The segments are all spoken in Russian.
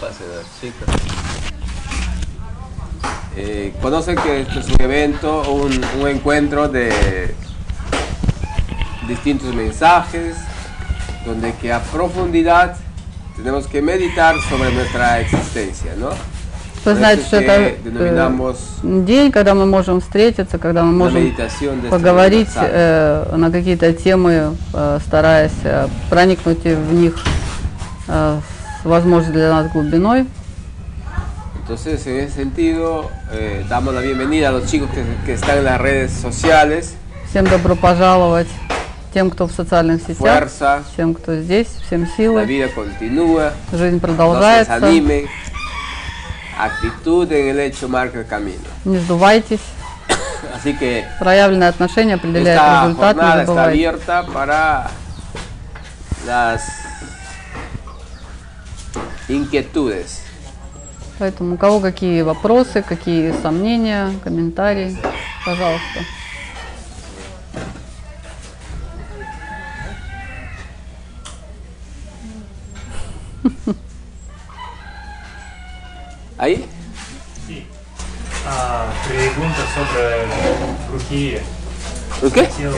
Pase las chicas. Eh, conocen que este es un evento, un, un encuentro de distintos mensajes, donde que a profundidad tenemos que meditar sobre nuestra existencia, ¿no? Вы Por знаете, eso что es это que denominamos э, день, когда мы можем встретиться, когда мы la можем meditación de поговорить este э, на какие-то темы, э, стараясь э, проникнуть в них э, с возможной для нас глубиной. Entonces, en ese sentido, eh, damos la bienvenida a los chicos que, que están en las redes sociales. Всем добро пожаловать, тем, кто в социальных сетях, Fuerza, всем, кто здесь, всем la силы. vida continúa, Жизнь no se продолжается. desanimen. Actitud en el hecho marca el camino. Не сдувайтесь. Así que Проявленное отношение определяет esta результат, не jornada está забывайте. abierta para las inquietudes. Поэтому у кого какие вопросы, какие сомнения, комментарии, пожалуйста. ¿Ahí? Sì. Ah, pregunta sobre brujería. ¿Por qué? Хотел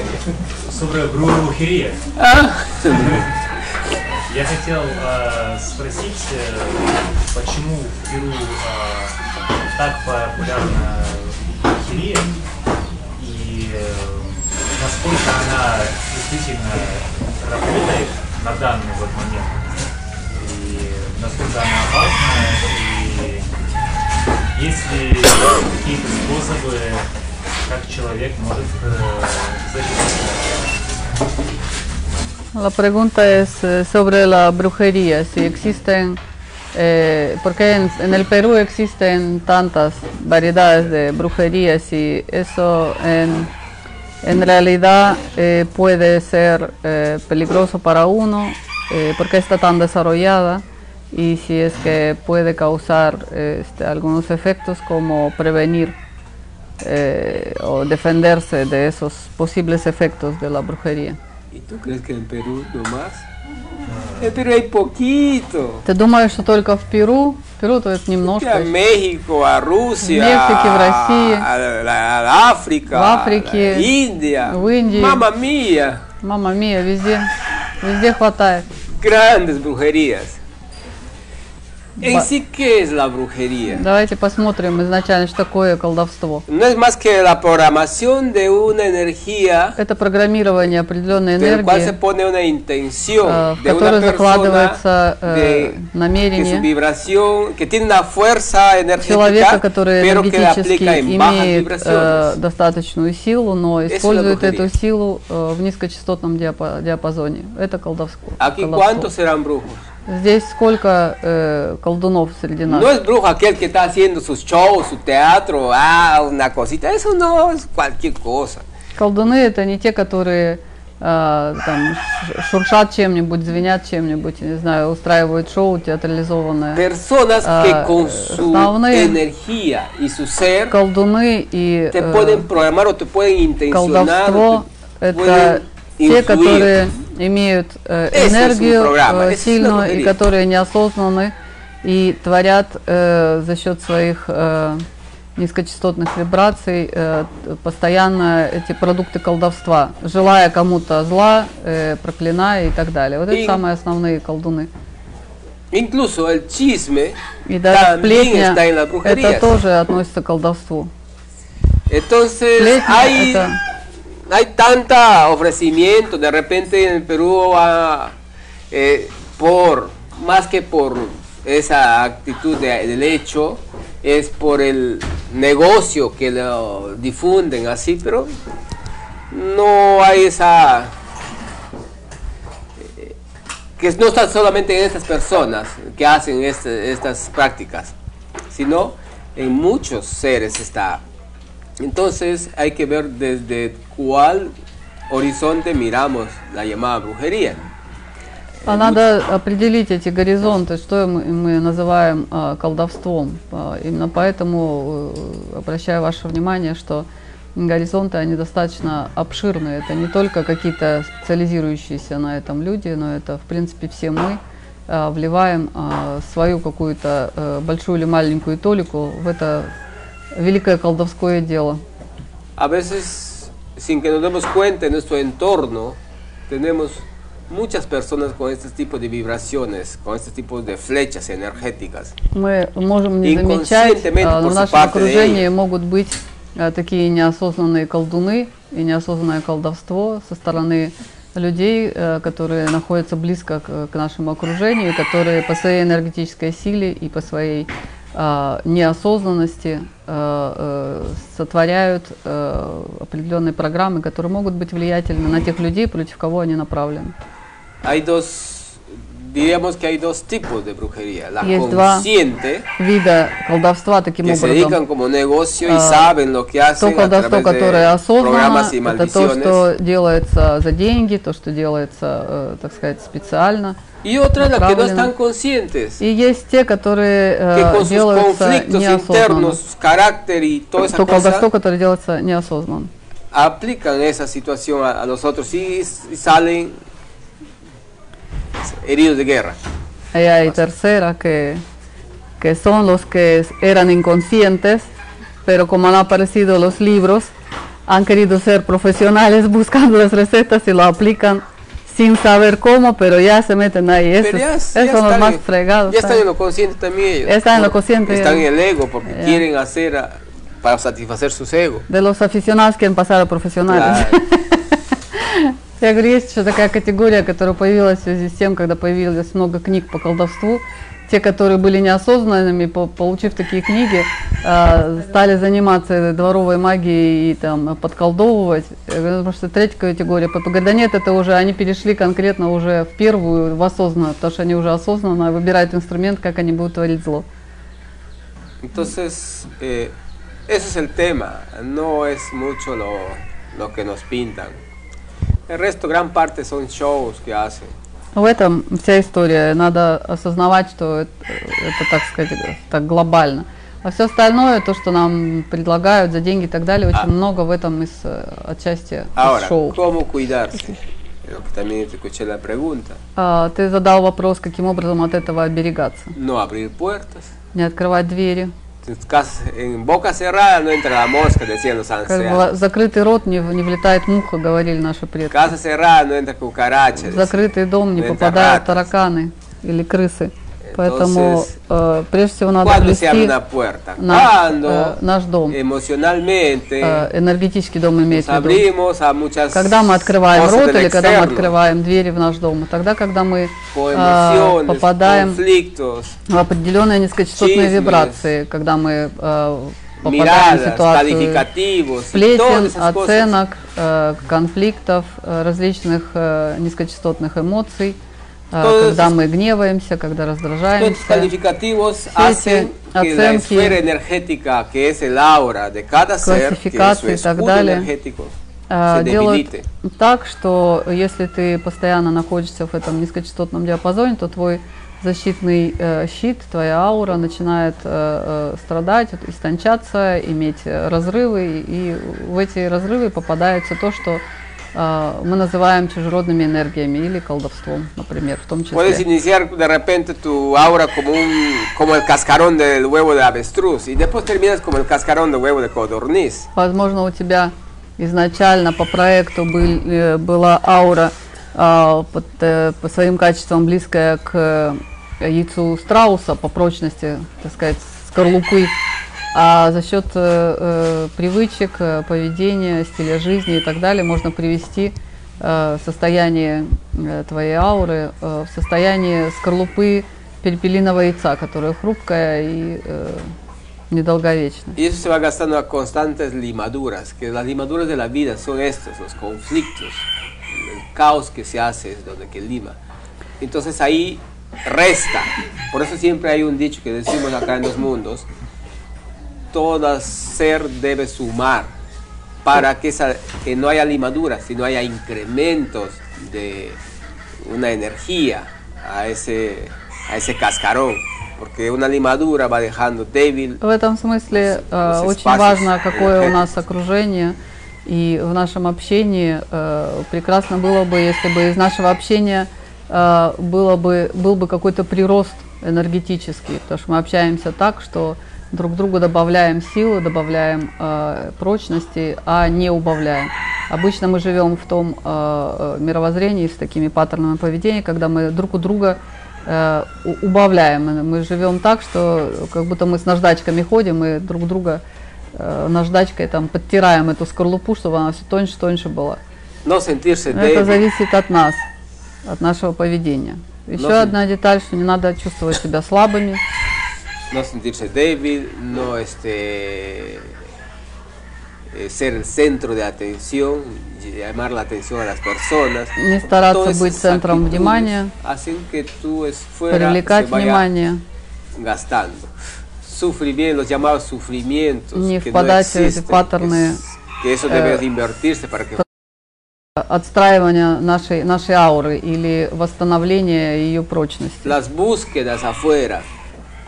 sobre brujería. Ah, Я хотел а, спросить, э, почему в Перу а, так популярна брухерия и э, насколько она действительно работает на данный вот момент и насколько она опасна и есть ли какие-то способы, как человек может э, защититься. La pregunta es eh, sobre la brujería, si existen, eh, porque en, el Perú existen tantas variedades de brujería, si eso en, en realidad eh, puede ser eh, peligroso para uno, porque está tan desarrollada, y si es que puede causar este, algunos efectos como prevenir o defenderse de esos posibles efectos de la brujería. ¿Y tú crees que en Perú no más? En Perú hay poquito. Ты думаешь, что только в Перу? В Перу то это немножко. a México, a Rusia, В Мексике, в России. a África, В Африке, India, в Индии. mamma mía, Мама мия, везде, везде хватает. grandes brujerías. ¿Qué es la brujería? Давайте посмотрим изначально, что такое колдовство. No es más que la programación de una energía Это программирование определенной del cual se энергии, pone una intención э, в persona закладывается э, de, que su намерение vibración, que tiene una fuerza человека, energética, который pero que la энергетически aplica en bajas имеет vibraciones. достаточную силу, но использует эту силу э, в низкочастотном диапа- диапазоне. Это колдовство. Aquí. ¿cuántos serán brujos? Здесь сколько э, колдунов среди нас? No es brujo aquel que está haciendo sus shows, su teatro, ah, una cosita. Eso no es cualquier cosa. Колдуны это не те, которые э, там шуршат чем-нибудь, звенят чем-нибудь, не знаю, устраивают шоу театрализованное. Personas Ah, que con su energía y su ser Колдуны и te э, pueden programar o te pueden intencionar. колдовство te это те, которые имеют э, un энергию э, la сильную и brujería. которые неосознаны и творят э, за счет своих э, низкочастотных вибраций э, постоянно эти продукты колдовства, желая кому-то зла, э, проклиная и так далее. Вот это И- самые основные колдуны. Incluso el chisme И даже сплетня, está en las это тоже относится к колдовству. Entonces Сплетня hay, это hay tanta ofrecimiento, de repente en el Perú ah, eh, por más que por esa actitud de- del hecho, es por el negocio que lo difunden así, pero no hay esa eh, que no está solamente en estas personas que hacen este- estas prácticas, sino en muchos seres está. Entonces hay que ver desde cuál horizonte miramos la llamada brujería. А надо определить эти горизонты, что мы, называем а, колдовством. А, именно поэтому э, обращаю ваше внимание, что горизонты, они достаточно обширные. Это не только какие-то специализирующиеся на этом люди, но это, в принципе, все мы. э, вливаем свою какую-то э, большую или маленькую толику в это великое колдовское дело. A veces, sin que nos demos cuenta, en nuestro entorno tenemos muchas personas con este tipo de vibraciones, con este tipo de flechas energéticas. Мы можем не замечать, а, в нашем окружении могут быть а, такие неосознанные колдуны и неосознанное колдовство со стороны людей, э, которые находятся близко к, нашему окружению, которые по своей энергетической силе и по своей а, неосознанности э, э, сотворяют э, определенные программы, которые могут быть влиятельны на тех людей, против кого они направлены. Diríamos que hay dos tipos de brujería. La два consciente, Вида колдовства таким que se образом. dedican como negocio y Ah, saben lo que То hacen a колдовство, través которое осознанно, это то, что делается за деньги, то, что делается, э, так сказать, специально. Y otras las que no están conscientes, И есть те, которые que э, con делаются неосознанно. То колдовство, которое делается неосознанно. aplican esa situación a, a los otros y, y salen heridos de guerra. Y hay tercera que, que son los que eran inconscientes, pero como han aparecido los libros, han querido ser profesionales buscando las recetas y lo aplican sin saber cómo, pero ya se meten ahí. Eso, ya, esos ya son los más fregados. Ya están en lo consciente también ellos. Ya están en lo consciente, Están en el ego porque Ya. quieren hacer a- para satisfacer sus egos. De los aficionados quieren pasar a profesionales. Claro. Я говорю, есть еще такая категория, которая появилась в связи с тем, когда появилось много книг по колдовству. Те, которые были неосознанными, по- получив такие книги, а, стали заниматься дворовой магией и там подколдовывать. Говорю, Потому что третья категория ППГ, да нет, это уже они перешли конкретно уже в первую, в осознанно, потому что они уже осознанно выбирают инструмент, как они будут творить зло. Entonces, eh, ese es el tema. No es mucho lo, lo que nos pintan. El resto, gran parte son shows que hacen. В этом вся история. Надо осознавать, что это, это, так сказать, так глобально. А все остальное, то, что нам предлагают за деньги и так далее, очень А. много в этом из э, отчасти из Ahora, шоу. ¿cómo cuidarse? También te escuché la pregunta. А, ты задал вопрос, каким образом от этого оберегаться. No abrir puertas. Не открывать двери. En boca cerrada no entra la mosca, decían los ancianos. закрытый рот не, не влетает муха, говорили наши предки. Casa cerrada no entra cucaracha. Закрытый дом не попадают тараканы или крысы. Поэтому Entonces, э, прежде всего надо ¿Cuándo se abre блюсти una puerta? наш, э, наш дом. Э, энергетический дом имеется в виду. Когда мы открываем рот или когда мы открываем двери в наш дом, и тогда, когда мы э, попадаем в определенные низкочастотные вибрации, когда мы э, попадаем в ситуацию сплетен, оценок, э, конфликтов, э, различных э, низкочастотных эмоций, Todos когда мы гневаемся, когда Estos раздражаемся. calificativos эти hacen que la esfera energética, que es el aura de cada ser, su escudo energético, se делают так, что если ты постоянно находишься в этом низкочастотном диапазоне, то твой защитный э, щит, твоя аура начинает э, э, страдать, истончаться, иметь разрывы, и в эти разрывы попадается то, что мы называем чужеродными энергиями или колдовством, например, в том Puedes числе. iniciar de repente tu aura como un como el cascarón del huevo de avestruz y después terminas como el cascarón del huevo de codorniz. Возможно, у тебя изначально по проекту был- э, была аура а, под, э, по своим качествам близкая к э, яйцу страуса по прочности, так сказать, скорлупы. А за счет э, э, привычек, э, поведения, стиля жизни и так далее можно привести э, состояние э, твоей ауры э, в состояние скорлупы перепелиного яйца, которое хрупкое и э, недолговечное. Se va gastando a constantes limaduras, que las limaduras de la vida son estos, los conflictos, el caos que se hace es donde que lima. Entonces ahí resta. Por eso siempre hay un dicho que decimos acá en los mundos, todo ser debe sumar para que, esa- que no haya limaduras, sino haya incrementos de una energía a ese, a ese cascarón. Porque una limadura va dejando débil В этом смысле э, Los очень важно, какое у нас окружение. И в нашем общении э, прекрасно было бы, если бы из нашего общения э, было бы, был бы какой-то прирост энергетический, потому что мы общаемся так, что друг другу добавляем силы, добавляем э, прочности, а не убавляем. Обычно мы живем в том э, э, мировоззрении с такими паттернами поведения, когда мы друг у друга э, убавляем. Мы живем так, что как будто мы с наждачками ходим и друг друга э, наждачкой там подтираем эту скорлупу, чтобы она все тоньше, тоньше была. Но это зависит от нас, от нашего поведения. Еще Но- одна деталь, что не надо чувствовать себя слабыми, no sentirse débil, no este, eh, ser el centro de atención, llamar la atención a las personas. Не стараться Todas быть esas центром actitudes внимания, Hacen que tu esfuerzo привлекать se vaya внимание, gastando. Sufrimiento, los llamados sufrimientos. Не que no впадать в эти existen, que паттерны, es- que eso debe de invertirse para que отстраивание нашей, нашей ауры или восстановление ее прочности. las búsquedas afuera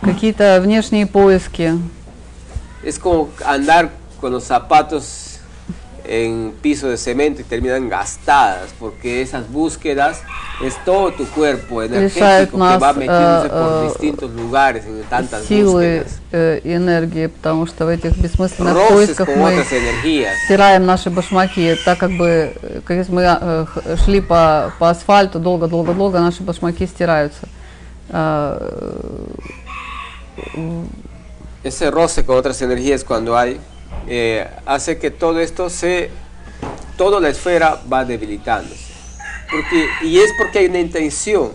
Какие-то внешние поиски, es como andar con los zapatos en piso de cemento y terminan gastadas porque esas búsquedas es todo tu cuerpo energético que va metiéndose э, por э, distintos lugares en tantas силы búsquedas э, энергии, потому что в этих бессмысленных roces поисках мы стираем наши башмаки, так как бы, э, как если мы э, шли по, по асфальту долго-долго-долго, наши башмаки стираются. А, ese roce con otras energías cuando hay eh, hace que todo esto se toda la esfera va debilitándose porque y es porque hay una intención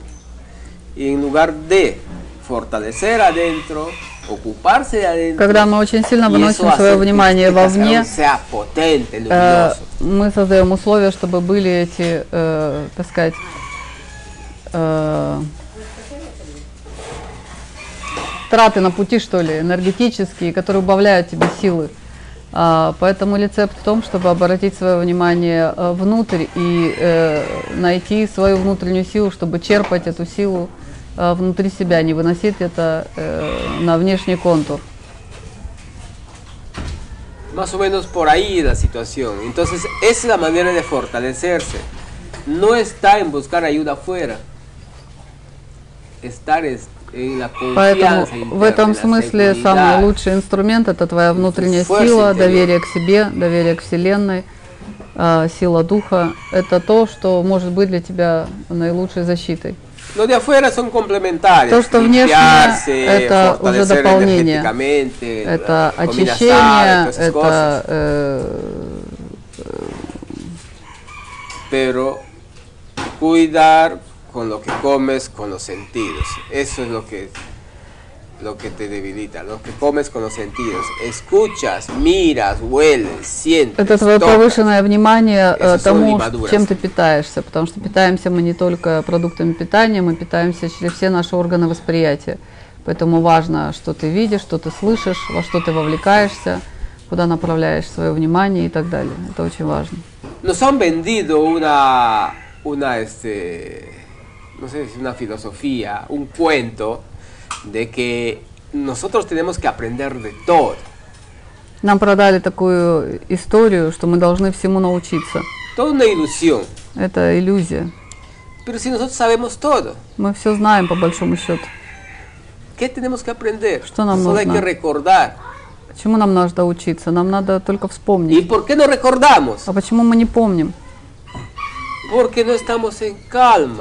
y en lugar de fortalecer adentro ocuparse de adentro Когда мы очень сильно y выносим eso свое hace que внимание este вовне, cascarón sea potente э, luminoso мы создаем условия, чтобы были эти, э, так сказать, э, траты на пути, что ли, энергетические, которые убавляют тебе силы. А, поэтому рецепт в том, чтобы обратить свое внимание э, внутрь и э, найти свою внутреннюю силу, чтобы черпать эту силу э, внутри себя, не выносить это на внешний контур. Más o menos por ahí la situación. Entonces, esa es la manera de fortalecerse. No está en buscar ayuda afuera. Estar es- Поэтому в этом смысле самый лучший инструмент это твоя внутренняя сила, доверие к себе, доверие к Вселенной, а, сила духа. Это то, что может быть для тебя наилучшей защитой. Lo de afuera son complementarios. То, что внешнее, это уже дополнение. Это очищение, это э, Pero cuidar con lo que comes, con los sentidos. Eso es lo que lo que te debilita, lo que comes con los sentidos. Escuchas, miras, hueles, sientes. Это твое tocas. повышенное внимание э, Eso son тому, чем ты питаешься, потому что питаемся мы не только продуктами питания, мы питаемся через все наши органы восприятия. Поэтому важно, что ты видишь, что ты слышишь, во что ты вовлекаешься, куда направляешь свое внимание и так далее. Это очень важно. Nos han vendido una, una, este, no sé si una filosofía, un cuento de que nosotros tenemos que aprender de todo. Нам продали такую историю, что мы должны всему научиться. Toda una ilusión. Это иллюзия. Pero si nosotros sabemos todo, Мы все знаем по большому счету. ¿qué tenemos que aprender? Что нам Solo hay нужно? que recordar. Чему нам надо учиться? Нам надо только ¿Y вспомнить. por qué no recordamos? А почему мы не помним? Porque no estamos en calma.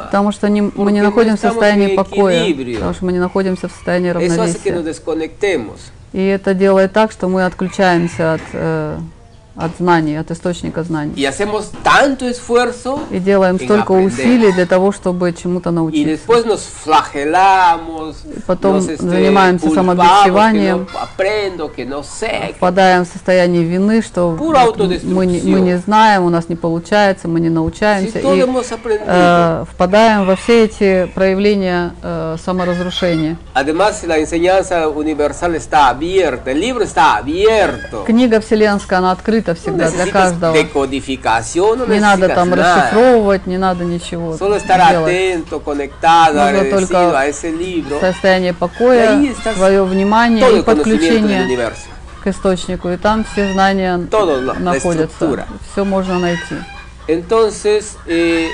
Потому что не- мы не находимся в состоянии покоя, потому что мы не находимся в состоянии равновесия. И это делает так, что мы отключаемся от, э, от знаний, от источника знаний. Y hacemos tanto esfuerzo И делаем столько усилий для того, чтобы чему-то y научиться. después nos flagelamos, потом nos, este, занимаемся самобичеванием. que no aprendo, que no sé. Впадаем в состояние вины, что вот мы, не, мы не знаем, у нас не получается, мы не Si научаемся. todo И э, впадаем во все эти проявления э, саморазрушения. Además, la enseñanza universal está abierta, el libro está abierto. Книга Вселенская, она открыта No всегда для каждого. Не надо там nada. расшифровывать, не надо ничего Solo estar делать. atento, conectado, Нужно только a ese libro. Состояние покоя, свое внимание и подключение к источнику. И там все знания Todo находятся. Все можно найти. Entonces, eh,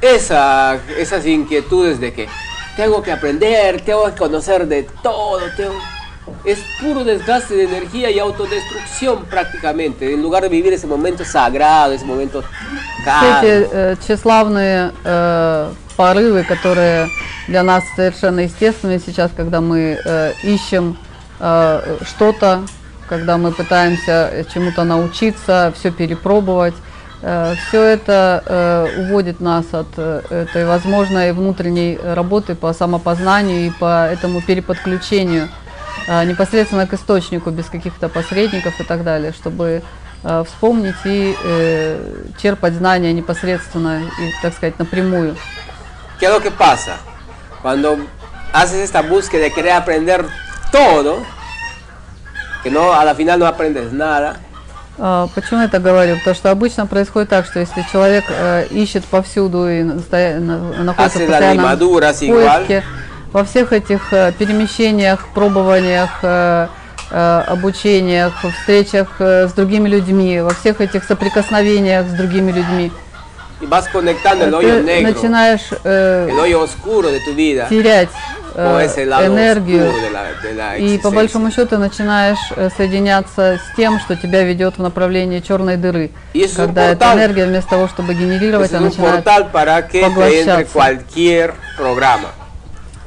esa, esas inquietudes de que tengo que aprender, tengo que conocer de todo, tengo- es puro desgaste de energía y autodestrucción prácticamente, en lugar de vivir ese momento sagrado, ese momento эти э, э, порывы, которые для нас совершенно естественны сейчас, когда мы э, ищем э, что-то, когда мы пытаемся чему-то научиться, все перепробовать, все это э, уводит нас от э, этой возможной внутренней работы по самопознанию и по этому переподключению. э, непосредственно к источнику, без каких-то посредников и так далее, чтобы э, вспомнить и э, черпать знания непосредственно и, так сказать, напрямую. ¿Qué es lo que pasa? Cuando haces esta búsqueda de querer aprender todo, que no a la final no aprendes nada, А, Почему я так говорю? Потому что обычно происходит так, что если человек ищет повсюду и находится Hace в поиске, во всех этих э, перемещениях, пробованиях, э, э, обучениях, встречах с другими людьми, во всех этих соприкосновениях с другими людьми, y vas conectando el hoyo negro, начинаешь э, el hoyo oscuro de tu vida, терять э, энергию, de la, de la и по большому счету начинаешь соединяться с тем, что тебя ведет в направлении черной дыры. Когда эта энергия вместо того, чтобы генерировать, она начинает поглощаться.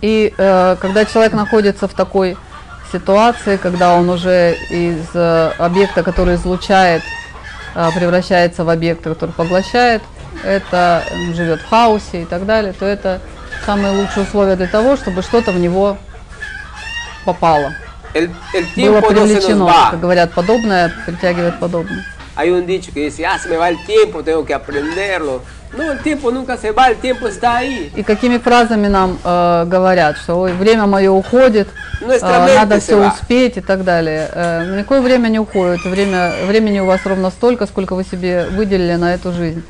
И э, когда человек находится в такой ситуации, когда он уже из э, объекта, который излучает, э, превращается в объект, который поглощает, это м, живет в хаосе и так далее, то это самые лучшие условия для того, чтобы что-то в него попало. El, el Было привлечено, как говорят, подобное притягивает подобное. Hay un dicho que dice, ah, se me va el tiempo, tengo que aprenderlo. No, el tiempo nunca se va, el tiempo está ahí. И какими фразами нам э, говорят, что Ой, время мое уходит, Ну, э, надо все va. успеть и так далее. Э, никакое время не уходит, время, времени у вас ровно столько, сколько вы себе выделили на эту жизнь.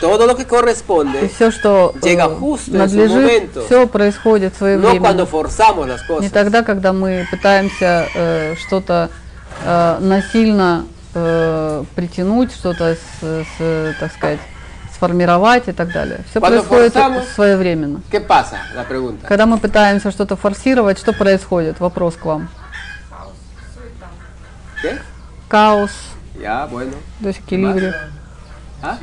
Todo lo que и corresponde, все, что э, Llega justo en su надлежит, momento. все происходит no cuando своевременно. forzamos las Не тогда, когда мы пытаемся э, что-то э, насильно э, притянуть, что-то, с, с, так сказать, сформировать и так далее. Все Cuando происходит forzamos- своевременно. ¿Qué pasa? La pregunta. Когда мы пытаемся что-то форсировать, что происходит? Вопрос к вам. ¿Qué? Хаос, Ya, bueno. дезэкилибрия, ¿Ah?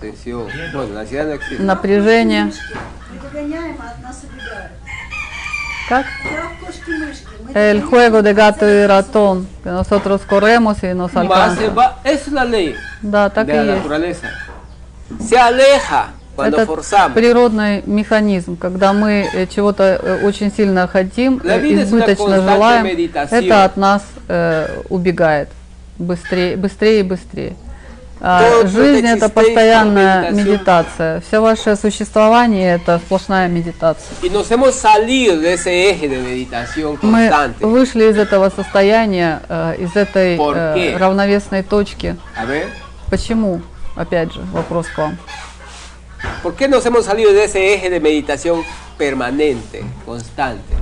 Tensión. Bueno, la ansiedad no existe. напряжение. А. Как? В кошки-мышки. El juego de gato y ratón, que nosotros corremos y nos alcanza. es la ley Да, так de и la есть. naturaleza. Se aleja cuando Это forzamos. природный механизм, когда мы э, чего-то э, очень сильно хотим, La э, vida es una избыточно constante желаем, meditación. это от нас э, убегает быстрее, быстрее и быстрее. А, жизнь это постоянная медитация. Все ваше существование это сплошная медитация. Мы вышли из этого состояния, э, из этой ¿Por э, равновесной точки. Почему? Опять же, вопрос к вам. ¿por qué nos hemos salido de ese eje de meditación permanente, constante?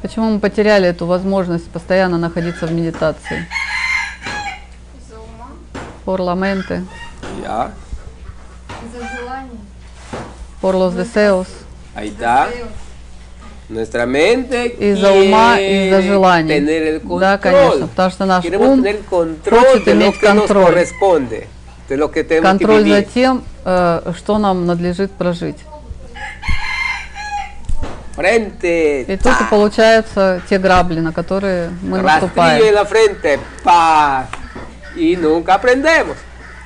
Почему мы потеряли эту возможность постоянно находиться в медитации? Por la mente, Ya, por los deseos, ahí está. Nuestra mente из-за ума, quiere из-за желаний. tener el control. Да, конечно, потому что наш Queremos ум tener control хочет иметь контроль. corresponde, de lo que tenemos контроль que за тем, э, что нам надлежит прожить. Frente, И тут и получаются те грабли, на которые мы наступаем. Y nunca aprendemos.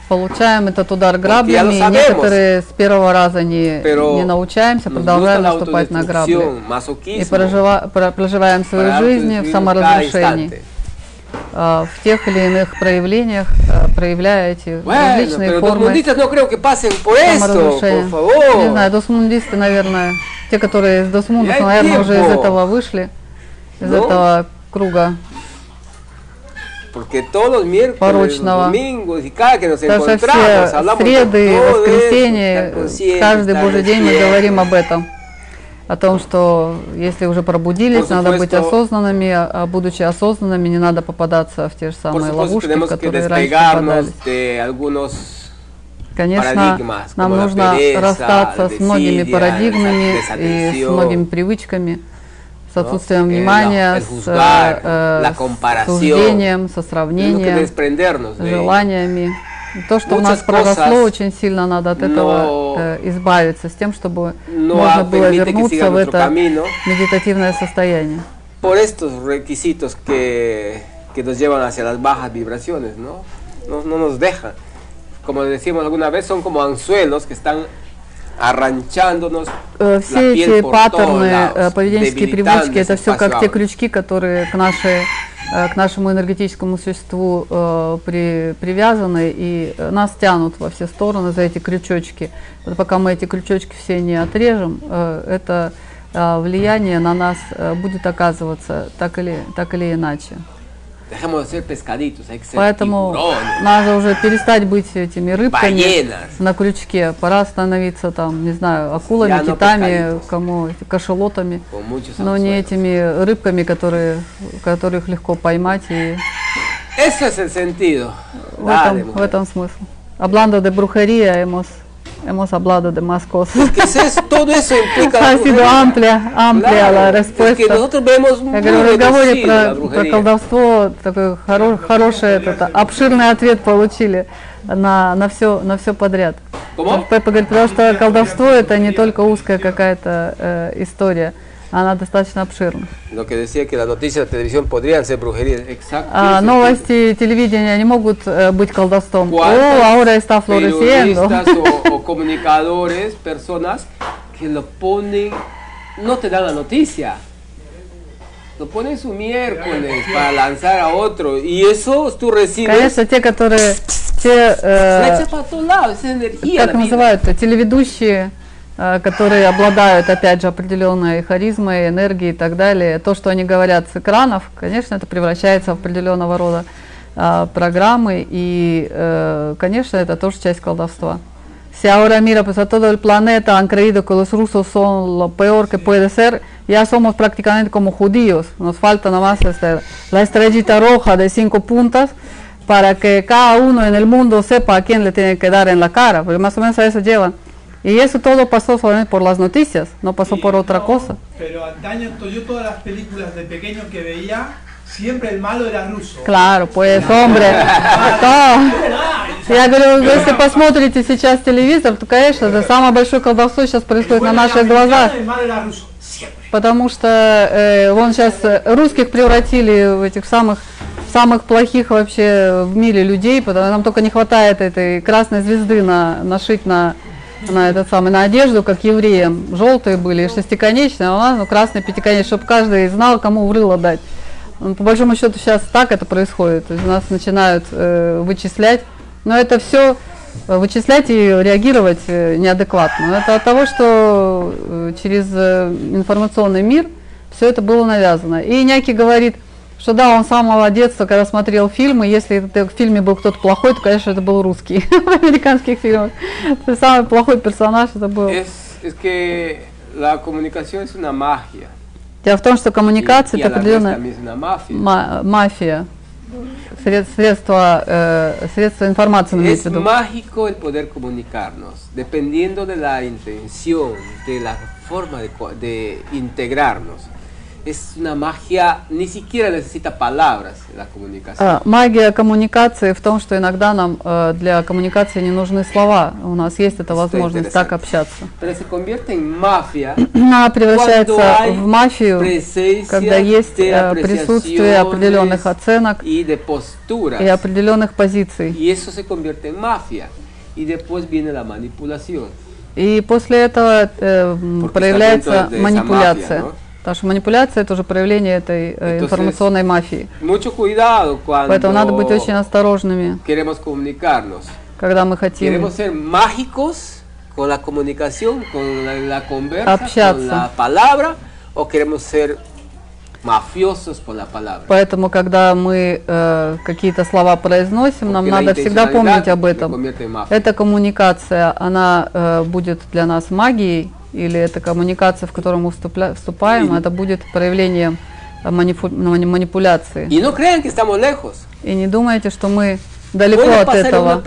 Получаем этот удар lo граблями, и sabemos. некоторые с первого раза не, Pero не научаемся, продолжаем наступать на грабли. И прожива- про- проживаем свою жизнь в саморазрушении. а, в тех или иных проявлениях, а, проявляя эти Bueno, различные формы no саморазрушения. Не знаю, досмундисты, наверное, те, которые из досмундов, наверное, уже из этого вышли, из Ну. этого круга. Porque todos los miércoles, Порочного. los domingos y cada que nos что encontramos, hablamos среды, de todo eso, воскресенье, каждый божий день мы говорим об этом. О том, что если уже пробудились, надо быть осознанными, а будучи осознанными, не надо попадаться в те же самые ловушки, которые раньше попадались. Конечно, нам нужно расстаться с многими парадигмами и с многими привычками, с ¿no? отсутствием El- внимания, el с, juzgar, э, la с comparación. суждением, со Tenemos que сравнением, desprendernos de ello. желаниями. И То, что у нас Muchas проросло, cosas очень сильно надо от no- этого э, избавиться, с тем, чтобы No можно было permite que вернуться siga в nuestro это camino медитативное состояние. por estos requisitos que, que nos llevan hacia las bajas vibraciones, ¿no? No, no nos dejan. Como decíamos alguna vez, son como anzuelos que están arranchándonos Э, Все эти паттерны, э, поведенческие привычки, это все как те крючки, которые к, нашей, э, к нашему энергетическому существу э, при, привязаны и нас тянут во все стороны за эти крючочки. Вот пока мы эти крючочки все не отрежем, э, это э, влияние на нас э, будет оказываться так или, так или иначе. Поэтому надо уже перестать быть этими рыбками ballenas. на крючке. Пора становиться там, не знаю, акулами, китами, кому кашелотами, но не этими рыбками, которые, которых легко поймать. И в этом, в этом смысл. Hablando de brujería, hemos, hemos hablado de más cosas. Que es- todo eso implica Ha sido amplia, amplia la respuesta. Я говорю, в разговоре про, про колдовство такой хоро- хороший этот, обширный ответ получили на, на все на все подряд. Пеппа говорит, потому что колдовство это не только узкая какая-то э, история, она достаточно обширна. А, новости телевидения не могут э, быть колдовством. О, ¿Cuántos ahora está floreciendo. o, o comunicadores, personas que lo ponen, no te dan la noticia. Lo ponen su miércoles para lanzar a otro. Y eso tú recibes. Конечно, те, которые те, э, para todos lados, esa energía. как называют, телеведущие, э, которые обладают, опять же, определенной харизмой, энергией и так далее, то, что они говорят с экранов, конечно, это превращается в определенного рода а, программы, и, э, конечно, это тоже часть колдовства. Si ahora mira, pues a todo el planeta han creído que los rusos son lo peor que puede ser, ya somos prácticamente como judíos. Nos falta nomás este, la estrellita roja de cinco puntas para que cada uno en el mundo sepa a quién le tiene que dar en la cara, porque más o menos a eso llevan. Y eso todo pasó solamente por las noticias, no pasó Sí, por otra no, cosa. Pero antaño, yo todas las películas de pequeño que veía, siempre el malo era ruso. Claro, pues hombre, Я говорю, если посмотрите сейчас телевизор, то, конечно, это самое большое колдовство сейчас происходит на наших глазах. Потому что э, вон сейчас русских превратили в этих самых самых плохих вообще в мире людей, потому нам только не хватает этой красной звезды на, нашить на, на этот самый на одежду, как евреям. Желтые были, шестиконечные, а ну, красный пятиконечный, чтобы каждый знал, кому в рыло дать. Ну, По большому счету сейчас так это происходит. То есть нас начинают э, вычислять. Но это все вычислять и реагировать э, неадекватно. Это от того, что э, через э, информационный мир все это было навязано. И Няки говорит, что да, он с самого детства, когда смотрел фильмы, если в фильме был кто-то плохой, то, конечно, это был русский в американских фильмах. Самый плохой персонаж это был. Дело в том, что коммуникация это определенная мафия, сред- средства, э, средства информации, Es mágico el poder comunicarnos, dependiendo de la intención, de la forma de, de integrarnos. Es una magia, ni siquiera necesita palabras la comunicación. А, Магия коммуникации в том, что иногда нам э, для коммуникации не нужны слова. У нас есть эта возможность так общаться. Она превращается в мафию, когда есть э, присутствие определенных оценок y de posturas. и определенных позиций. Y eso se convierte en mafia. Y después viene la manipulación. И после этого э, проявляется манипуляция. mafia, ¿no? Потому что манипуляция это уже проявление этой э, Entonces, информационной мафии. Поэтому надо быть очень осторожными, когда мы хотим con la comunicación, con la, la conversa, Общаться. con la palabra, o queremos ser por la palabra. Поэтому, когда мы э, какие-то слова произносим, нам Porque la надо всегда помнить об этом. Эта коммуникация, она э, будет для нас магией, или это коммуникация, в которую мы вступля- вступаем, И- это будет проявлением э, манифу- мани- манипуляции. Y no crean que estamos lejos. И не думайте, что мы далеко Puede от этого.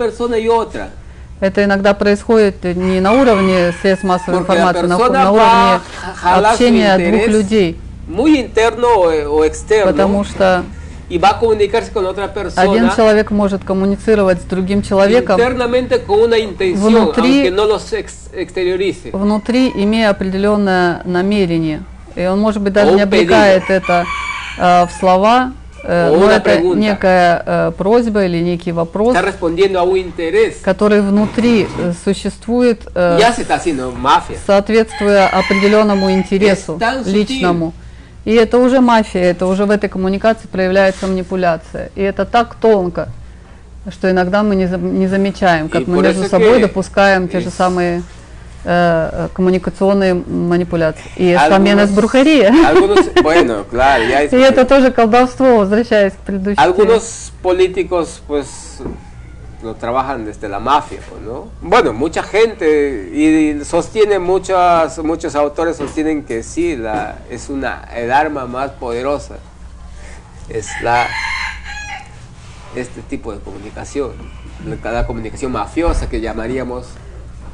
Это иногда происходит не на уровне средств массовой Porque информации, на, на уровне общения двух людей. muy interno o externo Потому что y va a comunicarse con otra один persona человек может коммуницировать с другим человеком internamente con una intención, Внутри- aunque no los ex- exteriorice. внутри, имея определенное намерение. И он, может быть, даже не облекает это э, в слова, э, но это pregunta. некая э, просьба или некий вопрос, который внутри э, существует, э, соответствуя определенному интересу личному. И это уже мафия, это уже в этой коммуникации проявляется манипуляция. И это так тонко, что иногда мы не, за- не замечаем, как И мы между собой допускаем те же самые э, э, коммуникационные манипуляции. И es brujería. Algunos, bueno, claro, И это тоже колдовство, возвращаясь к предыдущей теме. Algunos políticos pues lo trabajan desde la mafia, pues, ¿no? Bueno, mucha gente y sostiene muchas, muchos autores sostienen que sí, la, es una el arma más poderosa. Es la este tipo de comunicación, la, la comunicación mafiosa que llamaríamos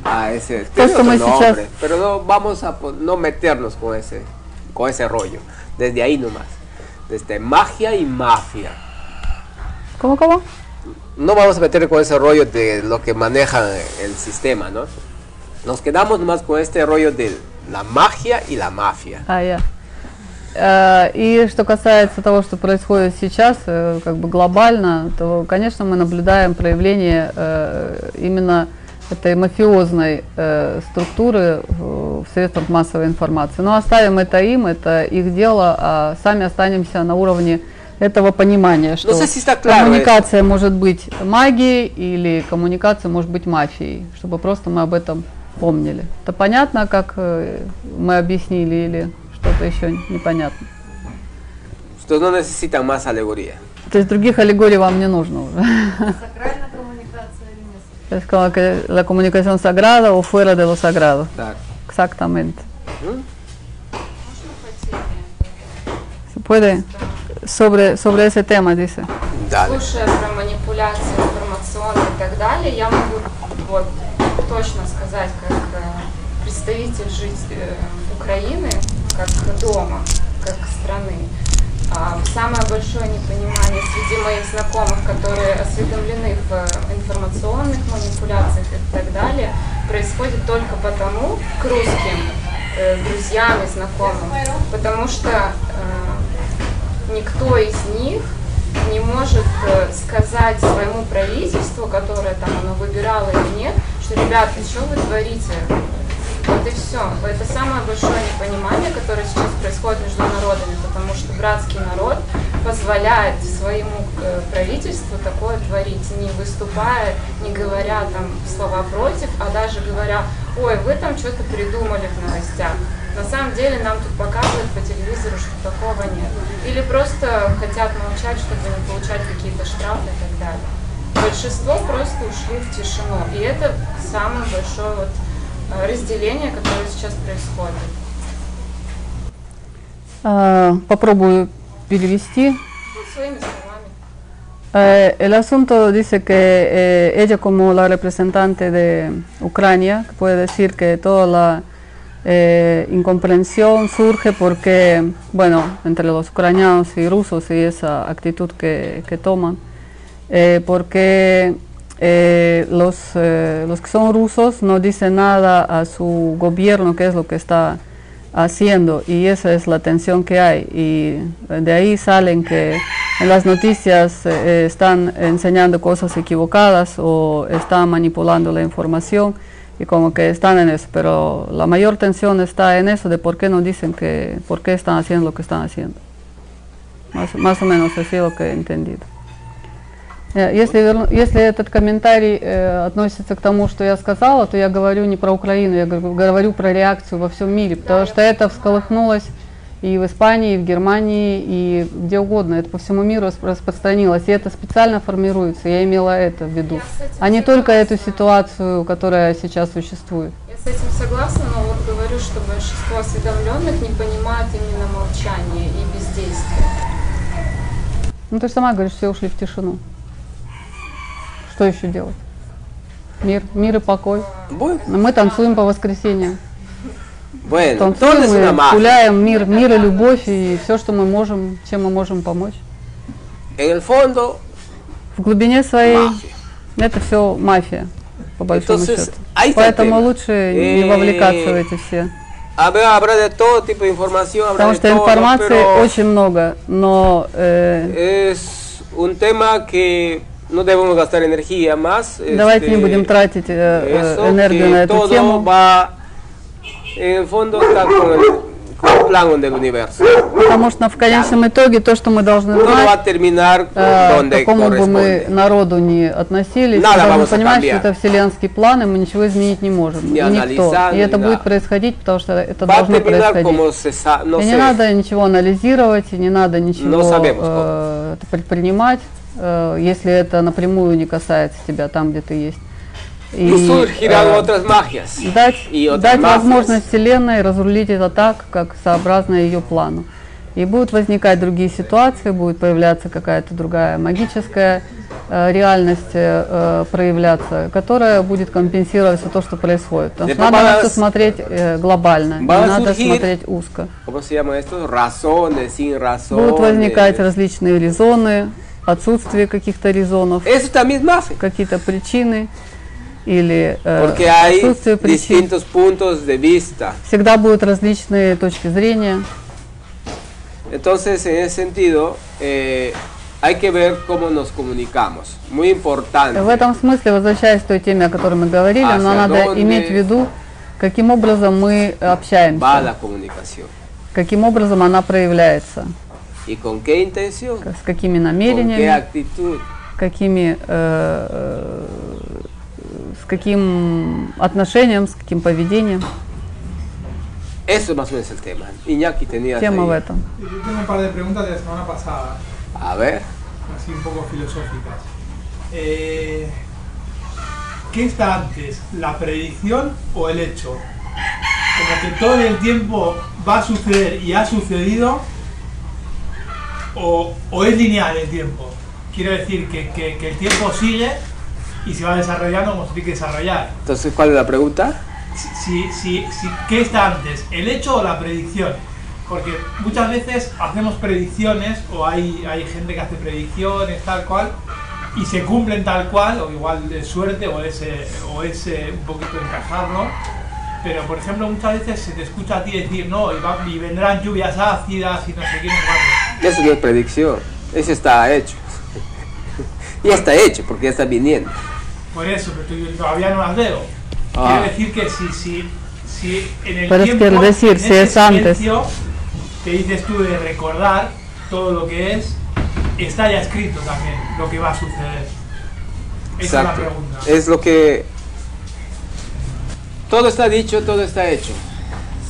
a ese Pues como nombre, pero no vamos a po- no meternos con ese con ese rollo, desde ahí nomás, desde magia y mafia. ¿Cómo, cómo? No vamos a meter con ese rollo de lo que maneja el sistema, ¿no? Nos quedamos nomás con este rollo de la magia y la mafia. А, я. Э, И что касается того, что происходит сейчас, э, как бы глобально, то, конечно, мы наблюдаем проявление э, именно этой мафиозной структуры в средствах массовой информации. Но оставим это им, это их дело, а сами останемся на уровне этого понимания, что está claro коммуникация может быть магией или коммуникация может быть мафией, чтобы просто мы об этом помнили. Это понятно, как э, мы объяснили, или что-то еще непонятно? Ustedes no necesitan más alegoría. То есть других аллегорий вам не нужно уже. Сакральная коммуникация или нет? La comunicación sagrada o fuera de lo sagrado. Так. Exactamente. ¿Mm? Можно по теме? ¿Se puede? Sobre, sobre ese tema, dice. Dale. Слушая про манипуляции информационные и так далее, я могу вот точно сказать, как э, представитель жить, э, Украины, как дома, как страны, а, самое большое непонимание среди моих знакомых, которые осведомлены в э, информационных манипуляциях и так далее, происходит только потому к русским э, друзьям и знакомым, потому что э, никто из них не может э, сказать своему правительству, которое там оно выбирало или нет, что, ребята, что вы творите? Вот и все. Это самое большое непонимание, которое сейчас происходит между народами, потому что братский народ позволяет своему э, правительству такое творить, не выступая, не говоря там слова против, а даже говоря, ой, вы там что-то придумали в новостях. На самом деле нам тут показывают по телевизору, что такого нет. Или просто хотят молчать, чтобы не получать какие-то штрафы и так далее. Большинство просто ушли в тишину. И это самое большое вот э, разделение, которое сейчас происходит. А, Попробую Э, el asunto dice que eh, ella como la representante de Ucrania puede decir que toda la eh, incomprensión surge porque, bueno, entre los ucranianos y rusos y esa actitud que, que toman, eh, porque los, los que son rusos no dicen nada a su gobierno, que es lo que está haciendo y esa es la tensión que hay y de ahí salen que en las noticias eh, están enseñando cosas equivocadas o están manipulando la información y como que están en eso, pero la mayor tensión está en eso de por qué no dicen que, por qué están haciendo lo que están haciendo. Más, más o menos así lo que he entendido. Э, Если, если этот комментарий э, относится к тому, что я сказала, то я говорю не про Украину, я говорю, про реакцию во всем мире, потому что это всколыхнулось и в Испании, и в Германии, и где угодно. Это по всему миру расп- распространилось, и это специально формируется. Я имела это в виду, Я этим а не только эту ситуацию, которая сейчас существует. Я с этим согласна, но вот говорю, что большинство осведомленных не понимают именно молчание и бездействие. Ну ты же сама говоришь, все ушли в тишину. Что еще делать? Мир, мир и покой. Но Мы танцуем по воскресеньям. Танцуем и гуляем, мир, мир и любовь, и все, что мы можем, чем мы можем помочь. В глубине своей это все мафия, по большому счету. Поэтому лучше не Eh, вовлекаться в эти все. Потому что информации очень много, но э, un tema que no debemos gastar energía más. давайте не este, будем тратить э, э, энергию на эту тему. va, en el fondo está con el, con el plano del universo. Потому что в конечном итоге то, что мы должны va знать, э, к какому бы мы народу не относились, Надо мы должны понимать, что это вселенский план, и мы ничего изменить не можем. И никто. И это будет nada. происходить, потому что это должно происходить. и не надо ничего анализировать, и не надо ничего э, предпринимать, э, если это напрямую не касается тебя там, где ты есть. surgirán э, otras magias. дать, и otras дать возможность Вселенной разрулить это так, как сообразно ее плану. И будут возникать другие ситуации, будет появляться какая-то другая магическая э, реальность э, проявляться, которая будет компенсировать все то, что происходит. Потому что надо на все смотреть э, глобально, не надо смотреть узко. Будут возникать различные резоны, отсутствие каких-то резонов, какие-то причины или э, отсутствие причин. Всегда будут различные точки зрения. Entonces, en ese sentido, eh, hay que ver cómo nos comunicamos. Muy importante. В этом смысле, возвращаясь к той теме, о которой мы говорили, но надо иметь в виду, каким образом мы общаемся, каким образом она проявляется, ¿Y con qué intención? с какими ¿Con qué намерениями, actitud? какими, э, э, с каким отношением, с каким поведением. Eso más o menos es el tema. Iñaki tenía Тема в этом. Yo tengo un par de preguntas de la semana pasada, A ver. así un poco filosóficas. Eh, ¿Qué está antes, la predicción o el hecho? Como que todo el tiempo va a suceder y ha sucedido, o, o es lineal el tiempo. Quiero decir que, que- que el tiempo sigue y se va desarrollando como se tiene que desarrollar. Entonces, ¿cuál es la pregunta? si, si, ¿qué está antes? ¿El hecho o la predicción? Porque muchas veces hacemos predicciones o hay, hay gente que hace predicciones tal cual y se cumplen tal cual o igual de suerte o es, o es un poquito encajarlo. Pero por ejemplo muchas veces se te escucha a ti decir no y, va- y vendrán lluvias ácidas y no sé qué, no sé cuánto". Eso no es predicción. Eso está hecho. ya está hecho porque ya está viniendo. Por eso, pero todavía no las veo. Ah. Quiero decir que si, si, si en el Pero es tiempo, quiero decir, en si ese es antes. que dices tú de recordar todo lo que es, está ya escrito también lo que va a suceder. Esa Exacto. es la pregunta. Es lo que... Todo está dicho, todo está hecho.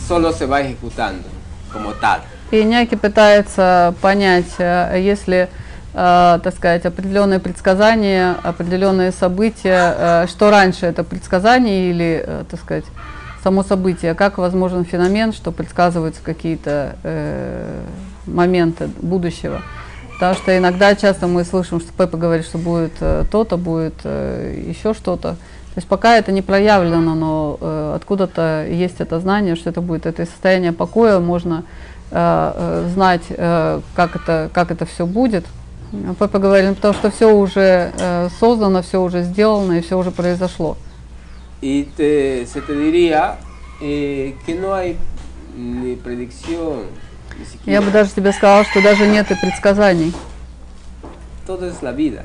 Solo se va ejecutando como tal. И Няки пытается понять, э, если, э, так сказать, определенные предсказания, определенные события, э, что раньше это предсказание или, так сказать, само событие, как возможен феномен, что предсказываются какие-то моменты будущего. Потому что иногда часто мы слышим, что Пеппа говорит, что будет то-то, будет еще что-то. То есть пока это не проявлено, но э, откуда-то есть это знание, что это будет это состояние покоя, можно э, э, знать, э, как это, как это все будет. А Пеппа говорит, ну, потому что все уже э, создано, все уже сделано и все уже произошло. Y te- se te diría eh, que no hay ni predicción, ni Я бы даже тебе сказала, что даже нет и предсказаний. Todo es la vida,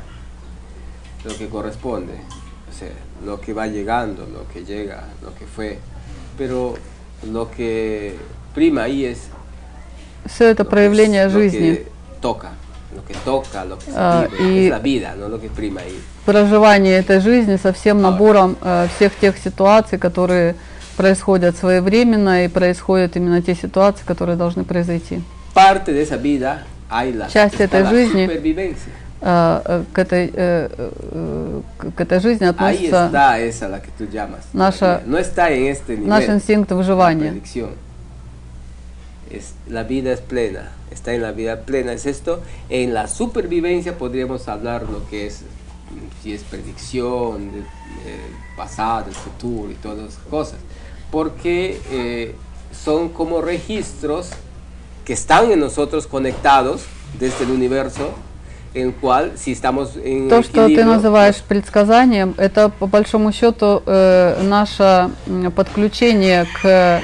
lo que corresponde, lo que va llegando, lo que llega, lo que fue. Pero lo que prima ahí es Все это проявление жизни. toca, lo que toca, lo que se Ah, vive, y- es la vida, no lo que prima ahí. проживание этой жизни со всем набором э, всех тех ситуаций, которые происходят своевременно и происходят именно те ситуации, которые должны произойти. Parte de esa vida hay la, Часть этой жизни к, этой, э, э, к- к этой жизни Ahí относится está esa la que tú llamas. Наша- No está en este nivel. наш инстинкт la выживания. predicción. Es, la vida es plena, está en la vida plena, es esto. En la supervivencia podríamos hablar lo que es si es predicción del pasado, del futuro y todas esas cosas, porque eh, son como registros que están en nosotros conectados desde el universo, То, что ты называешь предсказанием, это по большому счету э, наше подключение к,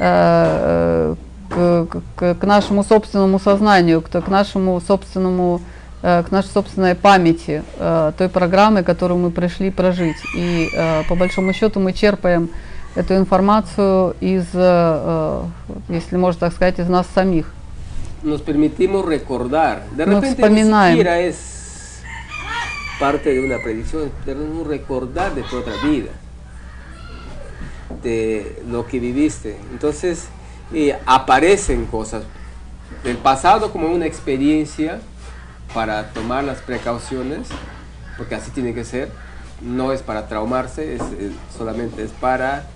э, к, к- к нашему собственному сознанию, к, к нашему собственному э, к нашей собственной памяти, э, той программы, которую мы пришли прожить. И э, по большому счету мы черпаем эту информацию из, э, э, если можно так сказать, из нас самих. nos permitimos recordar. De repente pues, ni siquiera es parte de una predicción, recordar de tu otra vida, de lo que viviste. Entonces eh, aparecen cosas del pasado como una experiencia para tomar las precauciones, porque así tiene que ser. No es para traumarse, es solamente es para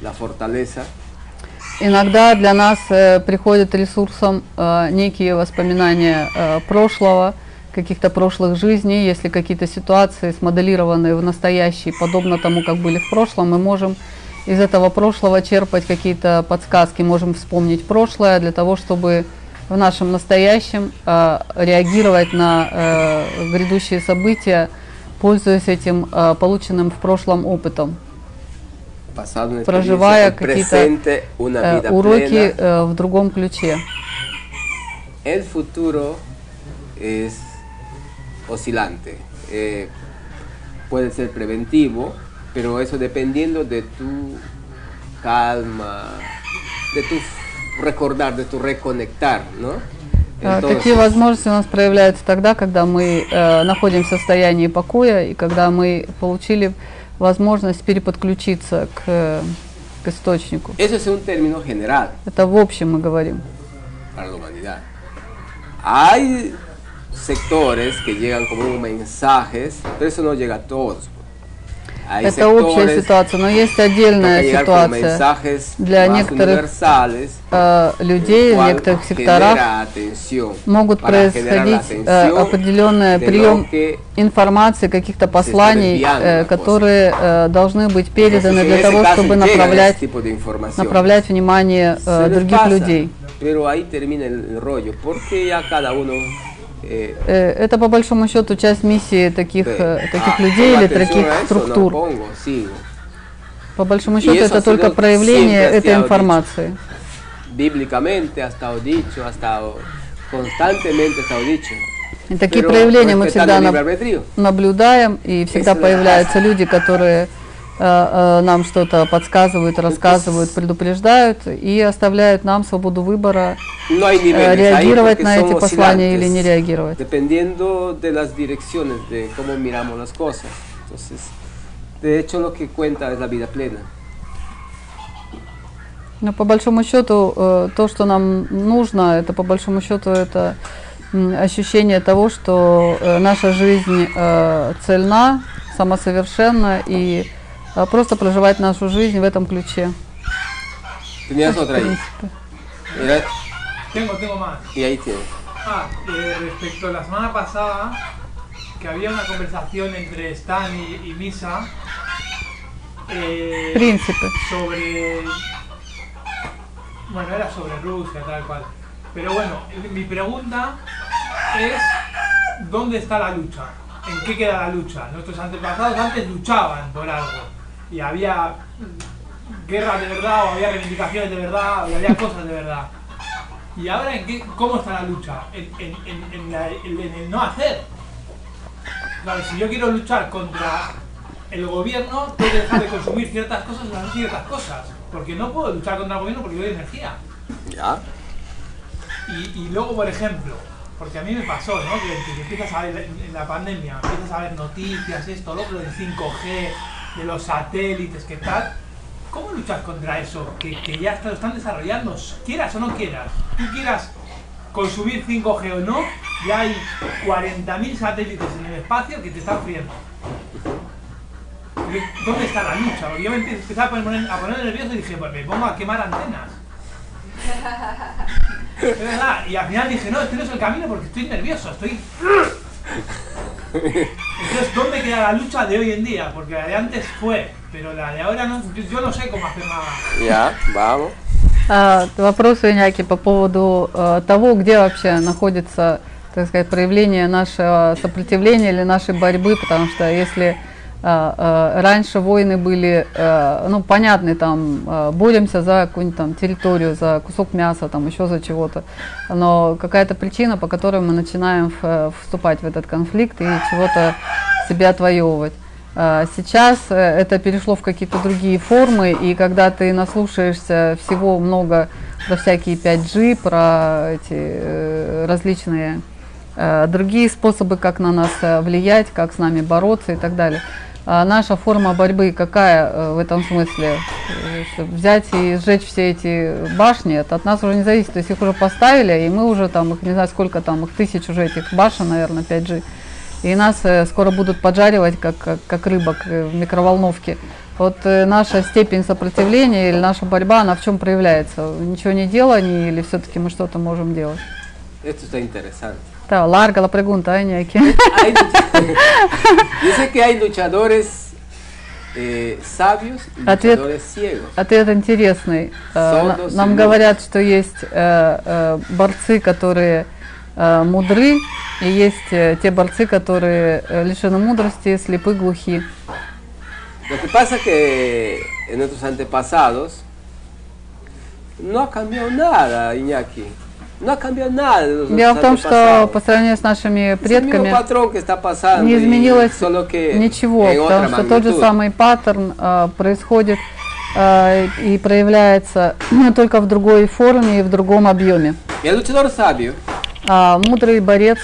la fortaleza Иногда для нас э, приходят ресурсом э, некие воспоминания э, прошлого, каких-то прошлых жизней, если какие-то ситуации смоделированные в настоящий, подобно тому, как были в прошлом, мы можем из этого прошлого черпать какие-то подсказки, можем вспомнить прошлое для того, чтобы в нашем настоящем э, реагировать на э, грядущие события, пользуясь этим э, полученным в прошлом опытом. Проживая какие-то э, уроки э, в другом ключе. El futuro es oscilante. eh, puede ser preventivo, pero eso dependiendo de tu calma, de tu recordar, de tu reconectar, ¿no? Э, Entonces, Такие возможности у нас проявляются тогда, когда мы э, находимся в состоянии покоя и когда мы получили возможность переподключиться к, э, к источнику. Это в общем мы говорим. Hay sectores que llegan como mensajes, pero eso no llega a todos. Это общая sectores ситуация, но есть отдельная ситуация. для некоторых э, людей в некоторых секторах могут происходить э, определенный прием информации, каких-то посланий, э, которые э, должны быть переданы для того, чтобы направлять, направлять внимание э, других людей. Pero ahí termina el, el rollo, porque ya cada uno Это по большому счету часть миссии таких, э, таких людей или таких структур. По большому счету это только проявление этой информации. Bíblicamente ha estado dicho, ha estado constantemente ha estado dicho. И такие проявления мы всегда наблюдаем, и всегда появляются люди, которые э, э, нам что-то подсказывают, рассказывают, предупреждают и оставляют нам свободу выбора No hay э, ahí реагировать на эти послания или не реагировать. Но по большому счету э, то, что нам нужно, это по большому счету это ощущение того, что э, наша жизнь э, цельна, самосовершенна и э, просто проживать нашу жизнь в этом ключе. Tenías otra ahí. Era- Tengo, tengo más. y ahí tienes. Ah, eh, respecto a la semana pasada, que había una conversación entre Stan y, y Misa eh, Принципы. sobre. Bueno, era sobre Rusia, tal cual. Pero bueno, mi pregunta es: ¿dónde está la lucha? ¿En qué queda la lucha? Nuestros antepasados antes luchaban por algo y había guerras de verdad, o había reivindicaciones de verdad, o había cosas de verdad. ¿Y ahora en qué, cómo está la lucha? En, en- en- en la- en- en el no hacer. Claro, si yo quiero luchar contra el gobierno, tengo que dejar de consumir ciertas cosas y hacer ciertas cosas. Porque no puedo luchar contra el gobierno porque doy energía. Ya. Y, y luego, por ejemplo, porque a mí me pasó, ¿no? Que, que empiezas a ver en, en la pandemia, empiezas a ver noticias, esto, lo otro, del 5G, de los satélites, que tal. ¿Cómo luchas contra eso? Que, que ya está- lo están desarrollando, quieras o no quieras. Tú quieras consumir 5G o no, ya hay 40.000 satélites en el espacio que te están friendo. ¿Dónde está la lucha? Porque yo me empecé empecé a poner, a poner nervioso y dije, pues me pongo a quemar antenas. Es verdad, y al final dije, no, este no es el camino porque estoy nervioso, estoy... Entonces, ¿dónde queda la lucha de hoy en día? Porque la de antes fue, pero la de ahora no, yo, no sé cómo hacer nada. Ya, vamos. А, вопрос у Иняки по поводу э, того, где вообще находится, так сказать, проявление нашего сопротивления или нашей борьбы, потому что если э, э, раньше войны были, э, ну, понятны, там, э, боремся за какую-нибудь там территорию, за кусок мяса, там, еще за чего-то, но какая-то причина, по которой мы начинаем э, вступать в этот конфликт и чего-то себе отвоевывать. Сейчас э, это перешло в какие-то другие формы, и когда ты наслушаешься всего много про всякие 5G, про эти э, различные э, другие способы, как на нас э, влиять, как с нами бороться и так далее. А наша форма борьбы какая э, в этом смысле? Взять и сжечь все эти башни, это от нас уже не зависит. То есть их уже поставили, и мы уже там, их не знаю сколько там, их тысяч уже этих башен, наверное, 5G. И нас э, скоро будут поджаривать, как, как, как рыбок э, в микроволновке. Вот наша степень сопротивления или наша борьба, она в чем проявляется? Ничего не делание или все-таки мы что-то можем делать? Esto está interesante. Está larga la pregunta, ¿eh, lucha- Dice que hay luchadores eh, sabios Ответ- ciegos. Ответ интересный. Э, Нам говорят, что есть э, э, борцы, которые э, мудры, и есть э, те борцы, которые э, лишены мудрости, слепы, глухи. Lo que pasa que en nuestros antepasados no ha cambiado nada, Iñaki. Дело в том, что по сравнению с нашими предками pasando, не изменилось ничего, потому что тот же самый паттерн э, происходит э, и проявляется только в другой форме и в другом объеме. А мудрый борец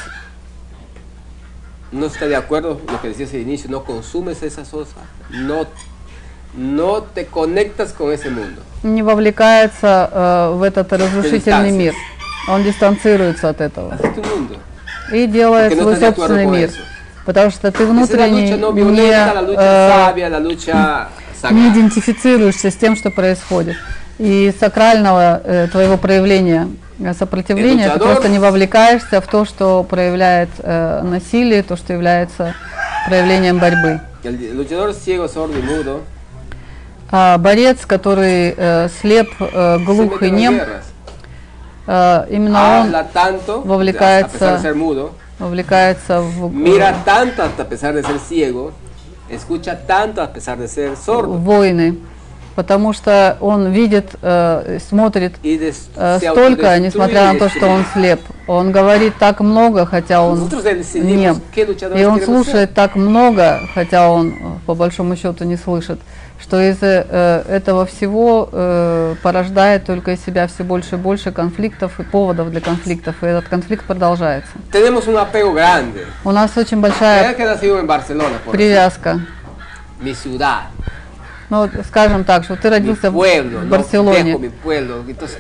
no está de acuerdo lo que decías al inicio, no consumes esas cosas, no, no te conectas con ese mundo. не вовлекается э, в этот разрушительный мир. Он дистанцируется от этого mundo. и делает свой собственный мир. Потому что ты внутренне не, э, не идентифицируешься с тем, что происходит. И сакрального э, твоего проявления э, сопротивления ты просто не вовлекаешься в то, что проявляет э, насилие, то, что является проявлением борьбы. А борец, который э, слеп, э, глух и нем. Э, именно он tanto, вовлекается- mudo, вовлекается в, mira tanto a pesar de ser ciego, escucha tanto a pesar de ser sordo войны, потому что он видит, э, смотрит э, столько, несмотря на то, что он слеп. Он говорит так много, хотя он нем. И он слушает так много, хотя он э, по большому счету не слышит, что из-за э, этого всего э, порождает только из себя все больше и больше конфликтов и поводов для конфликтов, и этот конфликт продолжается. Tenemos un apego grande. У нас очень большая привязка. mi ciudad, Ну, вот скажем так, что ты родился pueblo, в Барселоне. pueblo, entonces.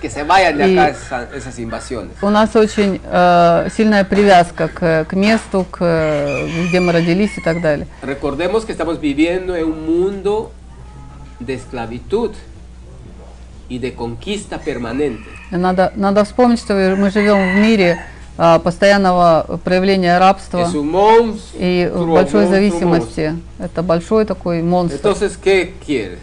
У нас очень э, сильная привязка к, к месту, к, э, где мы родились и так далее. Recordemos que estamos viviendo en un mundo de esclavitud y de conquista permanente. Надо, надо вспомнить, что мы живем в мире а, постоянного проявления рабства monstruo. и большой monstruo, зависимости. Это большой такой монстр. Entonces, ¿qué quieres?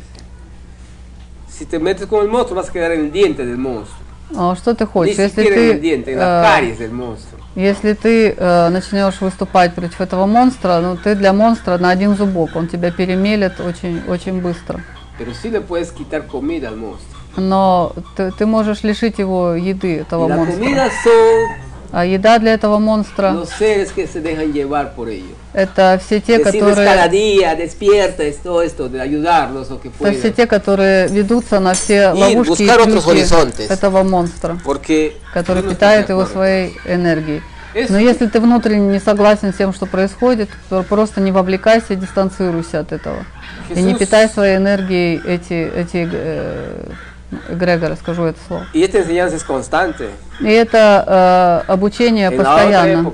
Si te metes con el monstruo, vas a quedar en el diente del monstruo. А Что ты хочешь? Если ты, diente, э, monstruo. если ты э, начнешь выступать против этого монстра, ну ты для монстра на один зубок, он тебя перемелет очень, очень быстро. Pero sí le puedes quitar comida al monstruo. Но ты, ты можешь лишить его еды, этого la монстра. comida son А еда для этого монстра los seres que se dejan llevar por ello. это все те, которые cada día, despierta, esto, esto, de ayudarlos lo que Это все те, которые ведутся на все ловушки и этого монстра, Porque который питает его своей энергией. Но если ты внутренне не согласен с тем, что происходит, то просто не вовлекайся, дистанцируйся от этого. И не питай своей энергией эти, эти э, эгрегоры, скажу это слово. Es constante. И это э, обучение постоянно.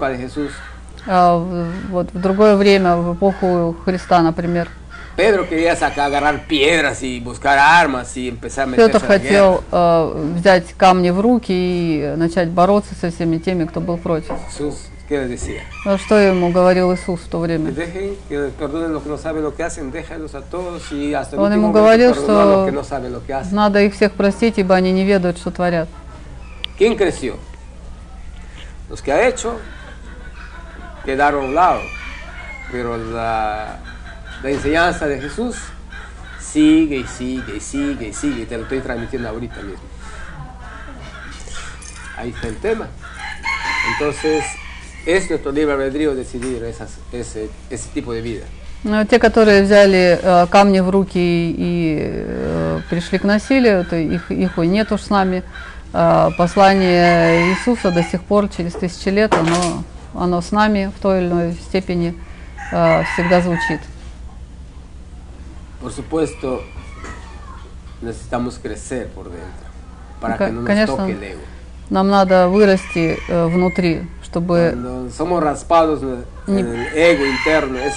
А вот в другое время, в эпоху Христа, например, Pedro quería sacar, agarrar piedras y buscar armas y empezar a meterse Петр a la guerra. хотел э, взять камни в руки и начать бороться со всеми теми, кто был против. Jesús, ¿qué les decía? Но что ему говорил Иисус в то время? dejen, que perdonen los que no saben lo que hacen, déjalos a todos y hasta el Он ему говорил, что que no saben lo que hacen. надо их всех простить, ибо они не ведают, что творят. ¿Quién creció? Los que ha hecho quedaron a un lado, pero la, la enseñanza de Jesús sigue y sigue y sigue y sigue, te lo estoy transmitiendo ahorita mismo. Ahí está el tema. Entonces, es nuestro libre albedrío decidir esas, ese, ese tipo de vida. Но те, которые взяли э, камни в руки и э, пришли к насилию, это их, их и нет уж с нами. Э, послание Иисуса до сих пор, через тысячи лет, оно, оно с нами в той или иной степени э, всегда звучит. Por supuesto, necesitamos crecer por dentro para que no nos конечно. toque el ego. Нам надо вырасти э, внутри, чтобы Не-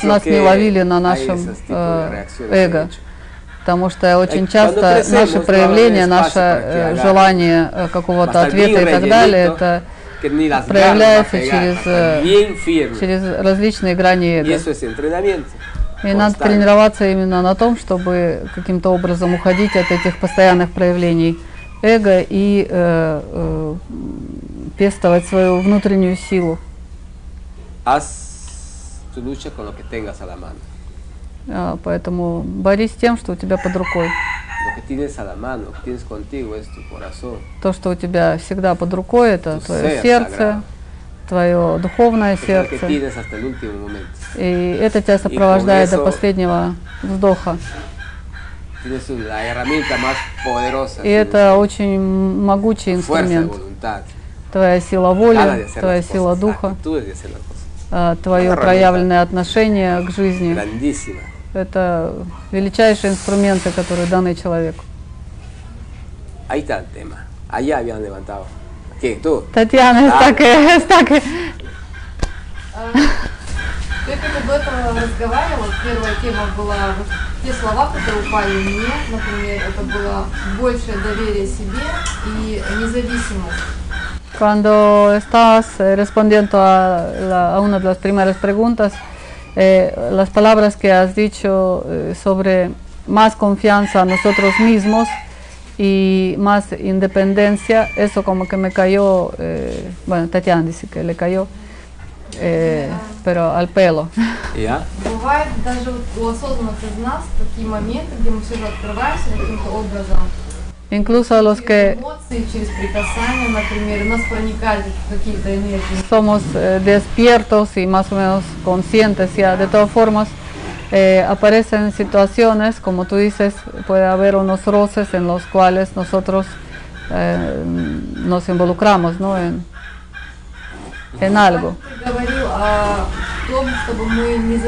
нас не ловили на нашем э, эго. Потому что очень часто наше проявление, наше э, желание э, какого-то ответа и так далее, это проявляется через, э, через различные грани эго. И надо тренироваться именно на том, чтобы каким-то образом уходить от этих постоянных проявлений эго и э, э, пестовать свою внутреннюю силу. А, Поэтому борись с тем, что у тебя под рукой. То, что у тебя всегда под рукой, это твое сердце. Твое духовное сердце. И это тебя сопровождает до последнего вздоха. И это очень могучий инструмент. Твоя сила воли, твоя сила духа, а, твое проявленное отношение к жизни. Это величайшие инструменты, которые даны человеку. Ahí está el tema. Allá habían levantado. ¿Quién? ¿Tú? Татьяна, Да. так и, так и- Ты как до этого разговаривал, первая тема была вот те слова, которые упали мне, например, это было большее доверие себе и независимость. Cuando estabas eh, respondiendo a, la- a una de las primeras preguntas, eh, las palabras que has dicho eh, sobre más confianza a nosotros mismos y más independencia, eso como que me cayó, eh, bueno, Tatiana dice que le cayó, eh, pero al pelo. ¿Ya? Бывает даже вот у осознанных из нас такие моменты, где мы все же открываемся каким-то образом. Incluso a los Через que эмоции, через прикасания, например, у нас проникают какие-то энергии. somos eh, despiertos y más o menos conscientes ya. De todas formas, eh, aparecen situaciones, como tú dices, puede haber unos roces en los cuales nosotros eh, nos involucramos ¿no? en, en algo. Чтобы мы не в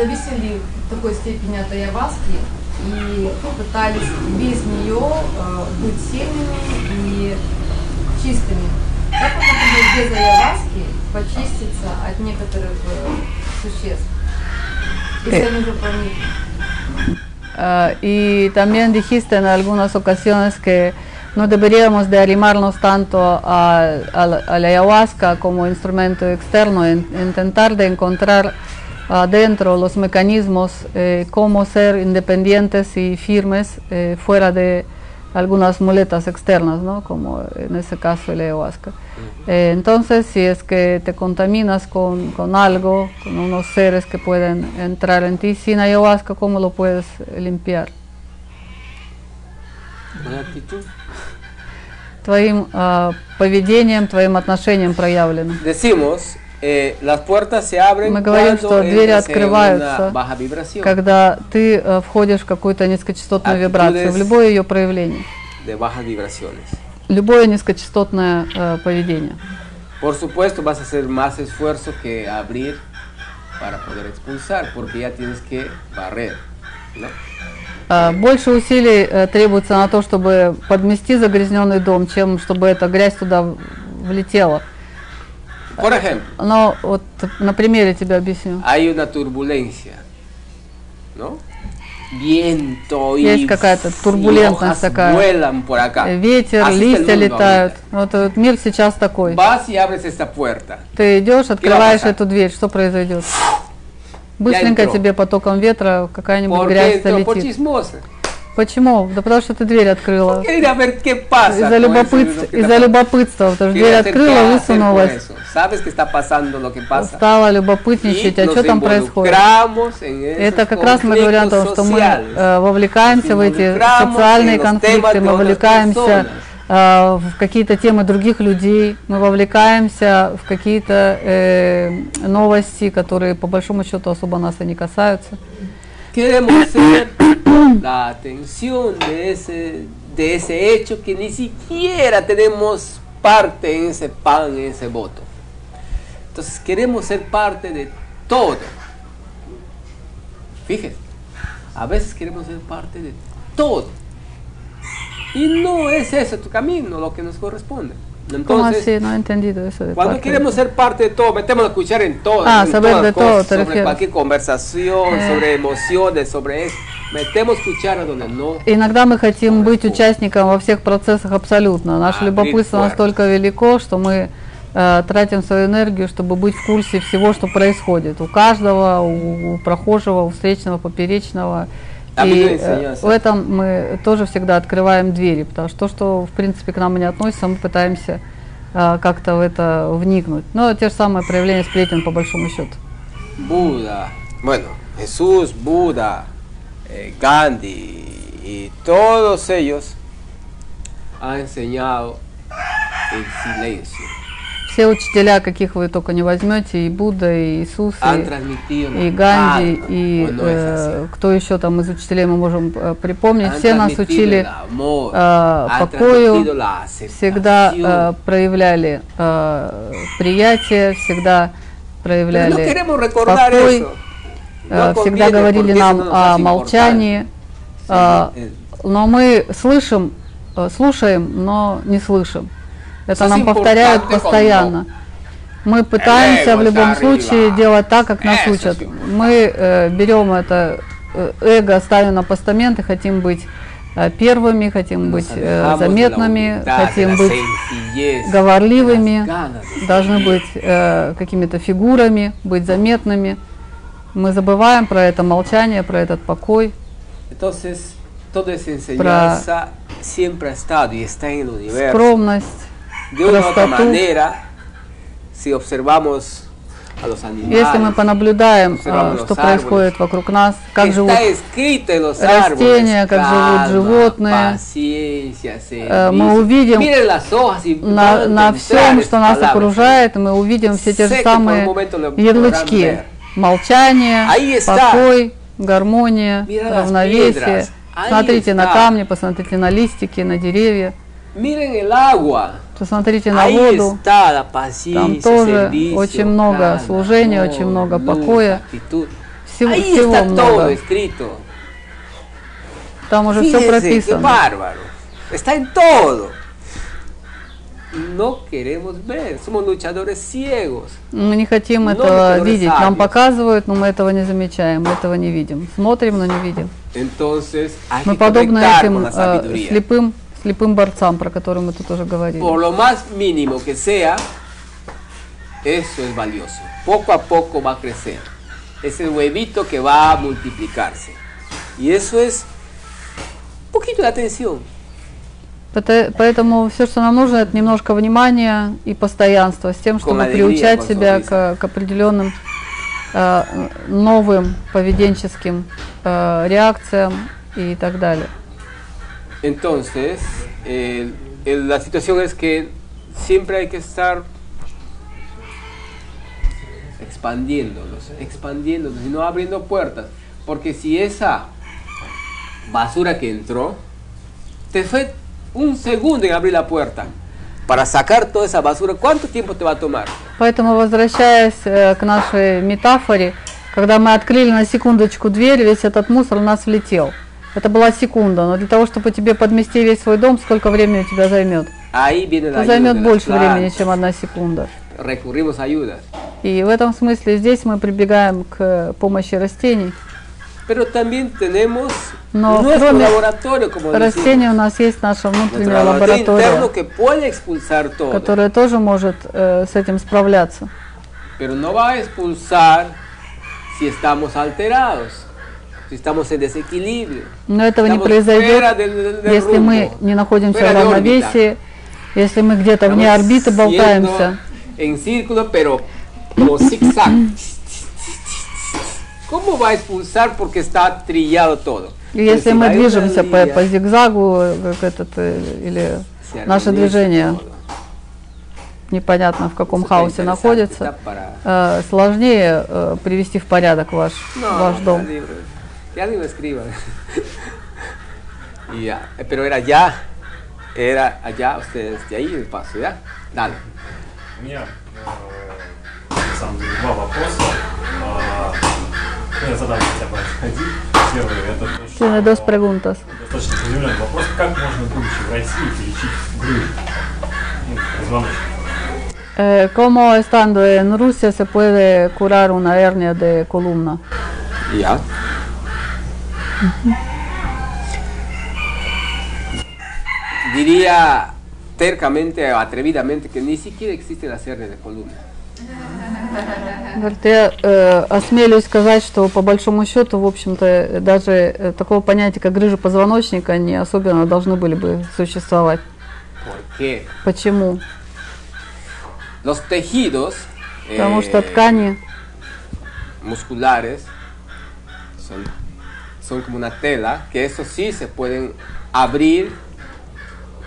и пытались без нее э, быть сильными и чистыми. Как можем без Аяваски почиститься от некоторых э, существ? Eh, ah, y también dijiste en algunas ocasiones que no deberíamos de arrimarnos tanto a, la ayahuasca como instrumento externo, en, intentar de encontrar adentro los mecanismos, eh, cómo ser independientes y firmes eh, fuera de algunas muletas externas, ¿no? como en ese caso el ayahuasca. Eh, entonces, si es que te contaminas con, con algo, con unos seres que pueden entrar en ti sin ayahuasca, ¿cómo lo puedes eh, limpiar? Buena actitud. Твоим а, поведением, твоим отношением проявлено. Decimos, abren Мы говорим, что двери открываются, когда ты э, входишь в какую-то низкочастотную вибрацию, в любое ее проявление, любое низкочастотное э, поведение. Por supuesto vas a hacer más esfuerzo que abrir para poder expulsar, porque ya tienes que barrer. ¿no? Больше усилий э, требуется на то, чтобы подмести загрязненный дом, чем чтобы эта грязь туда влетела. Por ejemplo, Но вот на примере тебе объясню. hay una turbulencia, ¿no? viento y, Есть какая-то турбулентность такая. vuelan por acá. Ветер, Así листья летают. Вот, вот мир сейчас такой. Vas y abres esta puerta. Ты идешь, открываешь эту дверь, что произойдет? Быстренько тебе потоком ветра какая-нибудь ¿Por qué грязь залетит. Почему? Да потому что ты дверь открыла. Pasa. Из-за любопытства, из-за любопытства, потому что дверь открыла, высунулась, стала любопытничать, а что там происходит. Это как раз мы говорим о том, что мы э, вовлекаемся в эти социальные конфликты, мы вовлекаемся э, в какие-то темы других людей, мы вовлекаемся в какие-то э, новости, которые по большому счету особо нас и не касаются. Queremos ser la atención de ese, de ese hecho que ni siquiera tenemos parte en ese pan, en ese voto. Entonces queremos ser parte de todo. Fíjese, a veces queremos ser parte de todo. Y no es ese tu camino lo que nos corresponde. ¿Cómo Entonces, así? No he entendido eso. de Cuando parte. queremos ser parte de todo, metemos la cuchara en todo. Ah, en saber de las todo, cosas, te sobre refieres. cualquier conversación, Eh. sobre emociones, sobre eso. Metemos cuchara donde no. Иногда мы хотим быть Фу. участником во всех процессах абсолютно. Наше А, любопытство настолько велико, что мы э, тратим свою энергию, чтобы быть в курсе всего, что происходит. У каждого, у, у прохожего, у встречного, поперечного. И э, в этом мы тоже всегда открываем двери, потому что то, что в принципе к нам и не относится, мы пытаемся э, как-то в это вникнуть. Но те же самые проявления сплетен по большому счету. Buda, bueno, Jesús, Buda, eh, Gandhi y todos ellos han enseñado el silencio. Все учителя, каких вы только не возьмете, и Будда, и Иисус, и и Ганди, и ¿o no es э, кто еще там из учителей мы можем э, припомнить, все нас учили э, покою, всегда э, проявляли э, приятие, всегда проявляли recordar покой, э, всегда говорили нам о молчании, э, но мы слышим, э, слушаем, но не слышим. Это нам повторяют постоянно. Мы пытаемся в эго любом случае делать так, как нас Eso учат. Мы э, берем это э, эго, ставим на постамент и хотим быть э, первыми, хотим быть э, заметными, хотим быть говорливыми, должны быть э, какими-то фигурами, быть заметными. Мы забываем про это молчание, про этот покой. Entonces, toda esa enseñanza siempre ha estado y está en el universo. скромность. De una u otra manera, si observamos a los animales, Если мы понаблюдаем, los что происходит вокруг нас, как живут растения, как живут животные. Э, мы увидим на, на всем, что нас окружает, мы увидим все те же самые ярлычки. Молчание, покой, гармония, равновесие. Смотрите на камни, посмотрите на листики, на деревья, Miren el agua. посмотрите на воду. Там тоже очень много служения, очень много покоя. Всего, всего много. Там уже все прописано. bárbaro. Está en todo. No queremos ver. Somos luchadores ciegos. Мы не хотим этого видеть. Нам показывают, но мы этого не замечаем, мы этого не видим. Смотрим, но не видим. Entonces Мы подобны этим э, слепым, слепым борцам, про которые мы тут уже говорили. Por lo más mínimo que sea, eso es valioso. Poco a poco va a crecer. Es el huevito que va a multiplicarse. Y eso es poquito de atención. Поэтому все, что нам нужно, это немножко внимания и постоянства с тем, чтобы приучать себя к, к определенным э, новым поведенческим э, реакциям и так далее. Entonces, el- el- la situación es que siempre hay que estar expandiéndolos, expandiéndolos y no abriendo puertas. Porque si esa basura que entró, te fue un segundo en abrir la puerta. Para sacar toda esa basura, ¿cuánto tiempo te va a tomar? Поэтому, возвращаясь э, к нашей метафоре, когда мы открыли на секундочку дверь, весь этот мусор в нас влетел. Это была секунда, но для того, чтобы тебе подмести весь свой дом, сколько времени у тебя займет? Это займет больше времени, чем одна секунда. И в этом смысле здесь мы прибегаем к помощи растений. Nuestro кроме. Растений у нас есть наша внутренняя лаборатория, которая тоже может э, с этим справляться. Pero no va a expulsar si estamos alterados, estamos en desequilibrio. Но этого не Estamos fuera произойдет, del- del если мы не находимся в равновесии, если мы где-то вне орбиты болтаемся. En círculo, pero como zigzag. ¿Cómo va a expulsar porque está trillado todo? Если мы движемся по, по зигзагу, как этот, э, или наше движение непонятно в каком хаосе находится, э, сложнее э, привести в порядок ваш, No, ваш дом. ya digo, Que alguien lo escriba. y ya, eh, pero era allá, era allá, ustedes de ahí el paso, ¿ya? Dale. У меня э, на самом деле два вопроса. А, ну, я задам хотя бы один. Первый это то, что Tiene dos preguntas. достаточно удивленный вопрос. Как можно, будучи в России, лечить грыжу? Ну, позвоночник. Eh, ¿Cómo estando en Rusia se puede curar una hernia de columna? Ya. Diría tercamente, atrevidamente, que ni siquiera existen las hernias de columna. Говорит, я э, осмелюсь сказать, что по большому счету, в общем-то, даже э, такого понятия, как грыжа позвоночника, не особенно должны были бы существовать. Почему? Los tejidos Потому eh, что ткани musculares son, son como una tela, que eso sí se pueden abrir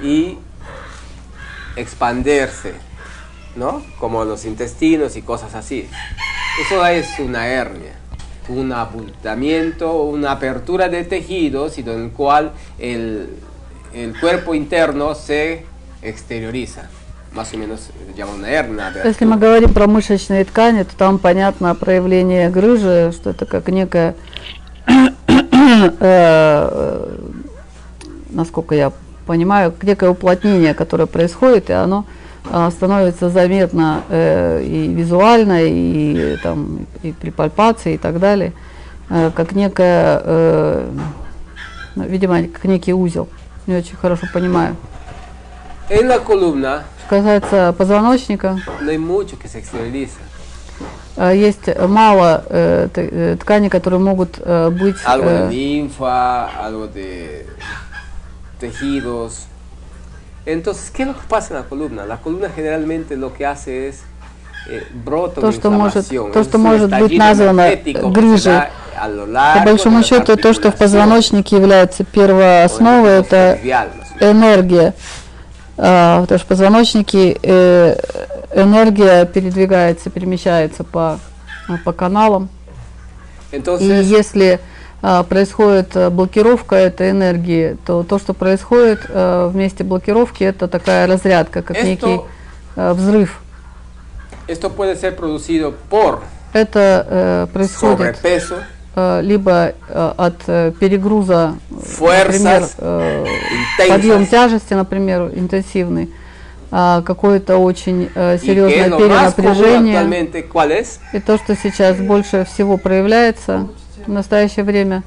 y expandirse, ¿no? Como los intestinos y cosas así. Eso es una hernia, un abultamiento, una apertura de tejidos y en el cual el, el cuerpo interno se exterioriza. Más o menos se llama una hernia. de Если мы говорим про мышечные ткани, то там понятно проявление грыжи, что это как некое, э, насколько я понимаю, некое уплотнение, которое происходит, и оно а, становится заметно э, и визуально, и, там, и при пальпации и так далее, э, как некое, э, ну, видимо, как некий узел. Не очень хорошо понимаю. En la columna Что касается позвоночника, no hay mucho que se exterioriza. Э, Есть мало э, э, тканей, которые могут э, быть Algo de э, linfa, algo de tejidos. Entonces, ¿qué que pasa en la columna? La columna generalmente lo que hace es eh, brota То, что может- то, что может быть названо грыжей. по большому счету то, что в позвоночнике является первоосновой, это энергия. А, Потому что э, энергия передвигается, перемещается по, по каналам. И Entonces, если а, происходит а, блокировка этой энергии, то то, что происходит а, в месте блокировки, это такая разрядка, как Esto- некий а, взрыв. esto puede ser producido por Это э, происходит sobrepeso, э, либо э, от э, перегруза, э, Fuerzas например, э, подъем тяжести, например, интенсивный, какое-то очень э, серьезное перенапряжение. И то, что сейчас больше всего проявляется в настоящее время,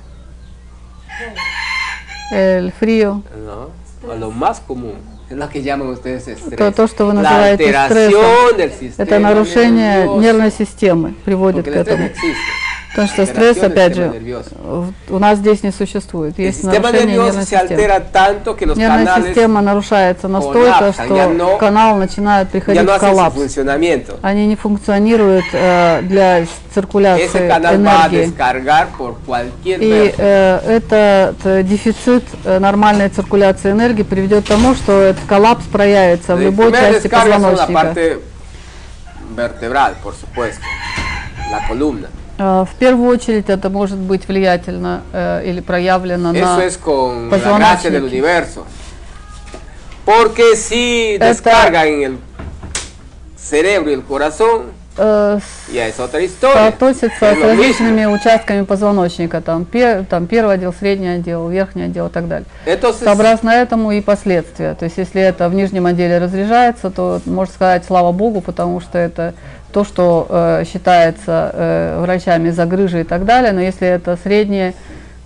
ustedes estrés. то, то, что вы называете стрессом, это нарушение нервной системы приводит к этому. Потому что стресс, опять же, у нас здесь не существует. Есть нарушение нервной системы. Нервная система нарушается настолько, что канал начинает приходить в коллапс. Они не функционируют э, для циркуляции энергии. И э, этот э, дефицит э, нормальной циркуляции энергии приведет к тому, что этот коллапс проявится в любой части позвоночника. vertebral, por supuesto, la columna. Э, В первую очередь это может быть влиятельно э, или проявлено Eso на es con la позвоночнике. gracia del universo. Porque si Это- descarga en el cerebro y el corazón, э, соотносится с lo mismo. различными участками позвоночника, там, пе- там первый отдел, средний отдел, верхний отдел и так далее. Entonces, Сообразно этому и последствия. То есть если это в нижнем отделе разряжается, то можно сказать слава богу, потому что это то, что э, считается э, врачами за грыжей и так далее. Но если это средний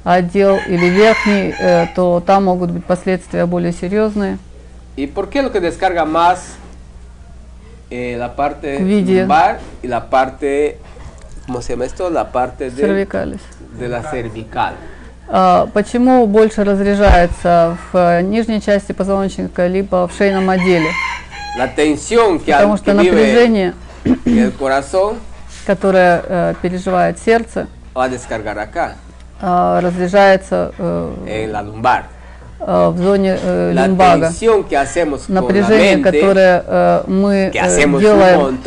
отдел или верхний, э, то там могут быть последствия более серьезные. ¿y por qué lo que descarga más eh, la parte lumbar y la parte, ¿cómo se llama esto? La parte de, Cervicales. de la cervical. А, Почему больше разряжается в э, нижней части позвоночника, либо в шейном отделе? La tensión que, Потому что que напряжение, el corazón которое э, переживает сердце, va a descargar acá, а, разряжается э, en la lumbar. Э, в зоне э, лимбага. Напряжение, которое э, мы э, делаем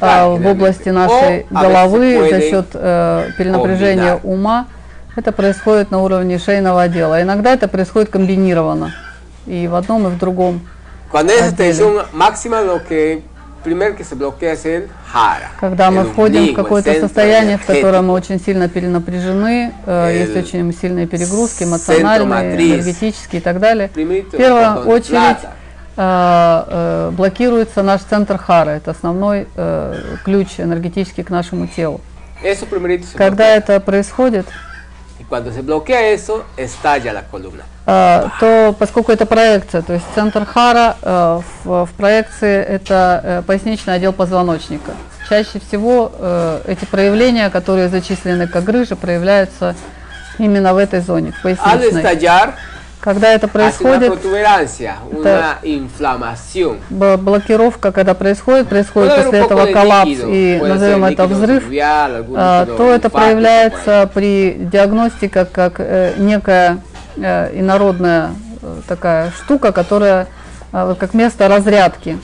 а, в области нашей головы за счет э, перенапряжения ума, это происходит на уровне шейного отдела. Иногда это происходит комбинированно. И в одном, и в другом. Cuando hay esa tensión máxima, lo que Когда мы входим в какое-то состояние, в котором мы очень сильно перенапряжены, э, есть очень сильные перегрузки, эмоциональные, энергетические и так далее. В первую de очередь э, э, блокируется наш центр хара. Это основной ключ энергетический к нашему телу. Когда это происходит, cuando se bloquea eso, estalla la columna. э, то поскольку это проекция, то есть центр хара э, в, в проекции это э, поясничный отдел позвоночника. Чаще всего э, эти проявления, которые зачислены как грыжи, проявляются именно в этой зоне, в Al поясничной. estallar, Когда это происходит, б- блокировка, когда происходит, происходит после этого коллапс и назовем это взрыв, а, то это проявляется при диагностике как э, некая э, инородная э, такая штука, которая как место разрядки.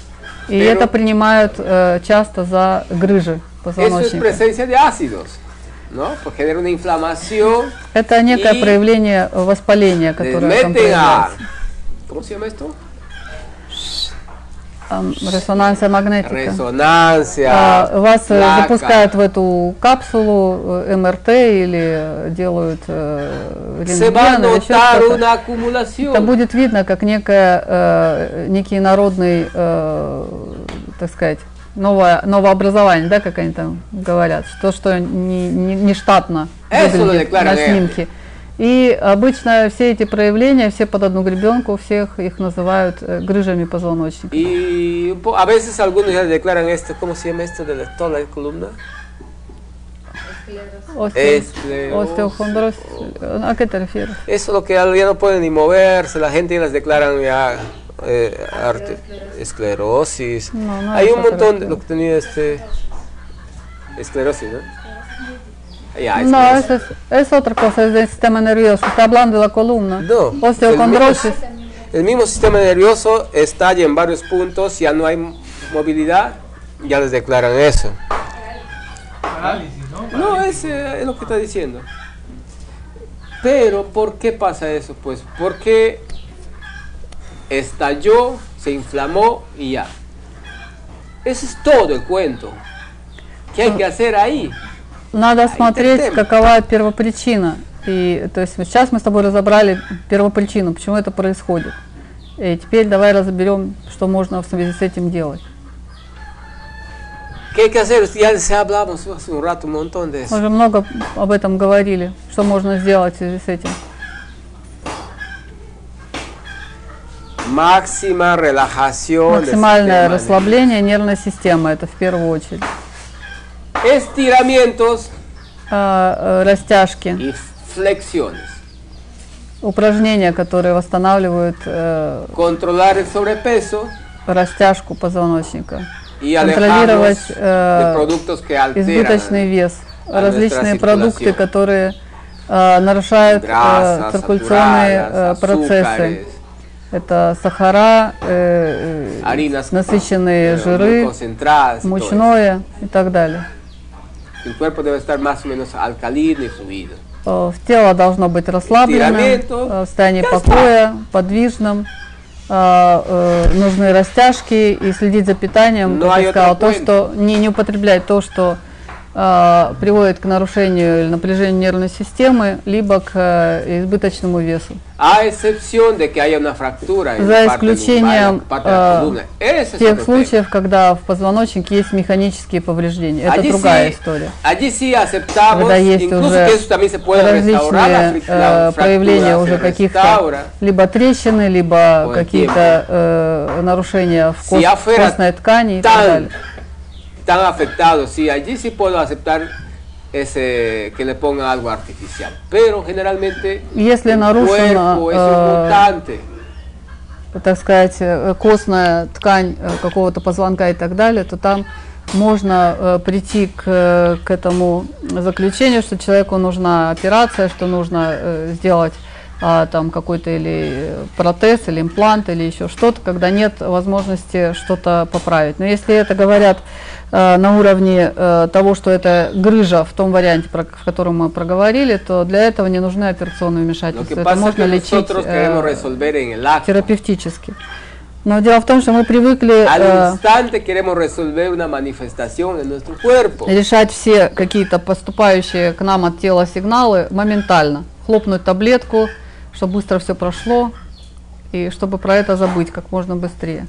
И это принимают часто за грыжи позвоночника. ¿No? Pues genera una inflamación. Это некое проявление воспаления, которое там проявляется. ¿Cómo se llama esto? Резонансия магнетика. А, Вас э, placa. запускают в эту капсулу э, МРТ или делают э, a рентген или что-то. Это будет видно как некое, э, некий народный, э, так сказать, новое, новообразование, да, как они там говорят, то, что не, не, не штатно выглядит declaran на снимке. И обычно все эти проявления, все под одну гребенку, всех их называют э, грыжами позвоночника. Po- a veces algunos ya declaran esto, ¿cómo se llama esto de la, toda la columna? Остео- Esclerosis. Остеохондроз. ¿A qué te refieres? Eso lo que ya no pueden ni moverse, la gente ya las declaran ya eh, arte- esclerosis. No, no Hay un montón de lo que tenía este esclerosis, ¿no? Ya, No, esclerosis. eso es, es otra cosa, es del sistema nervioso. Está hablando de la columna. No, Osteocondrosis. El mismo sistema nervioso estalla en varios puntos, ya no hay movilidad, ya les declaran eso. Parálisis, ¿no? No, es, eh, es lo que está diciendo. Pero, ¿por qué pasa eso? Pues porque estalló, se inflamó y ya. Ese es todo el cuento. ¿Qué hay que hacer ahí? Надо смотреть, какова первопричина. И то есть сейчас мы с тобой разобрали первопричину, почему это происходит. И теперь давай разберем, что можно в связи с этим делать. ¿Qué hay que hacer? Ya se hablamos hace un rato un montón de Мы уже много об этом говорили, что можно сделать в связи с этим. Máxima relajación. del Максимальное sistema расслабление нервной системы, это в первую очередь. Estiramientos А, э, растяжки, y flexiones. упражнения, которые восстанавливают э, Controlar el sobrepeso растяжку позвоночника. y Контролировать э, избыточный вес, различные продукты, которые э, нарушают э, циркуляционные э, процессы. Это сахара, э, э, harinas насыщенные muy жиры, мучное и так далее. El cuerpo debe estar más o menos alcalino y fluido. Э, в Тело должно быть расслабленным, э, в состоянии покоя, подвижным. а, э, нужны растяжки и следить за питанием, как я сказала, то, что не, не употреблять то, что а, приводит к нарушению или напряжению нервной системы, либо к э, избыточному весу. En За исключением э, es тех случаев, когда в позвоночнике есть механические повреждения. Это другая история. Когда есть уже различные э, проявления уже каких-то либо трещины, либо какие-то э, нарушения в костной ткани и так далее. Tan afectados, sí, allí sí puedo aceptar ese que le pongan algo artificial, pero generalmente Если нарушено, cuerpo es un mutante. так сказать, э, костная ткань э, какого-то позвонка и так далее, то там можно э, прийти к, к этому заключению, что человеку нужна операция, что нужно сделать а, там какой-то или протез, или имплант, или еще что-то, когда нет возможности что-то поправить. Но если это говорят э, на уровне э, того, что это грыжа в том варианте, про, в котором мы проговорили, то для этого не нужны операционные вмешательства. Это можно лечить э, терапевтически. Но дело в том, что мы привыкли э, решать все какие-то поступающие к нам от тела сигналы моментально. Хлопнуть таблетку, чтобы быстро все прошло, и чтобы про это забыть как можно быстрее.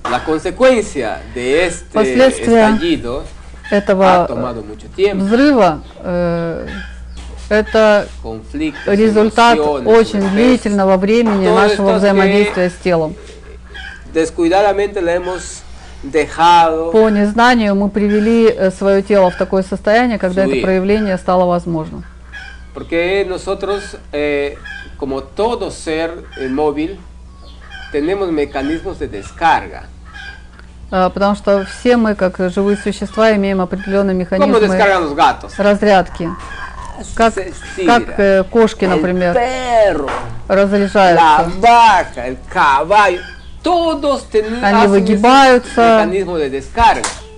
Последствия Этого взрыва э, это результат очень sobrepeso. длительного времени нашего взаимодействия с телом. По незнанию мы привели свое тело в такое состояние, когда это проявление стало возможным. Porque nosotros, eh, como todo ser eh, móvil, tenemos mecanismos de descarga. А, Потому что все мы, как живые существа, имеем определенные ¿Cómo механизмы разрядки. Как, как э, кошки, например, разряжаются. Они выгибаются.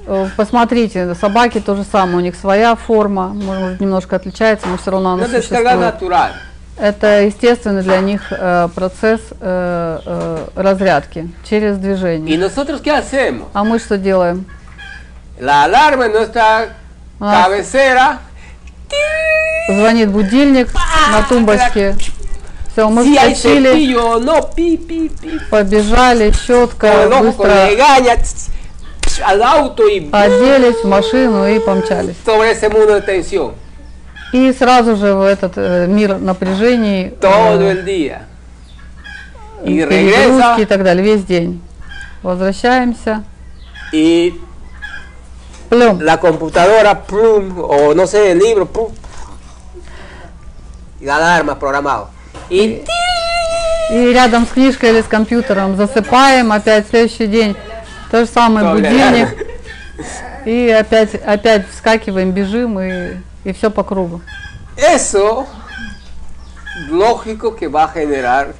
Э, Посмотрите, собаки то же самое, у них своя форма, может немножко отличается, но все равно она существует. Это естественный для них э, процесс э, э, разрядки через ¿Y движение. nosotros qué hacemos? А мы что делаем? La alarma en nuestra Ah. cabecera. Звонит будильник на тумбочке. Все, мы Si hay cepillo o no, pi, pi, pi. побежали, Con щетка, el ojo, con быстро legaña, tss, tss, al auto y оделись в машину и помчались. sobre ese mundo de tensión. И сразу же в этот э, мир напряжений, Todo э, el día. Y regresa и так далее, весь день. Возвращаемся, y плем. la computadora, plum, o no sé, el libro, plum. La alarma programado. Y И рядом с книжкой или с компьютером засыпаем, опять следующий день то же самое, будильник. И опять, опять вскакиваем, бежим и, и все по кругу. eso, lógico que va a generar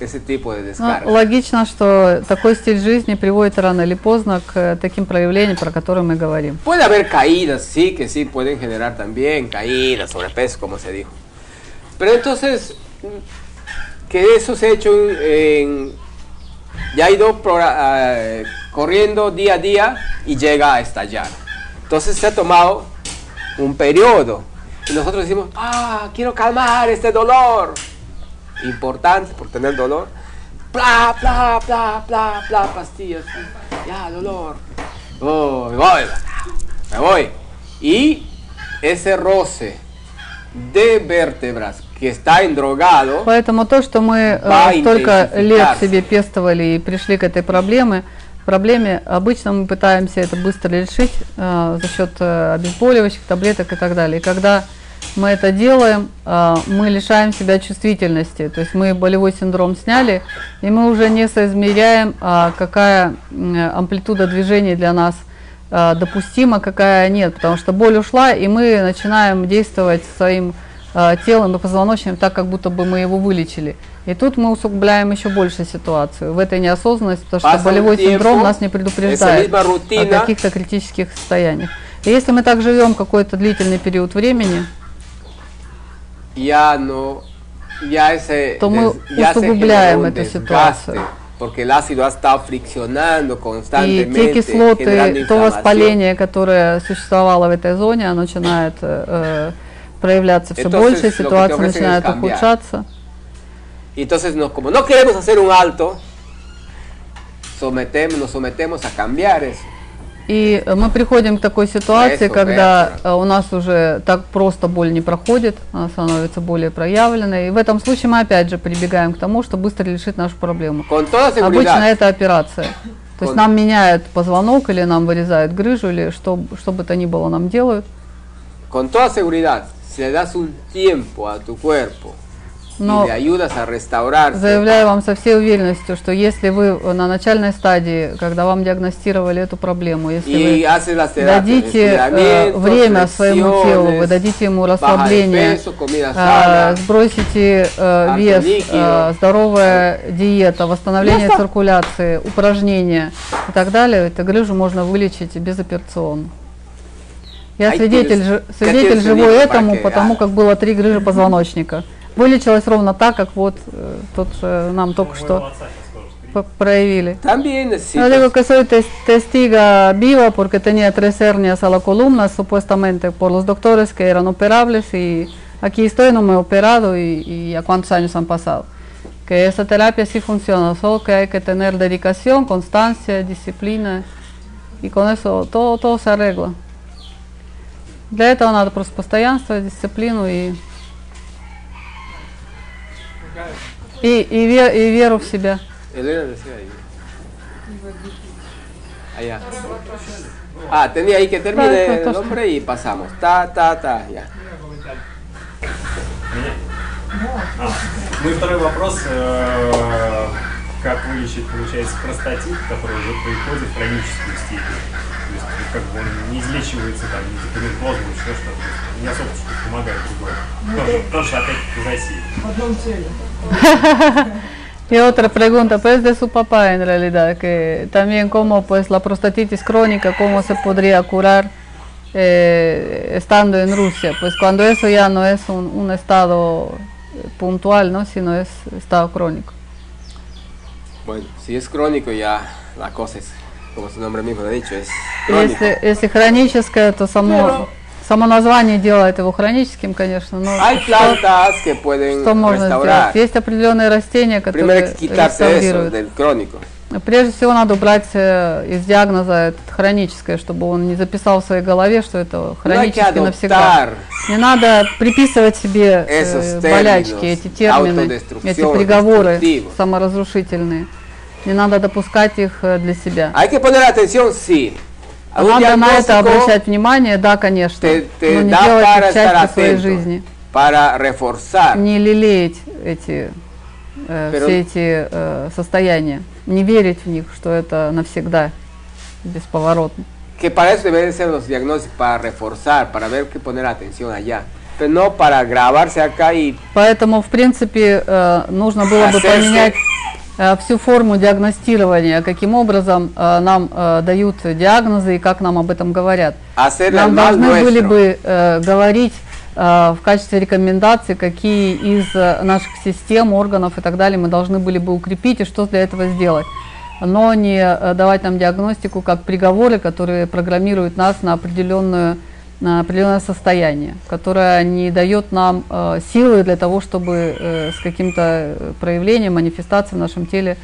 ese tipo de Ну, descarga. логично, что такой стиль жизни приводит рано или поздно к э, таким проявлениям, про которые мы говорим. Puede haber caídas, sí, que sí pueden generar también caídas, sobrepeso, como se dijo. Pero entonces, mm, que eso se ha hecho en, ya ha ido progra- eh, corriendo día a día y llega a estallar. Entonces se ha tomado un periodo y nosotros decimos, ah, quiero calmar este dolor. Importante por tener dolor. Bla, bla, bla, bla, bla, pastillas. Ya, dolor. Oh, me voy, me voy. Y ese roce de vértebras que está endrogado, Поэтому то, что мы э, Va a столько лет intensificarse. себе пестовали и пришли к этой проблеме, проблеме, обычно мы пытаемся это быстро решить э, за счет э, обезболивающих, таблеток и так далее. И когда мы это делаем, э, мы лишаем себя чувствительности. То есть мы болевой синдром сняли, и мы уже не соизмеряем, а, какая м, амплитуда движений для нас э, допустима, какая нет. Потому что боль ушла, и мы начинаем действовать своим э, телом и позвоночным так, как будто бы мы его вылечили. И тут мы усугубляем еще больше ситуацию в этой неосознанности, потому что болевой синдром нас не предупреждает о каких-то критических состояниях. И если мы так живем какой-то длительный период времени, ese, То мы усугубляем эту ситуацию. porque el ácido estado friccionando И constantemente, те generando кислоты, то воспаление, которое существовало в этой зоне, оно начинает э, проявляться все Entonces, больше, ситуация начинает ухудшаться. Y entonces, nos, como no queremos hacer un alto, sometemos, nos sometemos a cambiar eso. И мы приходим к такой ситуации, когда э, у нас уже так просто боль не проходит, она становится более проявленной. И в этом случае мы опять же прибегаем к тому, что быстро решить нашу проблему. Обычно это операция. То есть нам меняют позвонок или нам вырезают грыжу, или что, что бы то ни было нам делают. Con toda seguridad, si le das un tiempo a tu cuerpo Но y le ayudas a restaurarse, заявляю вам со всей уверенностью, что если вы на начальной стадии, когда вам диагностировали эту проблему, если y вы дадите э, время своему телу, вы дадите ему расслабление, sana, сбросите э, вес, э, здоровая диета, восстановление циркуляции, упражнения и так далее, эту грыжу можно вылечить безоперационно. Я свидетель, свидетель живой этому, потому haga. как было три грыжи позвоночника. Вылечилось ровно так, как вот э, тут э, нам только что проявили. también Yo digo necesitas que soy tes- testiga viva porque tenía tres hernias a la columna, supuestamente por los doctores que eran operables y aquí estoy, no me he operado y, y a cuántos años han pasado. Que esa terapia sí funciona, solo que hay que tener dedicación, constancia, disciplina y con eso todo, todo se arregla. Для этого надо просто постоянство, дисциплину и, и, и, ве- и веру в себя. Allá. Ah, tenía ahí que termine el hombre y pasamos. Ta, ta, ta, ya. А, ну и второй вопрос. э, Как вылечить, получается, простатит, который уже приходит в хроническую степень? То есть, ну, как бы он не излечивается там медикаментозно, еще что-то. То есть Не особо что помогает другое. Тоже, тоже опять-таки из России. В одном теле. Y otra pregunta, pues de su papá en realidad, que también cómo pues la prostatitis crónica, cómo se podría curar eh, estando en Rusia, pues cuando eso ya no es un, un estado eh, puntual, ¿no? sino es estado crónico. Bueno, si es crónico ya la cosa es, como su nombre mismo lo ha dicho, es crónico. Если, если хроническое, то само, само название делает его хроническим, конечно, но Hay что, que pueden что можно restaurar. сделать? Есть определенные растения, Primero которые quitarse eso del crónico. Прежде всего надо убрать э, из диагноза это хроническое, чтобы он не записал в своей голове, что это que хронически навсегда. Не надо приписывать себе э, болячки, эти термины, эти приговоры саморазрушительные. Не надо допускать их э, для себя. Hay que poner atención, sí. Надо на это обращать внимание, да, конечно, te, te но не делать их частью своей atento, жизни. para reforzar. Не лелеять эти, э, Pero- все эти э, состояния, не верить в них, что это навсегда, бесповоротно. Que para eso deben ser los diagnósticos, para reforzar, para ver que poner atención allá. Pero no para grabarse acá y Поэтому, в принципе, э, нужно было бы поменять всю форму диагностирования, каким образом э, нам э, дают диагнозы и как нам об этом говорят. el Нам должны были бы э, говорить э, в качестве рекомендаций, какие из э, наших систем, органов и так далее мы должны были бы укрепить и что для этого сделать. Но не э, давать нам диагностику как приговоры, которые программируют нас на определенную на определенное состояние, которое не дает нам э, силы для того, чтобы э, с каким-то э, проявлением, манифестацией в нашем теле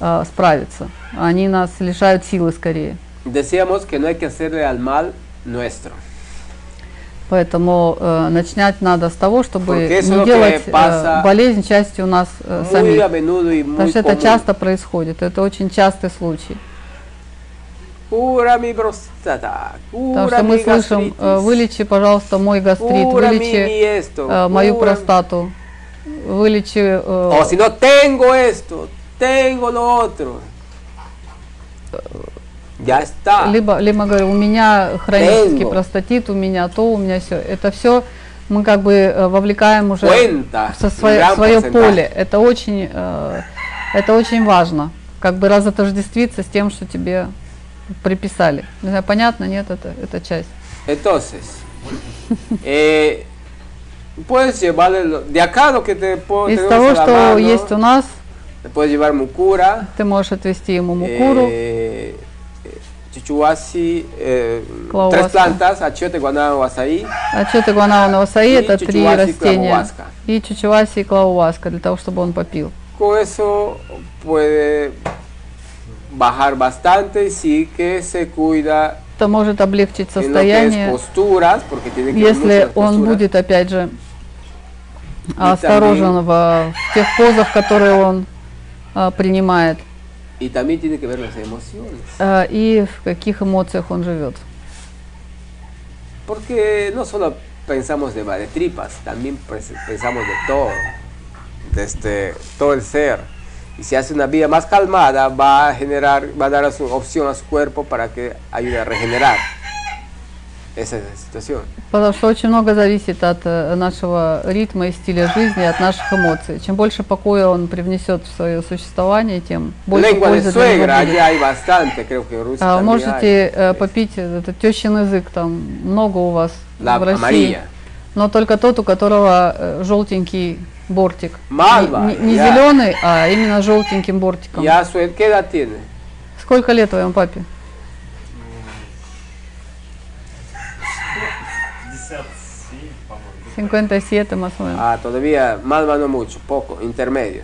э, справиться. Они нас лишают силы скорее. Decíamos que no hay que hacerle al mal nuestro. Поэтому э, начинать надо с того, чтобы не делать э, болезнь частью нас э, самих. Потому что это часто происходит, это очень частый случай. Потому что мы слышим, э, вылечи, пожалуйста, мой гастрит, вылечи э, мою простату, вылечи... э, O si no, tengo esto, tengo lo otro. Ya está. либо, либо говорю, у меня хронический Tengo. простатит, у меня то, у меня все. Это все мы как бы вовлекаем уже Cuenta, со свое, свое поле. Это очень, это очень важно. Как бы разотождествиться с тем, что тебе приписали. Не знаю, понятно, нет, это, это часть. Entonces, eh, puedes llevarle lo- de acá lo que te puedo Из того, что mano, есть у нас, Le puedes llevar mucura, Ты можешь отвести ему мукуру, eh, eh, chichuasi, eh, Clauhuasca. tres plantas, achiote, guanabo, azaí. Отчеты гуанауна васаи это три растения. клавуаска. И чучеваси и клауваска для того, чтобы он попил. Con eso puede bajar bastante, sí que se cuida Это может облегчить состояние, posturas, если он будет, опять же, осторожен в, тех позах, которые он а, принимает, Y también tiene que ver las emociones. а, и в каких эмоциях он живет. Porque no solo pensamos de, de tripas, también pensamos de todo, desde todo el ser. Y si hace una vida más calmada, va a generar, va a dar opción a su cuerpo para que ayude a regenerar esa situación. Потому что очень много зависит от э, нашего ритма и стиля жизни, от наших эмоций. Чем больше покоя он привнесет в свое существование, тем больше Lengua пользы для него будет. А, можете э, попить этот тещин язык, там много у вас La в России. amarilla. Но только тот, у которого э, желтенький бортик. Мальва, не не я- зеленый, а именно желтеньким бортиком. Ya su, ¿Qué edad tiene? Сколько лет твоему папе? 57, по-моему. 57 más o menos. Ah, todavía, Malva no mucho, poco, intermedio.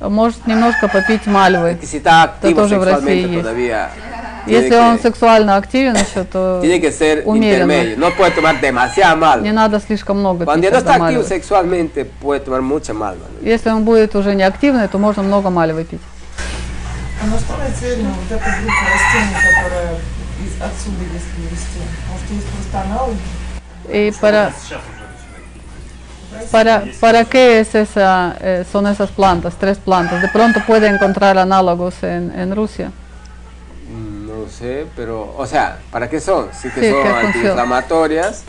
Может немножко попить мальвы. Activo тоже в России есть. Tiene Если он сексуально активен еще, то Tiene que ser умеренно. intermedio, no puede tomar demasiada Не надо слишком много Cuando пить ya no está activo sexualmente, puede tomar mucha malva. Если он будет уже не активный, то можно много мальвы пить. А на что нацелена вот эта группа растений, которая из, отсюда, если вести? Может, есть просто аналоги? Y para, para, ¿Para qué es esa, eh, son esas plantas, tres plantas? De pronto puede encontrar análogos en, en Rusia. pero, o sea, ¿para qué son? Sí que son antiinflamatorias,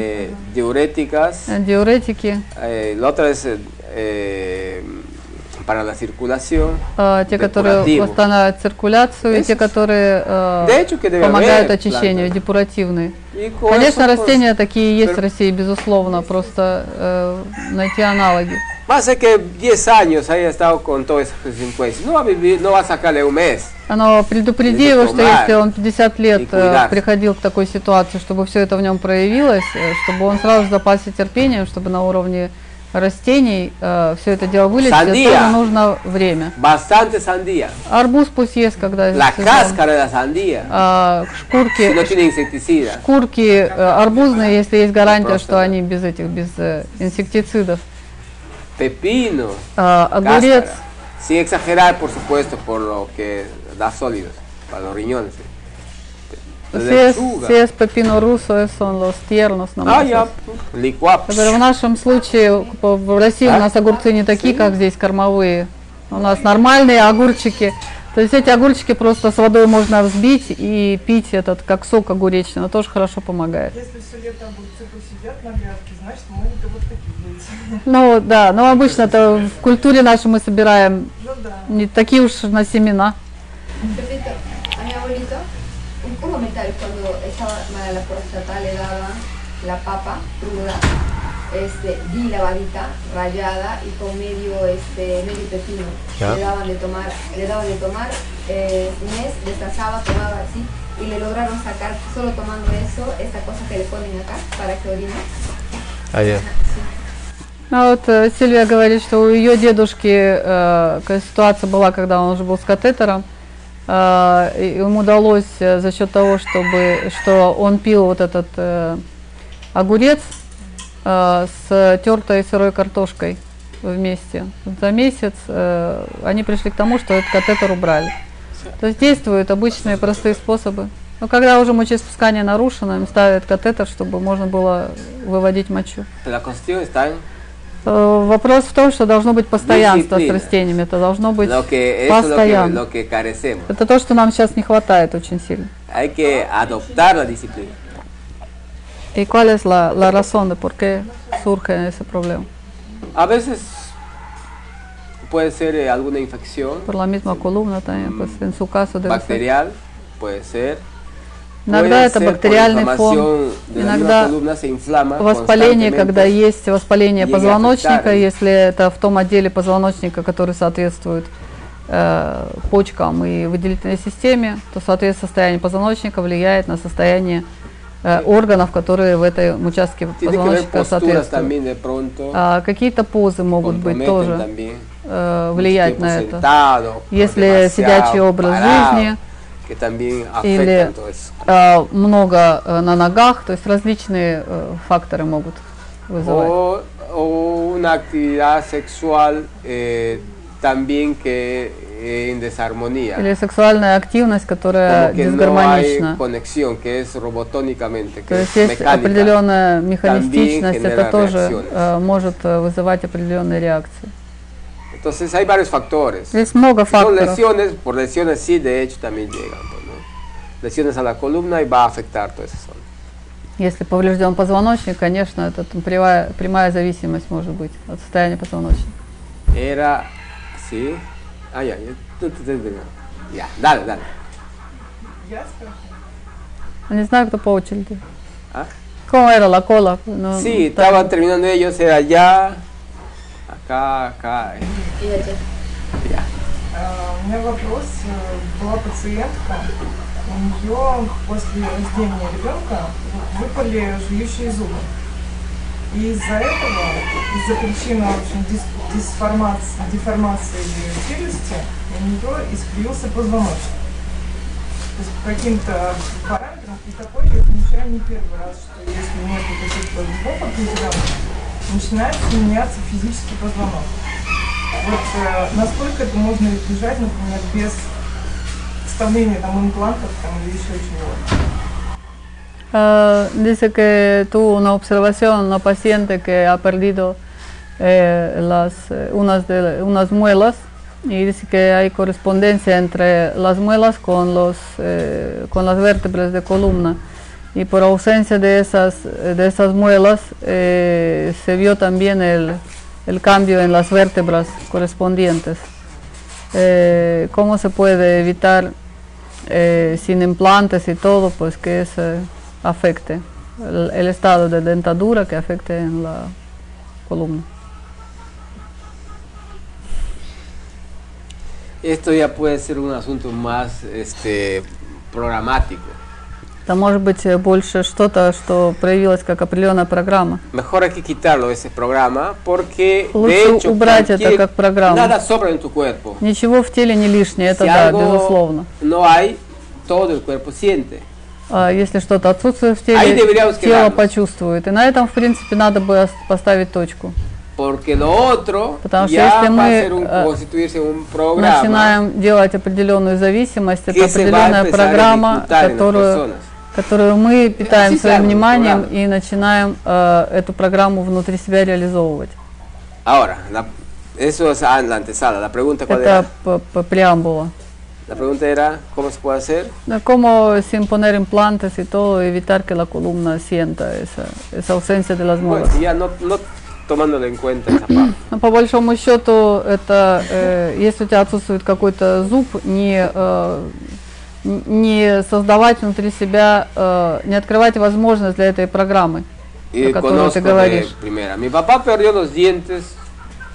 eh, diuréticas. Diuréticas. Eh, la otra es eh, eh, para la circulación. э, те, которые восстанавливают циркуляцию, и те, Esos. которые De hecho, помогают очищению. Y con Конечно, eso, pues, растения такие есть в России, безусловно, просто э, найти аналоги. Va a ser que 10 años haya estado con todas esas secuencias. No va a vivir, no va a sacarle un mes. Но предупреди Или его, что если он 50 лет э, приходил к такой ситуации, чтобы все это в нем проявилось, э, чтобы он сразу запасся терпением, чтобы на уровне растений все это дело вылечить, тоже нужно время. Bastante sandía. Арбуз пусть ест, когда La cáscara de sandía. А, Si шкурки, no tiene insecticida. шкурки э, арбузные, если есть гарантия, что они без этих, без э, инсектицидов. Pepino. А, огурец, Cáscara. Sin exagerar, por supuesto, por lo que da sólidos para los riñones. Si es, si es pepino ruso, es- son los tiernos. Ah, es. Licuado. Я в нашем случае в России А? у нас огурцы не такие, как здесь, кормовые. У нас нормальные огурчики. То есть эти огурчики просто с водой можно взбить и пить этот, как сок огуречный, но тоже хорошо помогает. Если все лето огурцы посидят на грядке, значит, могут и вот такие. Ну да, но обычно-то в культуре нашей мы собираем Ну да. не такие уж на семена. un, un comentario, cuando estaba mala la próstata le daban la papa cruda, este, bien lavadita, rallada y con medio, este, medio pepino. Ya. Le daban de tomar, le daban de tomar, eh, Inés destazaba, tomaba así y le lograron sacar solo tomando eso, esta cosa que le ponen acá para que orine. А вот э, Сильвия говорит, что у ее дедушки э, такая ситуация была, когда он уже был с катетером. и ему удалось э, за счет того, чтобы, что он пил вот этот э, огурец э, с тертой сырой картошкой вместе. За месяц они пришли к тому, что этот катетер убрали. То есть действуют обычные простые способы. Но когда уже мочеиспускание нарушено, им ставят катетер, чтобы можно было выводить мочу. La está en Вопрос в том, что должно быть постоянство с Дисциплина. растениями. Это должно быть que, que, постоянно. que carecemos. Это то, что нам сейчас не хватает очень сильно. Hay que adoptar la disciplina. ¿Y cuál es la, la razón de por qué surge ese problema? A veces puede ser eh, alguna infección Por la misma columna también, pues en su caso debe ser. bacterial, puede ser. Иногда это бактериальный фон, иногда воспаление, когда есть воспаление позвоночника, если это в том отделе позвоночника, который соответствует э, почкам и выделительной системе, то, соответственно, состояние позвоночника влияет на состояние э, органов, которые в этом участке позвоночника соответствуют. А какие-то позы могут быть тоже э, влиять на это. Если сидячий образ жизни que también или afectan todo eso. э, много э, на ногах, то есть различные э, факторы могут вызывать. O, o una actividad sexual eh, también que eh, en desarmonía. Или сексуальная активность, которая Como que no hay дисгармонична. conexión, que es robotónicamente, То que есть есть mecánica. определенная механистичность, это тоже э, может э, вызывать определенные реакции. Entonces hay varios factores. Есть много Si Son lesiones, por lesiones sí, de hecho también llegan. pues, ¿no? Lesiones a la columna y va a afectar toda esa zona. Если поврежден позвоночник, конечно, это там прямая, прямая зависимость может быть от состояния позвоночника. Era, sí. Ah, ya, ya. Ya, dale, dale. Я спрашиваю? Не знаю, кто по очереди. Ah. ¿Cómo era la cola? No, Sí, estaban terminando ellos, era allá, eh. Ya. А, У меня вопрос. Э, Была пациентка, у нее после рождения ребенка выпали жующие зубы. И из-за этого, из-за причины, общем, дис- дисформации, деформации челюсти, у нее искривился позвоночник. То есть по каким-то параметрам, и такое я замечаю не первый раз, что если нет каких-то зубов определенных, начинает меняться физический позвонок. Вот э, насколько это можно избежать, например, без вставления там имплантов там, или еще чего-то? Ah, dice que tuvo una observación, una paciente que ha perdido eh, las, eh, unas, de, unas muelas y dice que hay correspondencia entre las muelas con, los, eh, con las vértebras de columna y por ausencia de esas, de esas muelas eh, se vio también el, el cambio en las vértebras correspondientes. Eh, ¿Cómo se puede evitar eh, sin implantes y todo, pues que eso afecte el, el estado de dentadura que afecte en la columna? Esto ya puede ser un asunto más este, programático. Это может быть э, больше что-то, что проявилось как определенная программа. Mejor hay que quitarlo ese programa porque Лучше de hecho убрать это как программу. nada sobra en tu cuerpo. Ничего в теле не лишнее, это si да, безусловно. no hay, todo el cuerpo siente. А если что-то отсутствует в теле, тело почувствует. И на этом, в принципе, надо бы ос- поставить точку. Porque lo otro Потому что если мы, un, э, un Начинаем делать определенную зависимость, это определенная программа, которую. Которую мы питаем sí, своим вниманием programa. и начинаем э, эту программу внутри себя реализовывать. Ahora, la- eso es ah, la antesala. La pregunta cuál Это era? преамбула. La pregunta era cómo se puede hacer. Cómo sin poner implantes y todo, evitar que la columna sienta esa, esa ausencia de las muelas. ya no, no tomándole en cuenta esa parte. По большому счету, это э, если у тебя отсутствует какой-то зуб, не, э, не создавать внутри себя, э, не открывать возможность для этой программы, Y о которой ты говоришь. primera. Mi papá perdió los dientes,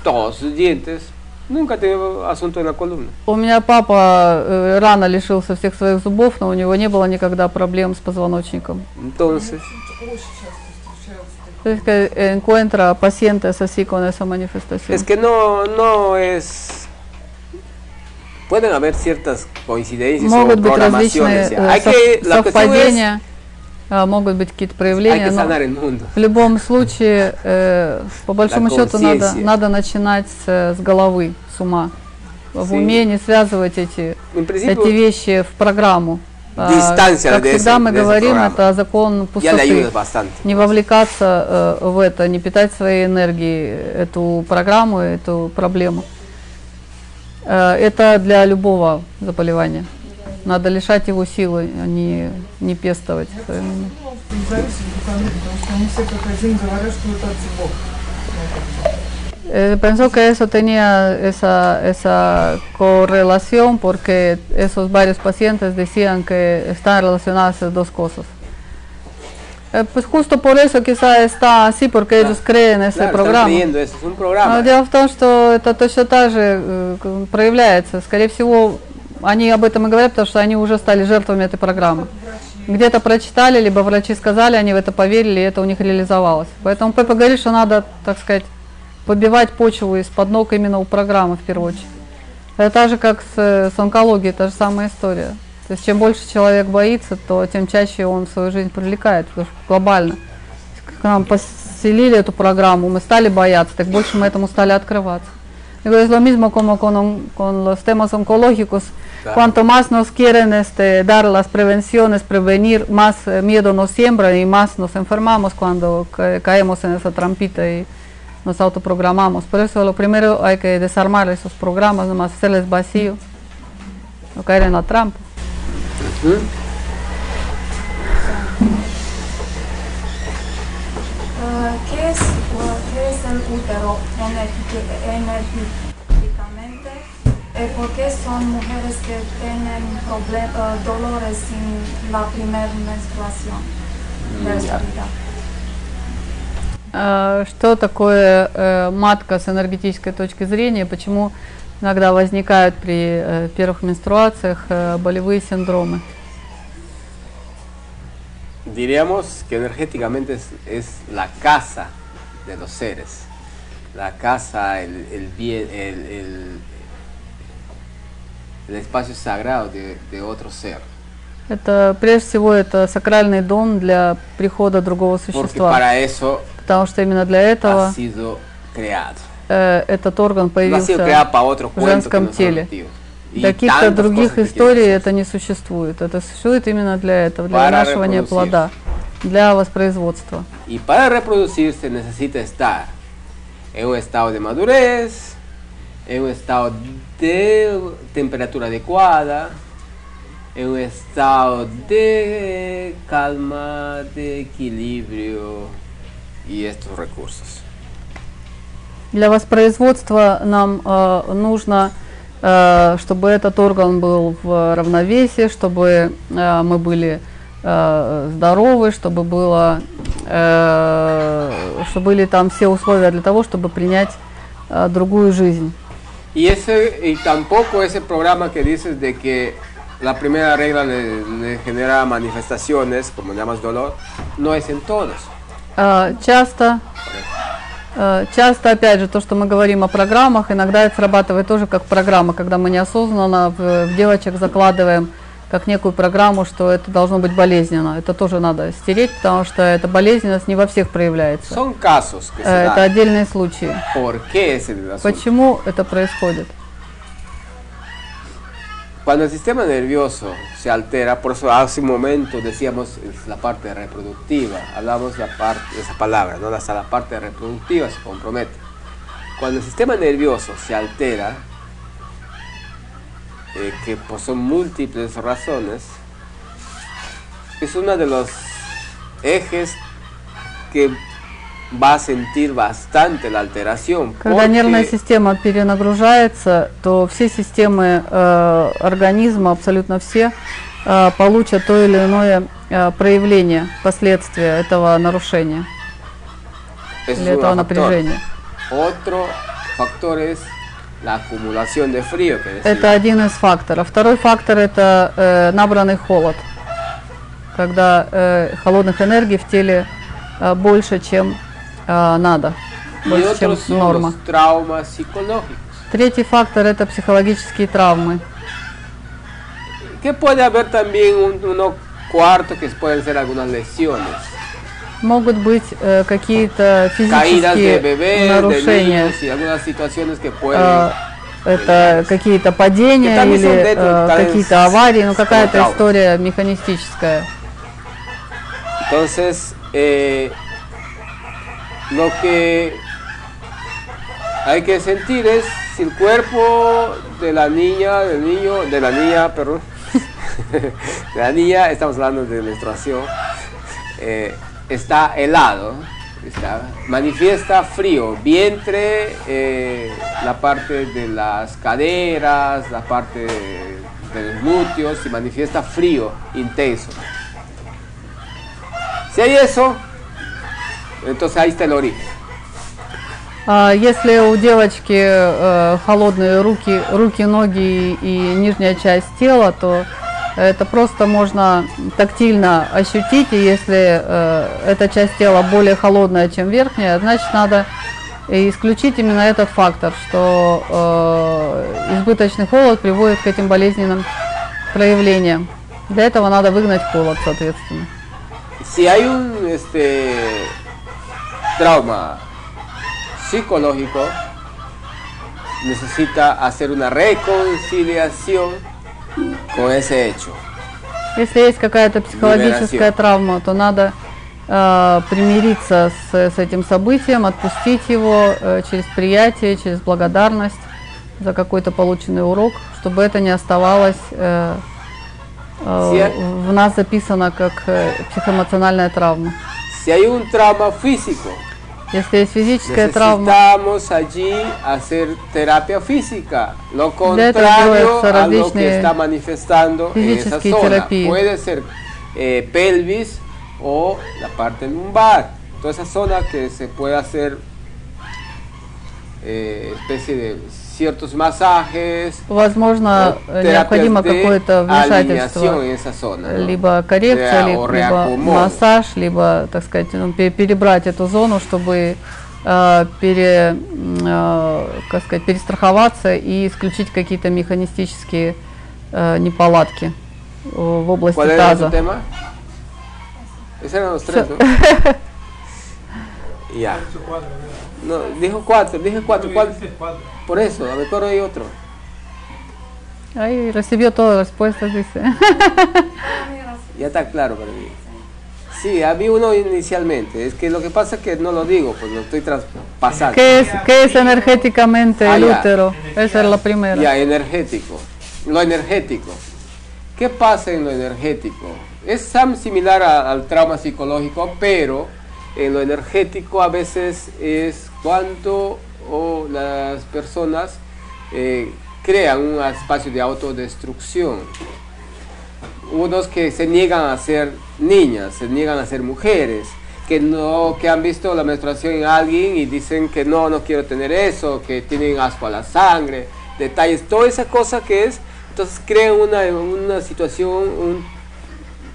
todos sus dientes. Nunca tuvo asunto en la columna. У меня папа э, рано лишился всех своих зубов, но у него не было никогда проблем с позвоночником. Entonces, que encuentra pacientes así con esa manifestación. es que no, no es... Pueden haber ciertas coincidencias Могут o быть различные programaciones. э, Hay que, сов- la cuestión es, совпадения, а, могут быть какие-то проявления, но в любом случае, э, по большому счету, надо, надо начинать с, с головы, с ума. В Sí. уме не связывать эти, principio, эти вещи в программу. А, Дистанция как всегда ese- мы говорим, это закон пустоты. не вовлекаться э, в это, не питать своей энергией эту программу, эту проблему. Э, это для любого заболевания. Надо лишать его силы, а не, не пестовать. свою энергию. Ну, что зависит от страны, потому что они все как один говорят, что это от зубов. Ну, как бы. Eh, pensó que eso tenía esa, esa correlación porque esos varios pacientes decían que están relacionadas esas dos cosas. Eh, pues justo por eso quizá está así, porque ellos creen ese Claro, están программа. creyendo eso, es un programa. Но дело в том, что это точно так же э, проявляется. Скорее всего, они об этом и говорят, потому что они уже стали жертвами этой программы. Где-то прочитали, либо врачи сказали, они в это поверили, и это у них реализовалось. Поэтому Пеппа говорит, что надо, так сказать, побивать почву из-под ног именно у программы в первую очередь. Это так же, как с, с онкологией, та же самая история. То есть чем больше человек боится, то тем чаще он в свою жизнь привлекает, потому что глобально. К нам поселили эту программу, мы stали бояться, так больше мы этому stали открываться. Digo, es lo mismo como con, con los temas oncológicos. Claro. Cuanto más nos quieren este, dar las prevenciones, prevenir, más eh, miedo nos siembran y más nos enfermamos cuando ca- caemos en esa trampita y nos autoprogramamos. Por eso lo primero hay que desarmar esos programas, nomás hacerles vacío, no caer en la trampa. ¿Mm? Uh, ¿Qué es, uh, qué es el útero energéti- energéticamente? Eh, ¿Por qué son mujeres que tienen problem- uh, dolores en la primera menstruación Mm? А, Что такое э, матка с энергетической точки зрения? Почему иногда возникают при э, первых менструациях э, болевые синдромы? Diríamos que energéticamente es, es la casa de los seres, la casa, el, el bien, el, el- el espacio sagrado de, de otro ser. Это прежде всего это сакральный дом для прихода другого Porque существа, para eso потому что именно для этого creado. Э, этот орган появился в женском теле. каких-то других историй это не существует. Это существует именно для этого, для вынашивания плода, для воспроизводства. Y para reproducirse necesita estar en un estado de madurez, en un estado de temperatura adecuada, en un estado de calma, de equilibrio y estos recursos. Для воспроизводства нам э, нужно, э, чтобы этот орган был в равновесии, чтобы э, мы были э, здоровы, чтобы было, э, чтобы были там все условия для того, чтобы принять э, другую жизнь. Y, ese, y tampoco ese programa que dices de que la primera regla le, le genera manifestaciones, como llamas dolor, no es en todos. Э, часто, часто, опять же, то, что мы говорим о программах, иногда это срабатывает тоже как программа, когда мы неосознанно в, в девочек закладываем как некую программу, что это должно быть болезненно. Это тоже надо стереть, потому что эта болезненность не во всех проявляется. Son casos que se Э, Это отдельные случаи. Почему это происходит? Cuando el sistema nervioso se altera, por eso hace un momento decíamos es la parte reproductiva, hablamos la parte de esa palabra, ¿no? hasta la parte reproductiva se compromete. Cuando el sistema nervioso se altera, eh, que pues, son múltiples razones, es uno de los ejes que va a sentir bastante la alteración. Когда нервная система перенагружается, то все системы э, организма, абсолютно все, э, получат то или иное э, проявление, последствия этого нарушения или es un этого factor. напряжения. Otro factor es la acumulación de frío que. Это один из факторов. Второй фактор это э, набранный холод, когда э, холодных энергий в теле э, больше, чем э, надо, больше, чем норма. Третий фактор это психологические травмы. Que puede haber también un, uno cuarto que pueden ser algunas lesiones. Могут быть э, какие-то физические bebés, de нарушения. niños pueden... Э, это какие-то падения или э, какие-то аварии, ну какая-то история механистическая. Entonces, eh, lo que hay que sentir es si el cuerpo de la niña, del niño, de la niña, perdón, de la niña, estamos hablando de menstruación, eh, está helado, está, manifiesta frío, vientre, eh, la parte de las caderas, la parte de, los glúteos, y manifiesta frío intenso. Si hay eso, entonces ahí está el origen. А если у девочки э, холодные руки, руки, ноги и нижняя часть тела, то это просто можно тактильно ощутить, и если э, эта часть тела более холодная, чем верхняя, значит надо исключить именно этот фактор, что э, избыточный холод приводит к этим болезненным проявлениям. Для этого надо выгнать холод, соответственно. Si hay un este, trauma psicológico, necesita hacer una reconciliación con ese hecho. Если есть какая-то психологическая Liberación. травма, то надо э, примириться с, с этим событием, отпустить его э, через приятие, через благодарность за какой-то полученный урок, чтобы это не оставалось э, э, в нас записано как э, психоэмоциональная травма. Si hay un trauma físico, Если есть физическая травма, necesitamos allí hacer terapia física, lo Для этого contrario делаются a lo que различные está manifestando en esa физические zona. терапии. Puede ser eh, pelvis o la parte lumbar, toda esa zona que se puede hacer eh, especie de ciertos masajes, возможно, э, необходимо какое-то вмешательство. либо коррекция, либо, массаж, либо, так сказать, ну, пе- перебрать эту зону, чтобы э, пере, э, как сказать, перестраховаться и исключить какие-то механистические неполадки в области ¿Cuál era tu таза. Ya. No, dijo cuatro, dije cuatro. Cuatro. Por eso, a ver, ¿cuál hay otro? Ahí recibió todas las respuestas, dice. Ya está claro para mí. Sí, había uno inicialmente. Es que lo que pasa es que no lo digo, pues lo estoy traspasando. ¿Qué es, qué es energéticamente Ah, el ya. útero? Esa es la primera. Ya, energético. Lo energético. ¿Qué pasa en lo energético? Es similar a- al trauma psicológico, pero en lo energético a veces es cuando o las personas eh, crean un espacio de autodestrucción. Unos que se niegan a ser niñas, se niegan a ser mujeres, que no que han visto la menstruación en alguien y dicen que no, no quiero tener eso, que tienen asco a la sangre, detalles, toda esa cosa que es, entonces crean una, una situación, un-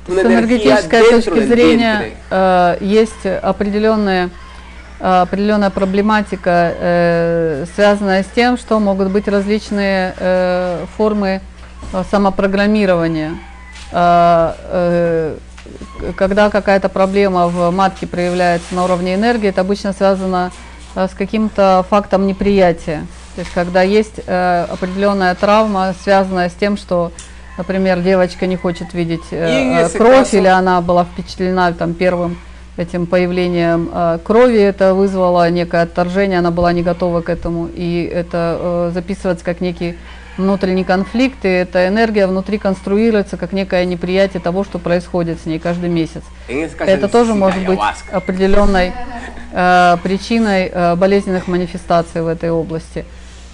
una С energía энергетической dentro точки del зрения vientre. э, есть определенная, э, определенная проблематика, э, связанная с тем, что могут быть различные э, формы э, самопрограммирования. Э, э, когда какая-то проблема в матке проявляется на уровне энергии, это обычно связано э, с каким-то фактом неприятия. То есть когда есть э, определенная травма, связанная с тем, что, например, девочка не хочет видеть э, э, кровь, или она была впечатлена там первым этим появлением э, крови, это вызвало некое отторжение, она была не готова к этому, и это э, записывается как некий внутренний конфликт, и эта энергия внутри конструируется как некое неприятие того, что происходит с ней каждый месяц. Это тоже может быть определенной э, причиной э, болезненных манифестаций в этой области.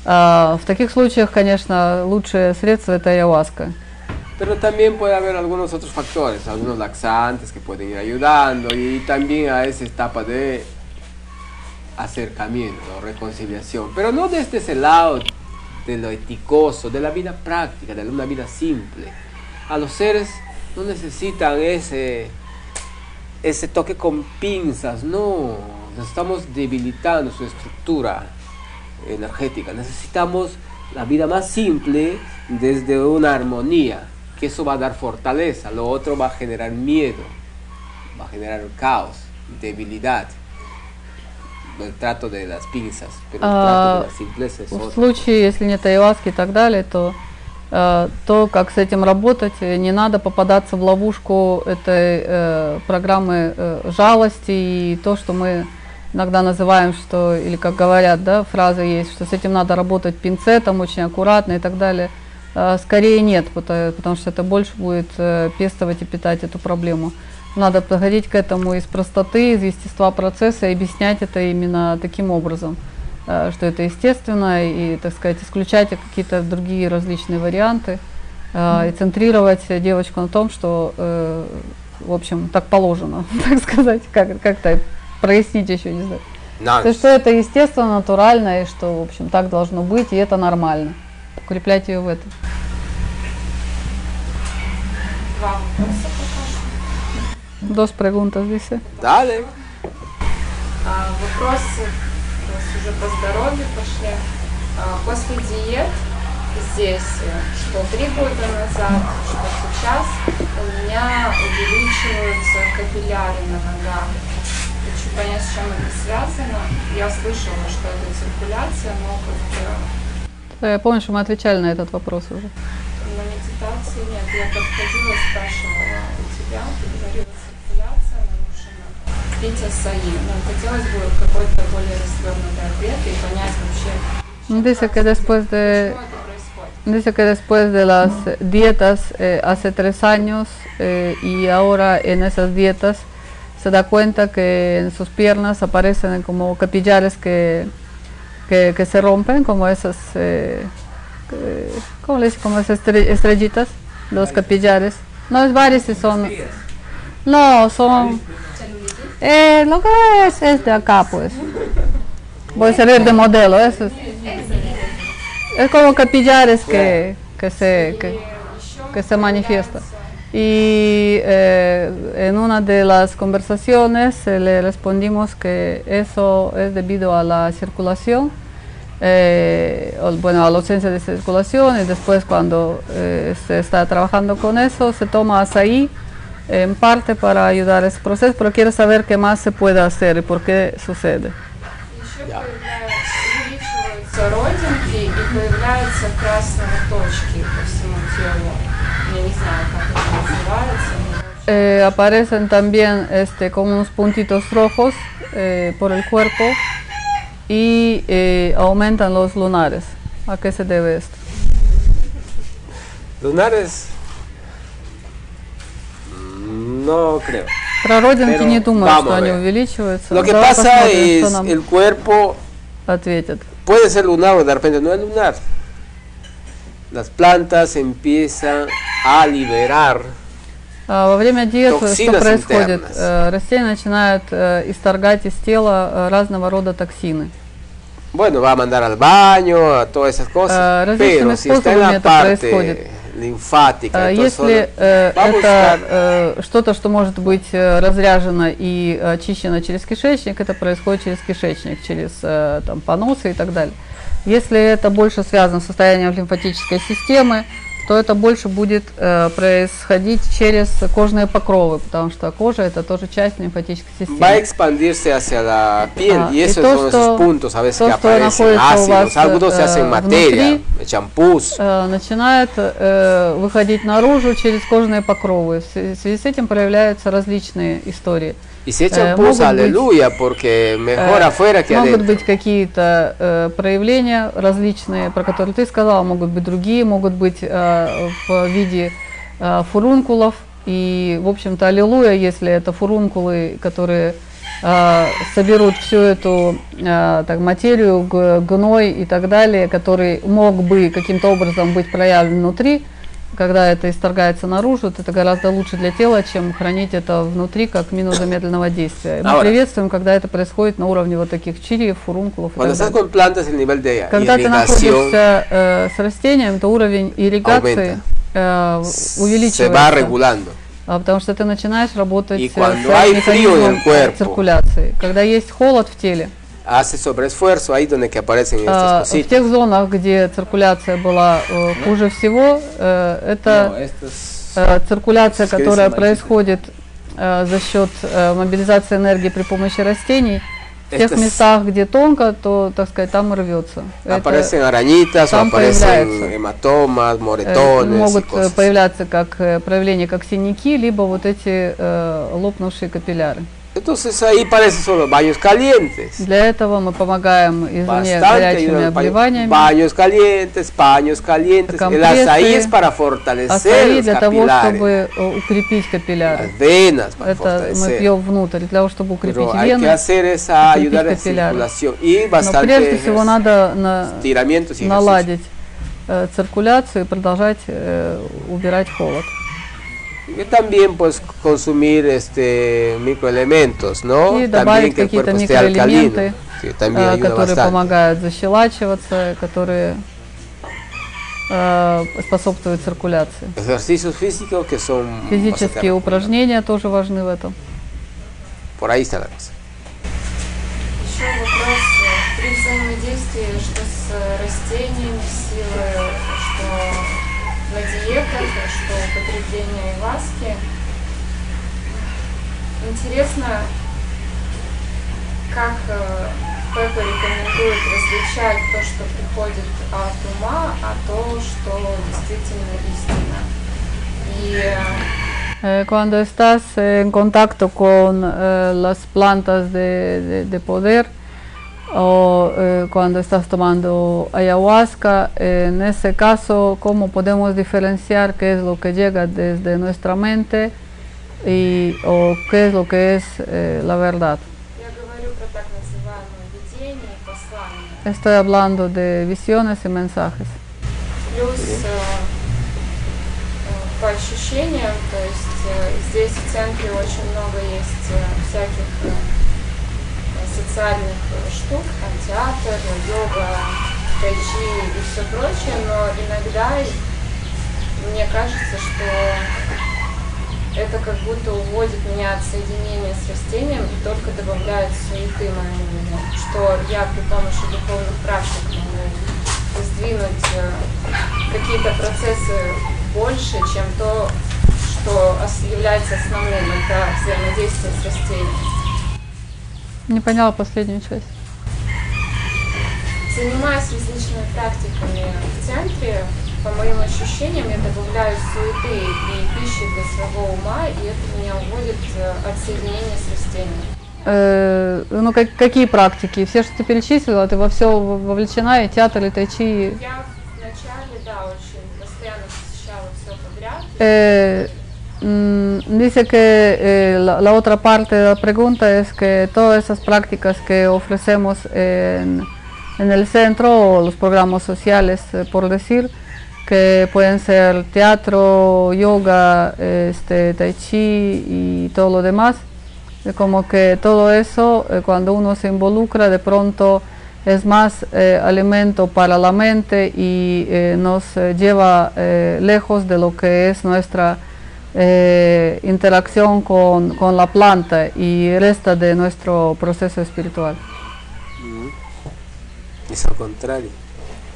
А, в таких случаях, конечно, лучшее средство это ayahuasca. Pero también puede haber algunos otros factores, algunos laxantes que pueden ir ayudando y también a esa etapa de acercamiento, reconciliación, pero no desde ese lado de lo eticoso, de la vida práctica, de una vida simple. A los seres no necesitan ese, ese toque con pinzas, no, estamos debilitando su estructura energética, necesitamos la vida más simple desde una armonía, que eso va a dar fortaleza, lo otro va a generar miedo, va a generar caos, debilidad. El trato de las pinzas, pero el trato de А, la simpleza es В случае, если нет ayahuasca и так далее, то э, то, как с этим работать, э, не надо попадаться в ловушку этой э, программы э, жалости и то, что мы иногда называем, что, или как говорят, да, фраза есть, что с этим надо работать пинцетом, очень аккуратно и так далее. Э, Скорее нет, потому, что это больше будет э, пестовать и питать эту проблему. надо подходить к этому из простоты, из естества процесса и объяснять это именно таким образом, э, что это естественно и, так сказать, исключать какие-то другие различные варианты и центрировать девочку на том, что, в общем, так положено, так сказать, как- как-то прояснить еще, не знаю. No, То что это естественно, натурально, и что, в общем, так должно быть, и это нормально. Укреплять ее в этом. Два что. Dos preguntas, dice. dale. А, вопросы у нас уже по здоровью пошли. А, после диет здесь, э, что три года назад, что сейчас, у меня увеличиваются капилляры на ногах. Хочу понять, с чем это связано. Я слышала, что это циркуляция, но как-то Я помню, что мы отвечали на этот вопрос уже. на медитации нет. Я подходила, спрашивала у тебя, ты говорила, циркуляция нарушена. Пить асаи. Но хотелось бы какой-то более развернутый ответ и понять вообще, Dice que después de, почему это происходит. dice que después de las dietas eh, hace tres años eh, y ahora en esas dietas se da cuenta que en sus piernas aparecen como capillares que, que, que se rompen, como esas, eh, eh, ¿cómo le dice? Como estre- estrellitas, los capillares. No es varices, son... No, son... Eh, lo que es, es de acá, pues. Voy a servir de modelo, eso es. Es como capillares que, que se, que, que se manifiesta. Y eh, en una de las conversaciones eh, le respondimos que eso es debido a la circulación, eh, bueno, a la ausencia de circulación y después cuando eh, se está trabajando con eso, se toma azaí en parte para ayudar a ese proceso, pero quiero saber qué más se puede hacer y por qué sucede. Eh, aparecen también este, como unos puntitos rojos eh, por el cuerpo y eh, aumentan los lunares. ¿A qué se debe esto? Lunares. mm, No creo. Про родинки Pero не думаю, vamos что a они ver. увеличиваются. Lo que Давай pasa посмотрим, что es нам el cuerpo ответят. puede ser lunar o de repente no es lunar. Las plantas empiezan a liberar А, Во время диеты что происходит? Э, Растение начинает э, исторгать из тела э, разного рода токсины. Bueno, va a mandar al baño, todas esas cosas. pero si está en la это parte А, entonces Если это что-то, что может быть разряжено и очищено через кишечник, это происходит через кишечник, через там, поносы и так далее. Если это больше связано с состоянием лимфатической системы, то это больше будет э, происходить через кожные покровы, потому что кожа это тоже часть лимфатической va a системы. expandirse hacia la piel Ah, y esos todo son esos puntos a veces todo que aparecen ácidos, algunos se э, hacen materia, внутри. champús. Э, начинает э, выходить наружу через кожные покровы. В связи с этим проявляются различные истории. Y si э, pus, быть, porque mejor Э, afuera que могут adentro. быть какие-то э, проявления различные, про которые ты сказала, могут быть другие, могут быть э, в виде э, фурункулов. И, в общем-то, аллилуйя, если это фурункулы, которые э, соберут всю эту э, так, материю, гной и так далее, который мог бы каким-то образом быть проявлен внутри, когда это исторгается наружу, это гораздо лучше для тела, чем хранить это внутри как минус замедленного действия. Мы Ahora. приветствуем, когда это происходит на уровне вот таких чириев, фурункулов и так далее. Когда ты находишься э, с растением, то уровень ирригации э, увеличивается. А, потому что ты начинаешь работать э, с механизмом cuerpo. циркуляции. Когда есть холод в теле, Hace sobreesfuerzo ahí donde que aparecen а, estas в cositas. тех зонах, где циркуляция была э, хуже всего, э, это э, циркуляция, которая происходит за счет мобилизации энергии при помощи растений. В тех местах, где тонко, то, так сказать, там и рвется. Aparecen arañitas там aparecen hematomas, moretones могут появляться как проявления, как синяки, либо вот эти э, лопнувшие капилляры. Entonces ahí parece solo baños calientes. Для этого мы помогаем извне горячими обливаниями. baños calientes, paños calientes. El azaí es para fortalecer los для того, чтобы э, укрепить капилляры. las venas para Это мы пьем внутрь для того, чтобы укрепить Pero hay que вены, hacer es a укрепить ayudar a la circulación y Но bastante прежде всего надо на- наладить э, циркуляцию и продолжать э, убирать холод. Y también pues consumir este microelementos, ¿no? И También добавить que el какие-то cuerpo esté alcalino, микроэлементы, que también э, ayuda которые bastante. помогают защелачиваться, которые э, способствуют циркуляции. Физические упражнения тоже важны в этом. Por ahí está la cosa. Еще вопрос э, при взаимодействии, что с растениями, силы, на диетах, что употребление иваски. Интересно, как э, Пеппа рекомендует различать то, что приходит от ума, а то, что действительно истина. И э, Eh, cuando estás en contacto con eh, las plantas de, de- de poder o eh, cuando estás tomando ayahuasca, eh, en ese caso, ¿cómo podemos diferenciar qué es lo que llega desde nuestra mente y, o qué es lo que es eh, la verdad? я говорю про так называемое видение и послание. Estoy hablando de visiones y mensajes. Плюс э, э, по ощущениям, то есть э, здесь в центре очень много есть э, всяких э, социальных э, штук, там театр, йога, тайчи и все прочее, но иногда мне кажется, что это как будто уводит меня от соединения с растением и только добавляет суеты моему, что я при помощи духовных практик могу сдвинуть э, какие-то процессы больше, чем то, что является основным, это взаимодействие с растением. Не поняла последнюю часть. Занимаясь различными практиками в центре, по моим ощущениям, я добавляю суеты и пищи для своего ума, и это меня уводит э, от соединения с растением. Э, ну, как- какие практики? Все, что ты перечислила, ты во все вовлечена, и театр, и тайчи, Я вначале, да, очень постоянно посещала все подряд. Mm, dice que eh, la, otra parte de la pregunta es que todas esas prácticas que ofrecemos en, el centro o los programas sociales, eh, por decir, que pueden ser teatro, yoga, este, tai chi y todo lo demás, eh, como que todo eso, cuando uno se involucra, de pronto es más alimento para la mente y nos lleva lejos de lo que es nuestra eh, interacción con, con la planta y resta de nuestro proceso espiritual. Es al contrario.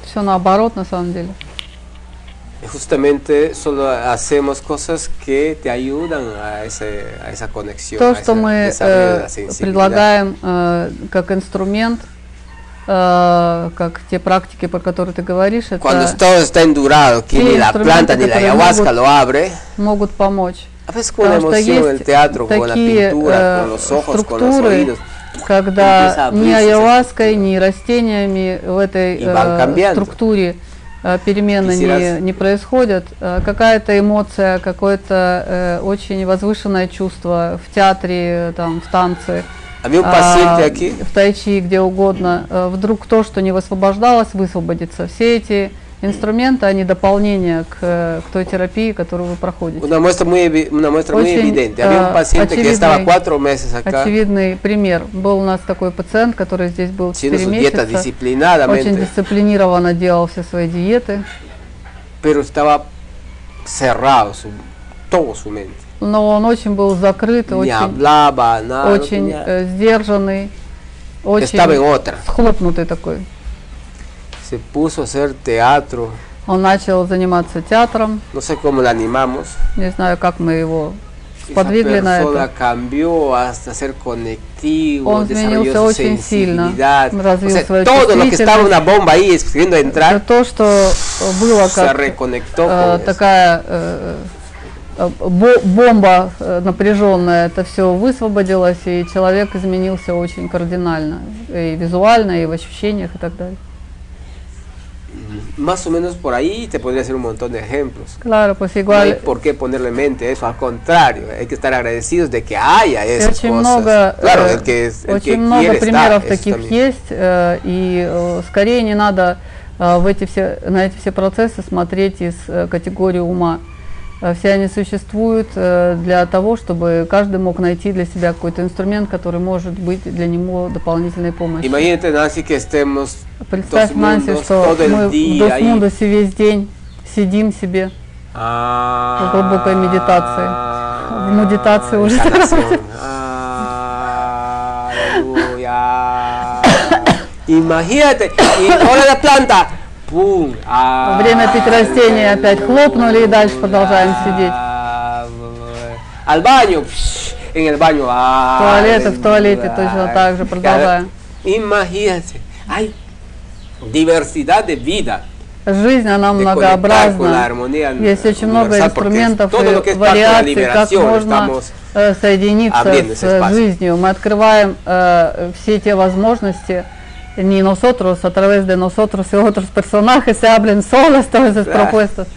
Все наоборот, на самом деле. Y Justamente solo hacemos cosas que te ayudan a, ese, a esa conexión, То, a что ese мы desarrollo de э, la sensibilidad. предлагаем э, как инструмент, э, как те практики, про которые ты говоришь, Cuando это todo está endurado, que ni la planta ni la ayahuasca могут- lo abre, могут помочь. a veces con la emoción, el teatro, con la pintura, э, con los ojos, con los oídos, когда ни ayahuaской, ни растениями в этой э, структуре э, перемены Quisieras- не, не происходят. Э, Какая-то эмоция, какое-то э, очень возвышенное чувство в театре, э, там, в танце, а, aquí, в тайчи, где угодно. Э, Вдруг то, что не высвобождалось, высвободится. Все эти инструменты, они дополнение к, э, к той терапии, которую вы проходите. una muestra muy, una muestra muy Очень, evidente. Había э, un paciente que estaba очевидный- cuatro meses acá, Очевидный пример. Был у нас такой пациент, который здесь был haciendo 4 su dieta месяца, очень дисциплинированно делал все свои диеты, pero estaba cerrado su, todo su mente. Но он очень был закрыт, очень, hablaba, nada. no очень tenía- э, сдержанный, estaba en очень otra. схлопнутый такой. Se puso a hacer teatro, Он начал заниматься театром, no sé cómo le animamos. не знаю, как мы его сподвигли на это. cambió hasta ser conectivo, Он изменился очень сильно, sensibilidad. O развил sea, свою todo lo que estaba чувствительность. una bomba ahí escribiendo Это entrar, то, что было как э, такая э, э, бомба э, напряженная, это все высвободилось, и человек изменился очень кардинально. И визуально, и в ощущениях, и так далее. Más o menos por ahí te podría hacer un montón de ejemplos. Claro, pues No hay igual por qué ponerle mente eso, al contrario, hay que estar agradecidos de que haya esas очень cosas. много, claro, э, el que, es- el очень que много примеров eso таких есть, э, и э, скорее не надо э, в эти все, на эти все процессы смотреть из э, категории ума. Э, Все они существуют э, для того, чтобы каждый мог найти для себя какой-то инструмент, который может быть для него дополнительной помощью. Представь, Нанси, что мы в. Досмундусе весь день сидим себе Ah, в глубокой медитации. В медитации уже. Ah. Imagínate, y ahora la planta. Ah, Время пить растения опять хлопнули и дальше продолжаем сидеть. Ah, Al baño, en el baño. Туалете, в туалете точно так же продолжаем. Imagínate, hay diversidad de vida. Жизнь, она многообразна. Есть очень много инструментов и вариаций, как можно э, соединиться с жизнью. Мы открываем э, все те возможности, ni nosotros, a través de nosotros y otros personajes se hablan solas todas esas Да. propuestas.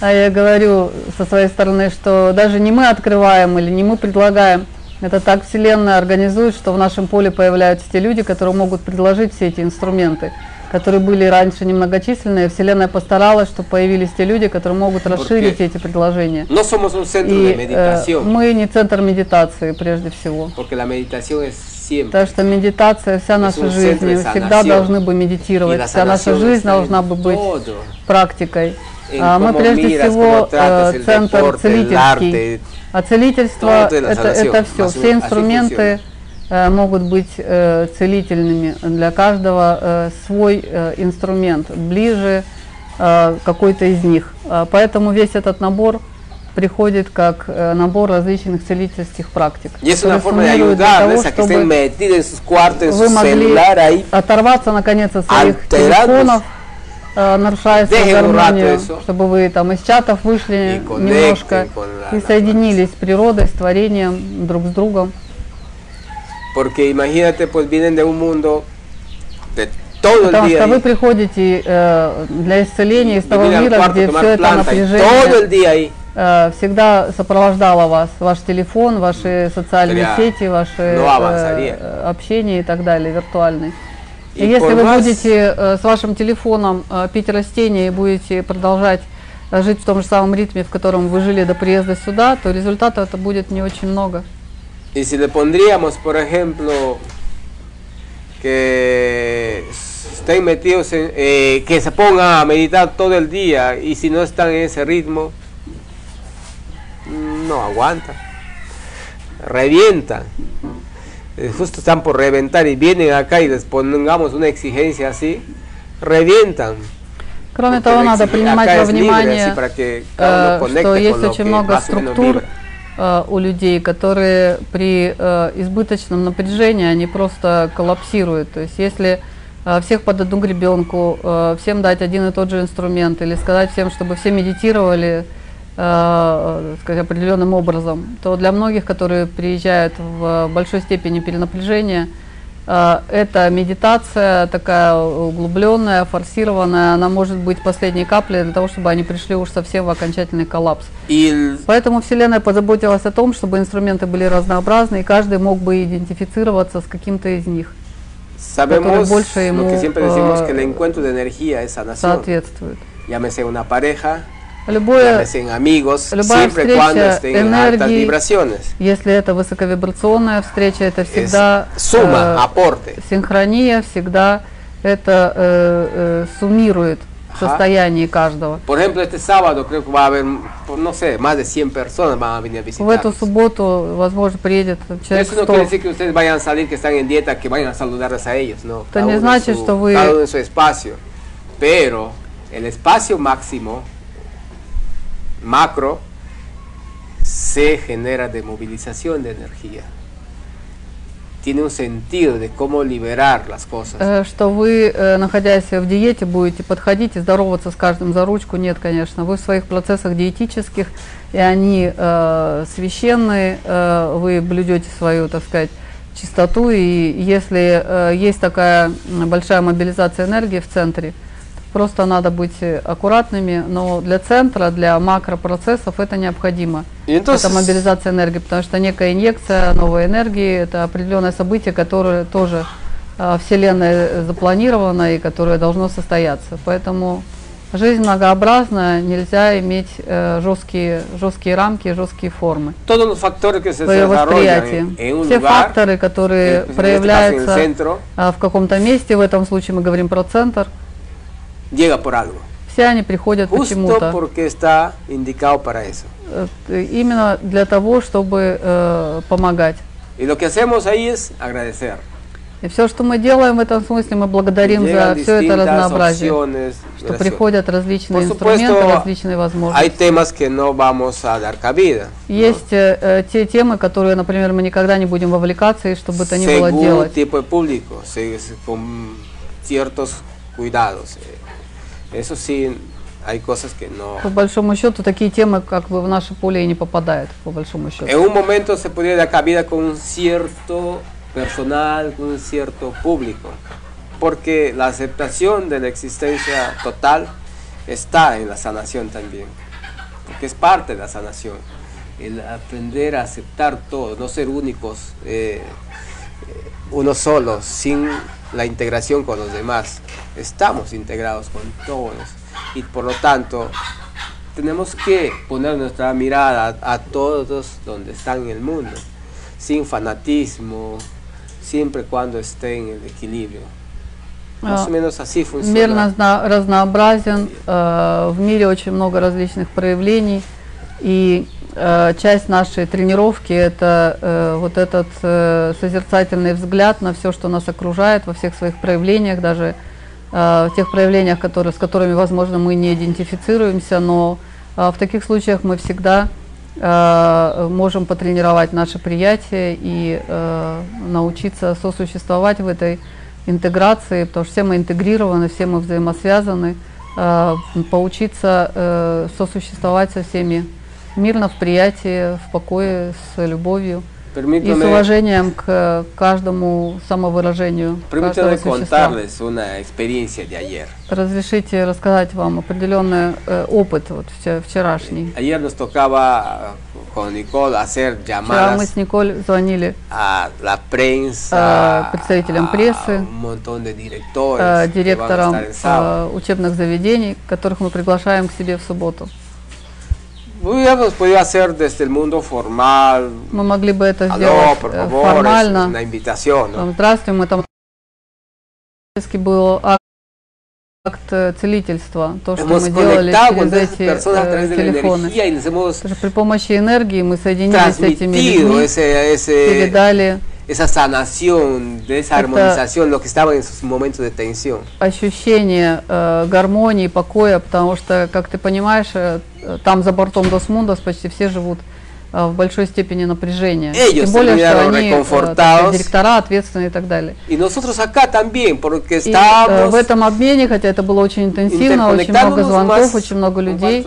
А я говорю со своей стороны, что даже не мы открываем или не мы предлагаем, это так Вселенная организует, что в нашем поле появляются те люди, которые могут предложить все эти инструменты, которые были раньше немногочисленные. Вселенная постаралась, чтобы появились те люди, которые могут расширить эти предложения. No somos un centro И de э, meditación, мы не центр медитации прежде всего. porque la meditación es siempre. Потому что медитация, вся наша жизнь, мы всегда должны бы медитировать, вся наша жизнь должна бы быть практикой. А мы прежде всего э, центр целительский. А целительство la это, это все. Все инструменты э, могут быть э, целительными. Для каждого свой инструмент, ближе какой-то из них. А Поэтому весь этот набор приходит как э, набор различных целительских практик. Y es una которые forma de суммируют для того, ayudarles a que estén чтобы metidos en sus cuartos, en вы su celular ahí. оторваться наконец от своих телефонов, э, нарушая свою гармонию, чтобы вы там из чатов вышли немножко и соединились с природой, с творением, друг с другом. Porque imagínate, pues vienen de un mundo de todo el Потому día. что вы приходите э, для исцеления из того мира, где все это y todo напряжение el día ahí. Э, всегда сопровождало вас, ваш телефон, ваши социальные Sería- сети, ваши no э, avanzaría. э, общение и так далее, виртуальные. И И если вы más- будете э, с вашим телефоном э, пить растения и будете продолжать э, жить в том же самом ритме, в котором вы жили до приезда сюда, то результатов это будет не очень много. Y si le pondríamos, por ejemplo, que estén metidos en, eh, que se pongan a meditar todo el día y si no están en ese ritmo, no aguantan, revientan. Eh, Justo están por reventar y vienen acá y les pongamos una exigencia así, revientan. Кроме того, надо принимать во внимание, что есть очень много структур у людей, которые при э, избыточном напряжении, они просто коллапсируют. То есть если э, всех под одну гребенку, э, всем дать один и тот же инструмент, или сказать всем, чтобы все медитировали э, сказать, определенным образом, то для многих, которые приезжают в большой степени перенапряжения, э, эта медитация такая углубленная, форсированная, она может быть последней каплей для того, чтобы они пришли уж совсем в окончательный коллапс. El- Поэтому Вселенная позаботилась о том, чтобы инструменты были разнообразны, и каждый мог бы идентифицироваться с каким-то из них, sabemos больше lo ему, que siempre decimos э, que el encuentro de energía es sanación. соответствует. llámese una pareja, Любое, amigos, любая siempre y cuando встреча estén en altas энергии, vibraciones. если это высоковибрационная встреча, это всегда suma, э, синхрония, всегда это э, э, суммирует Ajá. состояние каждого. Por ejemplo, este sábado creo que va a haber, pues, no sé, más de 100 personas van a venir a В эту субботу, возможно, приедет человек Eso no 100. quiere decir que ustedes vayan a salir, que están en dieta, que vayan a saludarles a ellos, no. Это Cada не значит, su- что вы- Cada uno en su espacio. Pero el espacio máximo, macro, se genera de movilización de energía. tiene un sentido de cómo liberar las cosas. Э, Что вы, э, находясь в диете, будете подходить и здороваться с каждым за ручку? Нет, конечно. Вы в своих процессах диетических, и они э, священные, э, вы блюдете свою, так сказать, чистоту, и если э, есть такая большая мобилизация энергии в центре, просто надо быть э, аккуратными, но для центра, для макропроцессов это необходимо. Entonces, это мобилизация энергии, потому что некая инъекция новой энергии, это определенное событие, которое тоже а, Вселенная запланировано и которое должно состояться. Поэтому жизнь многообразна, нельзя иметь э, жесткие, жесткие рамки, жесткие формы. todos los factores que se Свое desarrollan восприятие. en, en un Все lugar, факторы, которые проявляются а, в каком-то месте, в этом случае мы говорим про центр, llega por algo. все они приходят почему-то. porque está indicado para eso. э, именно для того, чтобы э, помогать. Y lo que hacemos ahí es agradecer. И все, что мы делаем в этом смысле, мы благодарим за все это разнообразие, opciones, что gracias. приходят различные Por инструменты, supuesto, различные возможности. Hay temas que no vamos a dar cabida. Есть э, э, те темы, которые, например, мы никогда не будем вовлекаться, и что бы то ни было делать. tipo de público, se- con ciertos cuidados. Eh, Eso sí, hay cosas que no. По большому счету, такие темы как бы в наше поле и не попадают, по большому счету. En un momento se podría dar cabida con un cierto personal, con un cierto público, porque la aceptación de la existencia total está en la sanación también, porque es parte de la sanación, el aprender a aceptar todo, no ser únicos, eh, eh, uno solo, sin la integración con los demás. Estamos integrados con todos y por lo tanto tenemos que poner nuestra mirada a, a todos donde están en el mundo, sin fanatismo, siempre cuando esté en el equilibrio. Más А, o menos así Мир funciona. разно- разнообразен, э, в мире очень много различных проявлений, и э, часть нашей тренировки это э, вот этот э, созерцательный взгляд на все, что нас окружает во всех своих проявлениях, даже э, в тех проявлениях, которые, с которыми, возможно, мы не идентифицируемся, но э, в таких случаях мы всегда э, можем потренировать наше приятие и э, научиться сосуществовать в этой интеграции, потому что все мы интегрированы, все мы взаимосвязаны, э, поучиться э, сосуществовать со всеми мирно, в приятии, в покое, с любовью и с уважением к каждому самовыражению permítame существа. una experiencia de ayer. Разрешите рассказать вам определенный э, опыт вот, вче- вчерашний. Ayer nos tocaba con Nicole hacer Вчера мы llamadas с Николь звонили a la prensa, А, представителям a прессы, un montón de directores э, директорам э, учебных заведений, которых мы приглашаем к себе в субботу. Hubiéramos podido hacer desde el mundo formal, Мы могли бы это сделать por э, favor, формально. una invitación, ¿no? Здравствуйте, мы там был акт, акт э, целительства, то, что мы делали через эти э, телефоны. При помощи энергии мы соединились с этими людьми, ese, ese, передали esa sanación, Это- armonización, lo que estaba en sus momentos de tensión. ощущение э, гармонии, покоя, потому что, как ты понимаешь, э, там за бортом Дос Мундос почти все живут э, в большой степени напряжения. Ellos Тем более, что они э, так директора, ответственные и так далее. Y nosotros acá también, И э, в этом обмене, хотя это было очень интенсивно, очень много звонков, очень много людей,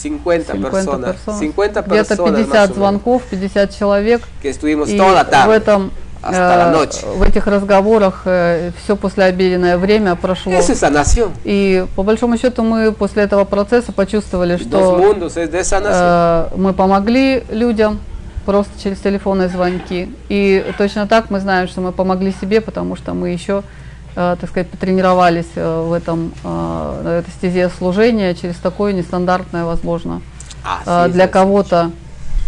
¿cuánto habrá sido? Unas 50, 50 personas, персон. 50 где-то personas más 50 o menos, звонков, 50 человек. que estuvimos И toda в этом э, в этих разговорах все послеобеденное время прошло. И по большому счету мы после этого процесса почувствовали, что э, мы помогли людям просто через телефонные звонки. И точно так мы знаем, что мы помогли себе, потому что мы еще, э, так сказать, потренировались э, в этом э, на этой стезе служения через такое нестандартное, возможно, э, es, для кого-то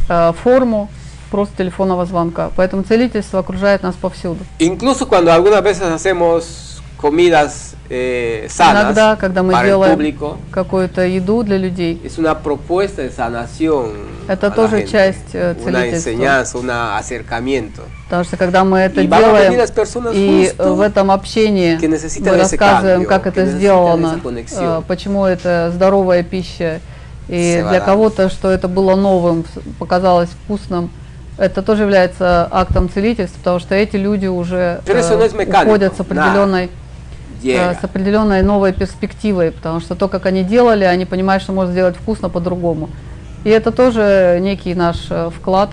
э, форму просто телефонного звонка. Поэтому целительство окружает нас повсюду. Incluso cuando algunas veces hacemos comidas eh, sanas Иногда, когда мы para el делаем público, какую-то еду для людей, es una propuesta de sanación. Это тоже gente, часть, э, Una целительства. enseñanza, un acercamiento. Потому что когда мы это a делаем, и в этом общении мы рассказываем, cambio, как это сделано, э, почему это здоровая пища, и для кого-то, что это было новым, показалось вкусным, это тоже является актом целительства, потому что эти люди уже mecánico, уходят с определенной, э, Llega. с определенной новой перспективой, потому что то, как они делали, они понимают, что можно сделать вкусно по-другому. И это тоже некий наш э, вклад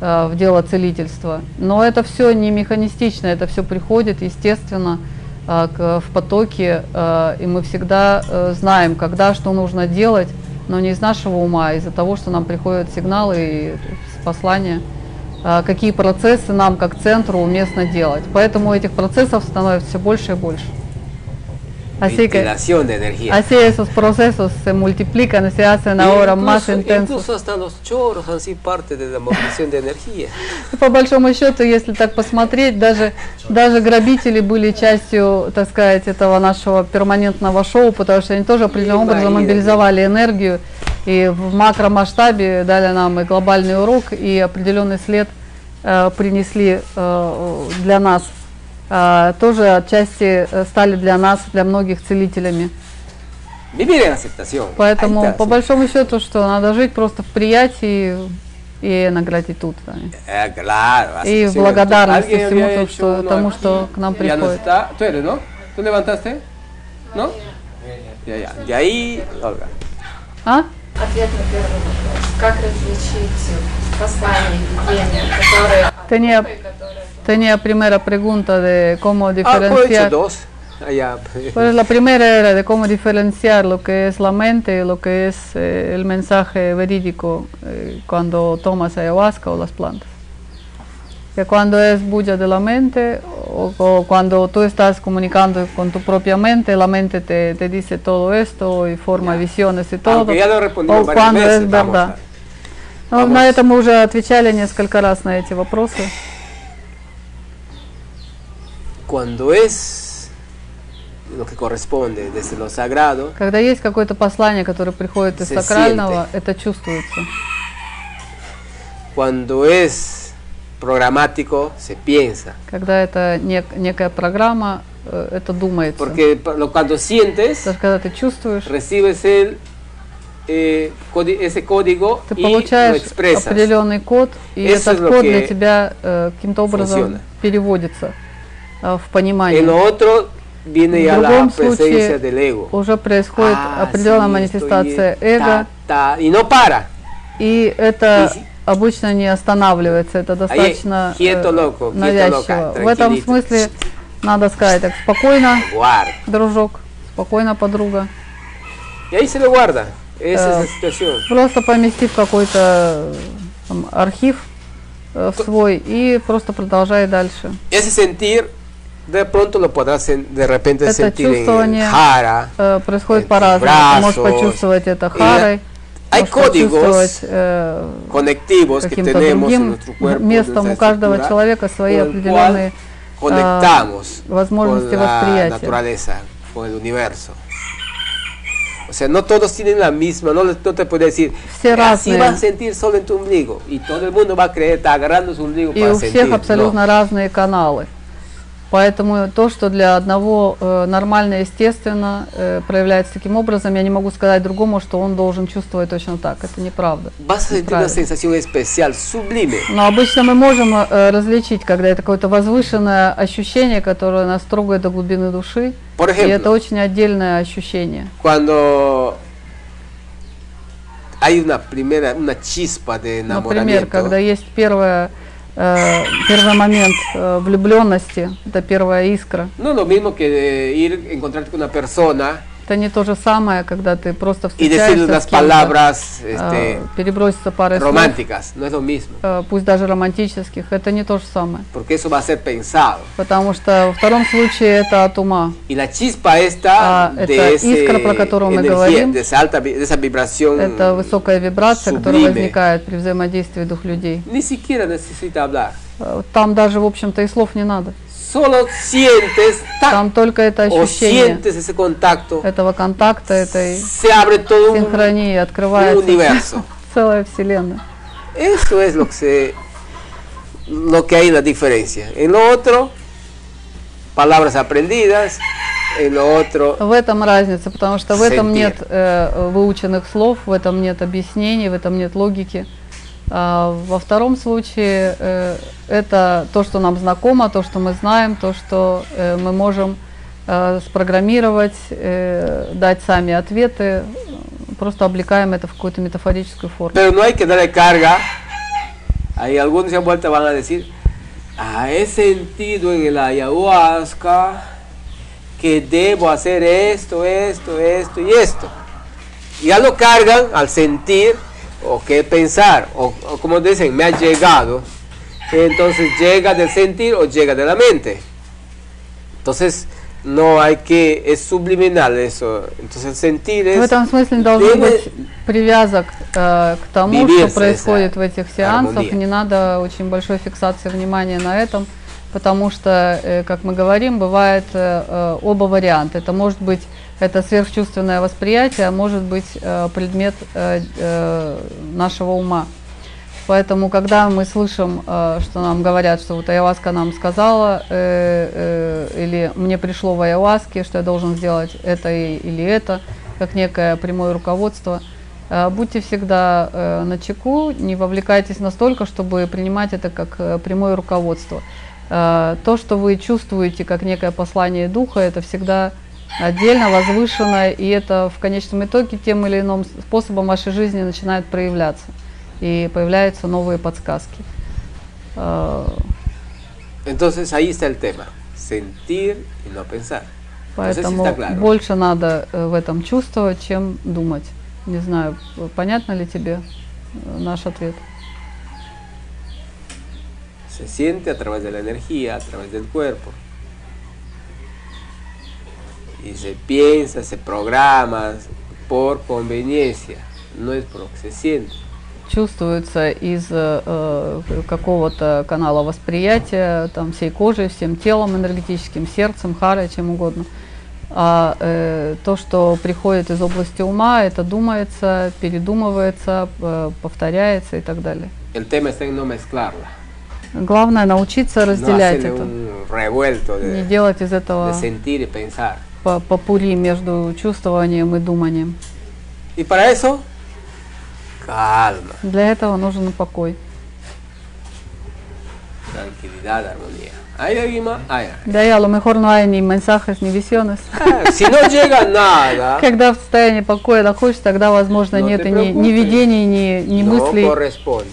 э, в дело целительства. Но это все не механистично, это все приходит естественно э, в потоке, э, и мы всегда э, знаем, когда что нужно делать, но не из нашего ума, а из-за того, что нам приходят сигналы и послания, э, какие процессы нам как центру уместно делать. Поэтому этих процессов становится все больше и больше. Así que, de energía. así esos procesos se multiplican y se hacen ahora más Incluso- intensos. Incluso hasta los choros han sido parte de la movilización de energía. По большому счету, если так посмотреть, даже, даже грабители были частью, так сказать, этого нашего перманентного шоу, потому что они тоже определенным образом мобилизовали энергию и в макромасштабе дали нам и глобальный урок, и определенный след э, принесли э, для нас. Э, тоже отчасти э, стали для нас, для многих целителями. Vivir en aceptación. Поэтому, по sí. большому счету, что надо жить просто в приятии и на гратитуд. да. Eh, claro, Y aceptación. благодарность Alguien всему había то, hecho что- тому, что к нам приходит. ¿Tú levantaste? ¿No? Ya, ya. De ahí, Olga. А? Ответ на первый вопрос. Как различить послание видения, которое Бога и которое tenía primera pregunta de cómo Ah, pues he hecho diferenciar. dos. Allá. Pues la primera era de cómo diferenciar lo que es la mente y lo que es eh, el mensaje verídico eh, cuando tomas ayahuasca o las plantas. Que cuando es bulla de la mente o, o cuando tú estás comunicando con tu propia mente, la mente te, te dice todo esto y forma visiones y todo. Aunque ya lo respondimos o varias cuando veces, es vamos verdad. a- Ну, vamos. на это мы уже отвечали несколько раз на эти вопросы. Cuando es lo que corresponde desde lo sagrado, Когда есть какое-то послание, которое приходит из сакрального, это чувствуется. cuando es programático, se piensa. Когда это нек- некая программа, э, это думается. Porque lo- cuando sientes, что когда ты чувствуешь, recibes el, eh, ese código ты y lo получаешь expresas. определенный код, и Eso этот lo код для тебя э, каким-то образом funciona. переводится в понимание. En otro viene ya la другом presencia случае del ego. уже происходит Ah, определенная sí, манифестация эго, ta, ta, y no para. и это Y обычно не останавливается, это достаточно э, quieto, loco, навязчиво. loca, В этом смысле надо сказать так, спокойно, Guarda. дружок, спокойно, подруга. Y ahí se lo guarda. Esa es la situación. Просто помести в какой-то э, архив э, в свой и просто продолжай дальше. Ese sentir, de pronto lo podrás en- de repente Это sentir en el чувствование jara. э, происходит en по-разному. Ты можешь brazos, почувствовать это y харой, hay можешь códigos почувствовать э, conectivos que каким-то tenemos en другим nuestro cuerpo, en местом. nuestra У каждого estructura, человека свои con el определенные cual conectamos возможности con la восприятия. naturaleza, con el universo. O sea, no todos tienen la misma, no, le- no te puede decir, Все así разные. vas a sentir solo en tu ombligo. Y todo el mundo va a creer, está agarrando su ombligo И para у sentir. всех No. абсолютно разные каналы. Поэтому то, что для одного э, нормально, естественно, э, проявляется таким образом, я не могу сказать другому, что он должен чувствовать точно так. Это неправда. Но обычно мы можем э, различить, когда это какое-то возвышенное ощущение, которое нас трогает до глубины души. Por И это ejemplo, очень отдельное ощущение. cuando hay una primera, una chispa de Например, когда есть первая, э, первый момент э, влюбленности, это первая искра. es lo mismo que eh, ir encontrarte con una persona Это не то же самое, когда ты просто y встречаешься unas с кем-то, palabras э, este, переброситься парой слов, románticas, no es lo mismo, э, пусть даже романтических, это не то же самое. porque eso va a ser pensado. Потому что во втором случае это от ума. Y la chispa esta Ah, de ese искра, про которую мы говорим, de esa alta, de esa vibración, Это высокая вибрация, которая sublime. возникает при взаимодействии двух людей. ni siquiera necesita hablar. Э, Там даже, в общем-то, и слов не надо. Solo sientes, Там только это ощущение ese contacto, этого контакта, этой se abre todo un, синхронии, un открывается universo. целая вселенная. Eso es lo que se, lo que hay la diferencia. En lo otro, palabras aprendidas, en lo otro, В этом разница, потому что в этом Sentir. нет э, выученных слов, в этом нет объяснений, в этом нет логики. А во втором случае э, это то, что нам знакомо, то, что мы знаем, то, что э, мы можем э, спрограммировать, дать сами ответы, просто облекаем это в какую-то метафорическую форму. Pero no hay que darle carga. Hay algunos han vuelto van a decir, ah, he sentido en el ayahuasca que debo hacer esto, esto, esto y esto. Y ya lo cargan al sentir o que pensar, o, o como dicen, me ha llegado. Entonces llega del sentir o llega de la mente. Entonces no hay que, es subliminal eso. Entonces sentir В es... этом смысле Время- быть привязок э, к тому, что происходит в этих сеансах. Не надо очень большой фиксации внимания на этом, потому что, э, как мы говорим, бывает э, э, оба варианта. Это может быть это сверхчувственное восприятие, а может быть э, предмет э, э, нашего ума. Поэтому, когда мы слышим, что нам говорят, что вот Айаваска нам сказала, или мне пришло в Айаваске, что я должен сделать это или это, как некое прямое руководство, будьте всегда на чеку, не вовлекайтесь настолько, чтобы принимать это как прямое руководство. То, что вы чувствуете как некое послание духа, это всегда отдельно, возвышенно, и это в конечном итоге тем или иным способом вашей жизни начинает проявляться и появляются новые подсказки. Э, Entonces ahí está el tema, sentir y no pensar. Поэтому está claro. больше надо э, в этом чувствовать, чем думать. Не знаю, понятно ли тебе э, наш ответ? Se siente a través de la energía, a través del cuerpo. Y se piensa, se programa por conveniencia, no es por lo que se siente. Чувствуется из э, э, какого-то канала восприятия, там всей кожей, всем телом энергетическим, сердцем, харой, чем угодно. А э, то, что приходит из области ума, это думается, передумывается, э, повторяется и так далее. El tema está en no mezclarla, Главное научиться no разделять hacerle это, un не делать из этого de sentir y pensar. По- попури между чувствованием и думанием. Y para eso, calma, Для этого нужен покой. tranquilidad, armonía. ¿Hay alguien más? Hay. Да и a lo mejor no hay ni mensajes, ni visiones. Ah, Si no llega nada, Когда в состоянии покоя находишься, тогда, возможно, No нет и ни, ни видений, ни, ни no мыслей,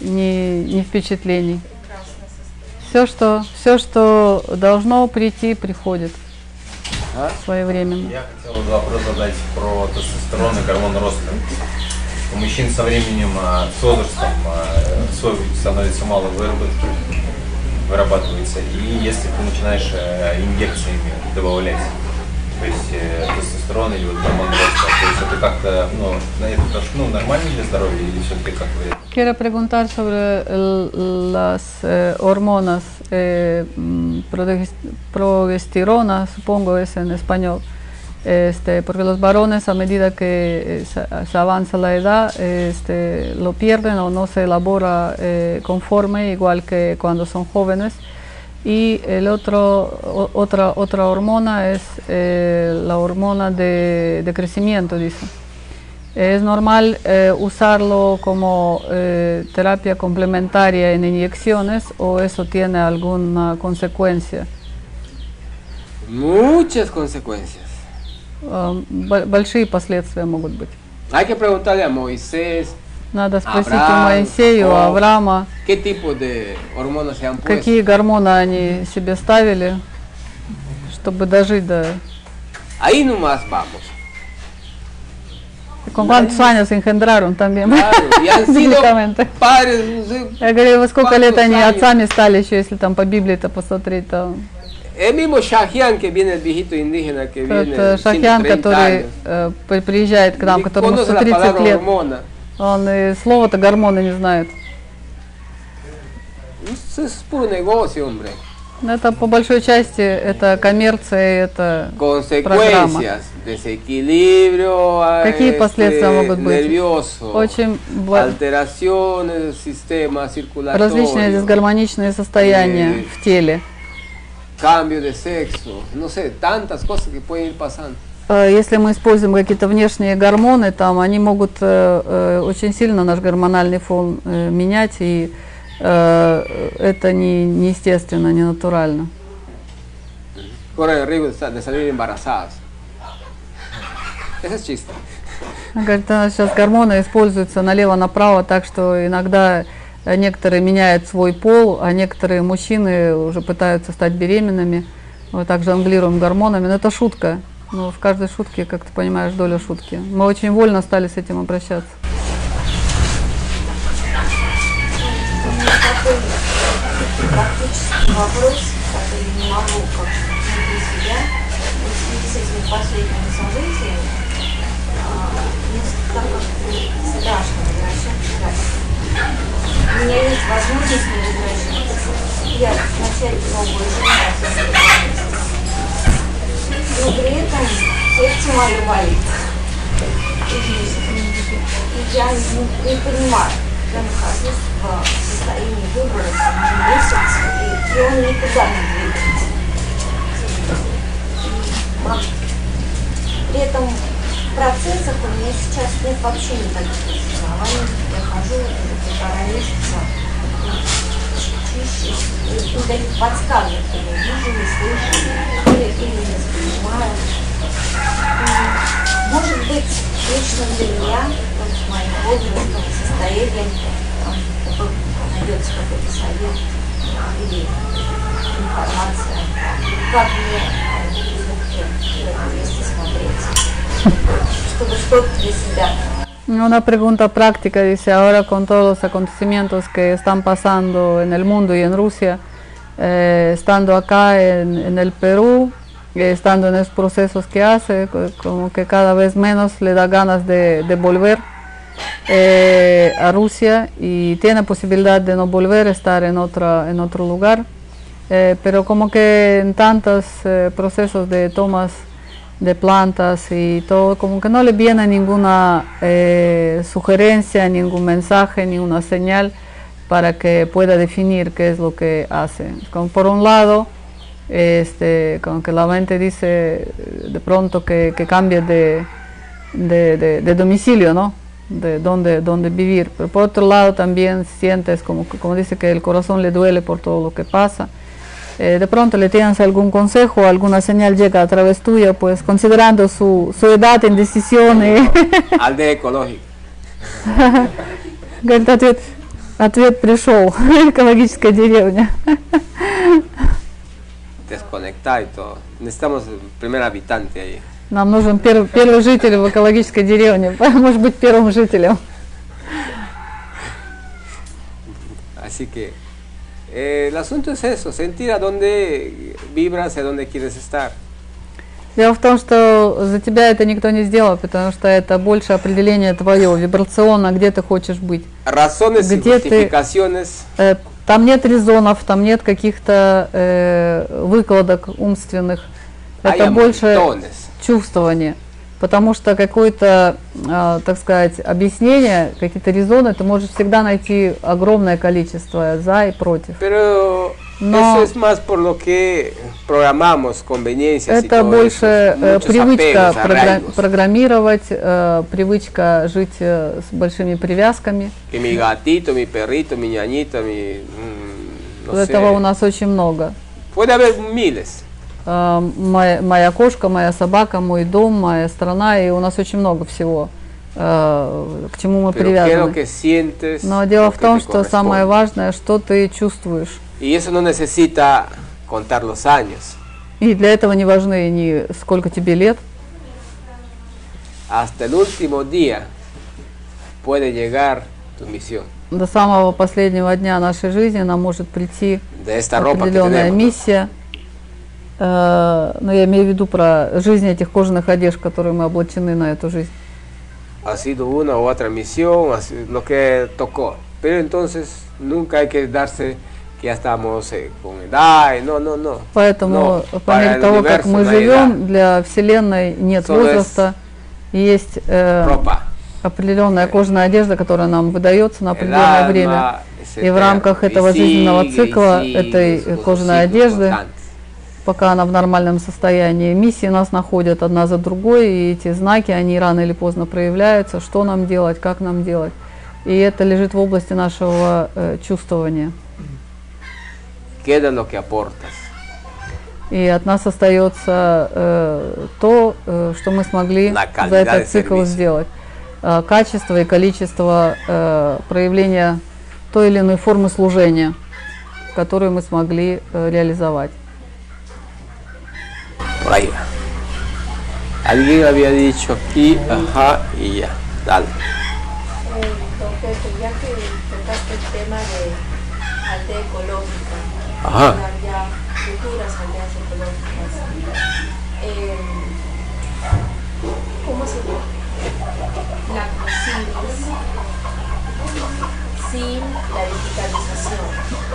ни, ни впечатлений. Все что, все, что должно прийти, приходит А? своевременно. Я хотел бы вопрос задать про тестостерон и гормон роста. У мужчин со временем, а, с возрастом, а, свой становится мало выработки, вырабатывается. И если ты начинаешь э, инъекциями добавлять, то есть э, тестостерон или вот гормон роста, то есть это как-то, ну, на это хорошо, ну, нормально для здоровья или все-таки как вы Quiero preguntar sobre el- las eh, hormonas eh, mm, proges- progesterona, supongo es en español, este, porque los varones a medida que eh, se, se avanza la edad este, lo pierden o no se elabora eh, conforme, igual que cuando son jóvenes. Y el otro, o- otra, otra hormona es eh, la hormona de, de crecimiento, dice. ¿Es normal eh, usarlo como eh, terapia complementaria en inyecciones o eso tiene alguna consecuencia? Muchas consecuencias. Э, бо- большие последствия могут быть. Hay que preguntarle a Moisés Надо спросить Авраам, у Моисея, у. Авраама, какие гормоны они себе ставили, чтобы дожить до... Ahí nomás vamos. ¿Con cuántos años engendraron también? Claro, y han sido Bíblicamente. padres, no sé, Я говорю, во сколько лет ¿Cuántos они años? отцами стали еще, если там по Библии-то посмотреть, то El mismo Shahian que viene, el viejito indígena que viene, Это Шахьян, 130 который э, приезжает к нам, которому conoce la 130 palabra лет, hormona. Он и слова-то гормоны не знает. Это по большой части это коммерция, это программа. Какие последствия могут быть? Очень различные дисгармоничные состояния Eh, в теле. cambio de sexo, no sé, tantas cosas que pueden ir pasando. Э, если мы используем какие-то внешние гормоны, там они могут э, э, очень сильно наш гормональный фон менять, и это не, неестественно, не натурально. Corren el riesgo de sa- de salir embarazadas. Ese es chiste. Она говорит, «Да, сейчас гормоны используются налево-направо, так что иногда некоторые меняют свой пол, а некоторые мужчины уже пытаются стать беременными. Вот так жонглируем гормонами. Но это шутка. Ну, в каждой шутке, как ты понимаешь, доля шутки. Мы очень вольно стали с этим обращаться. вопрос, который не могу как внутри себя. В связи с этими последними событиями, мне так как страшно возвращаться. У меня есть возможность не возвращаться. Я начать новую жизнь при этом сердце мое болит. И я не, не понимаю, я нахожусь в состоянии выбора месяц, и, он никуда не двигается. А, При этом в процессах у меня сейчас нет вообще никаких осознаваний. Я хожу полтора месяца, и какие-то подсказки я вижу, не слышу, или, или не воспринимаю. И, Может быть, лично для меня, вот с моим возрастом, состоянием, там, какой- найдется какой-то совет или информация, как мне э, в этом месте смотреть, чтобы что-то для себя Una pregunta práctica, dice, ahora con todos los acontecimientos que están pasando en el mundo y en Rusia, eh, estando acá en, en el Perú, eh, estando en esos procesos que hace, co- como que cada vez menos le da ganas de, volver eh, a Rusia y tiene posibilidad de no volver a estar en, otra, en otro lugar, eh, pero como que en tantos eh, procesos de tomas de plantas y todo, como que no le viene ninguna eh, sugerencia, ningún mensaje, ninguna señal para que pueda definir qué es lo que hace. Como por un lado, este, como que la mente dice eh, de pronto que, que cambie de, de, de- de domicilio, ¿no? De dónde, dónde vivir. Pero por otro lado también sientes, como, que- como dice, que el corazón le duele por todo lo que pasa. Eh, de pronto le tienes algún consejo, alguna señal llega a través tuya, pues considerando su, su edad, indecisión y Aldea ecológica. говорит, ответ, ответ пришел, экологическая деревня. Desconectar y todo. Necesitamos el primer habitante ahí. Нам нужен пер- первый житель в экологической деревне, может быть первым жителем. Así que eh, el asunto es eso, sentir a dónde vibras y a dónde quieres estar. Дело в том, что за тебя это никто не сделал, потому что это больше определение твое, вибрационно, где ты хочешь быть. Razones Где ты- Э, Там нет резонов, там нет каких-то э, выкладок умственных. hay Это больше чувствование. Потому что какое-то, э, так сказать, объяснение, какие-то резоны, ты можешь всегда найти огромное количество за и против. Pero No. eso es más por lo que programamos, conveniencias Это больше eso. э, привычка apegos, програ- программировать, э, привычка жить э, с большими привязками. Que mi gatito, mi perrito, mi ñañito, mi... mm, no sé. Этого у нас очень много. Puede haber miles. Э, моя, моя кошка, моя собака, мой дом, моя страна, и у нас очень много всего, э, к чему мы Pero привязаны. sientes. Но дело в том, что самое важное, что ты чувствуешь. Y eso no necesita contar los años. И для этого не важны ни сколько тебе лет, Hasta el último día puede llegar tu misión. до самого последнего дня нашей жизни нам может прийти определенная миссия. Э, но я имею в виду про жизнь этих кожаных одежд, которые мы облачены на эту жизнь. Ha sido una u otra misión, lo que tocó. Pero entonces nunca hay que darse ya estamos eh, con edad. No, no, no. Поэтому No, по мере того, как мы живем, для Вселенной нет Solo возраста, есть э, определенная кожаная одежда, которая нам выдается на определенное время. И в рамках этого жизненного цикла этой кожаной ciclos одежды пока она в нормальном состоянии. Миссии нас находят одна за другой, и эти знаки, они рано или поздно проявляются, что нам делать, как нам делать. И это лежит в области нашего э, чувствования. Queda lo que aportas. И от нас остается э, то, э, что мы смогли за этот цикл сделать. Э, качество и количество э, проявления той или иной формы служения, которую мы смогли э, реализовать. Alguien había dicho aquí, ajá, y ya. Dale. Ajá. ya futuras aldeas ecológicas, eh, ¿cómo se la concibes sin la digitalización?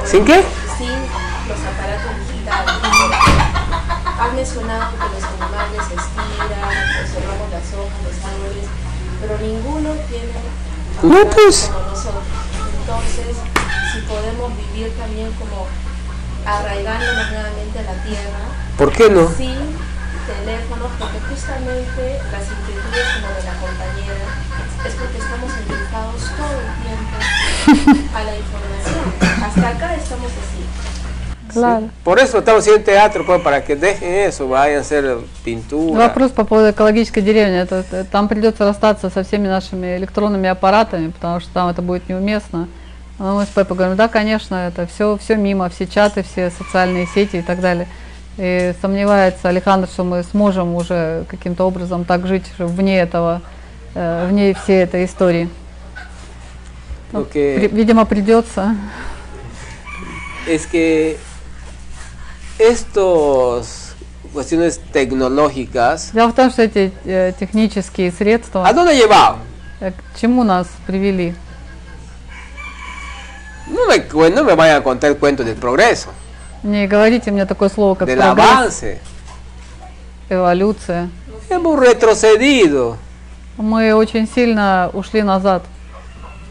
¿Sin qué? Sin los aparatos digitales. Has mencionado que los animales se estiran, observamos las hojas, los árboles, pero ninguno tiene No, pues. como nosotros. Entonces, si podemos vivir también como arraigándonos nuevamente a la tierra, ¿Por qué no? sin teléfonos, porque justamente las inquietudes como de la compañera es porque estamos enfocados todo el tiempo a la información. Hasta acá estamos así. Claro. Por eso estamos haciendo teatro, pues, para que dejen eso, vayan a hacer pintura. Вопрос по поводу экологической деревни. Это, это- там придется расстаться со всеми нашими электронными аппаратами, потому что там это будет неуместно. Но мы с Пеппой говорим, да, конечно, это все, все мимо, все чаты, все социальные сети и так далее. И сомневается Александр, что мы сможем уже каким-то образом так жить вне этого, э, вне всей этой истории. Ну, при- видимо, придется. es que estos cuestiones tecnológicas, Дело в том, что эти э, технические средства ¿a dónde llevado? э, к чему нас привели? No me, cuen- no me vayan a contar el cuento del progreso, Не говорите мне такое слово, как del прогресс, avance. эволюция. Hemos retrocedido, Мы очень сильно ушли назад.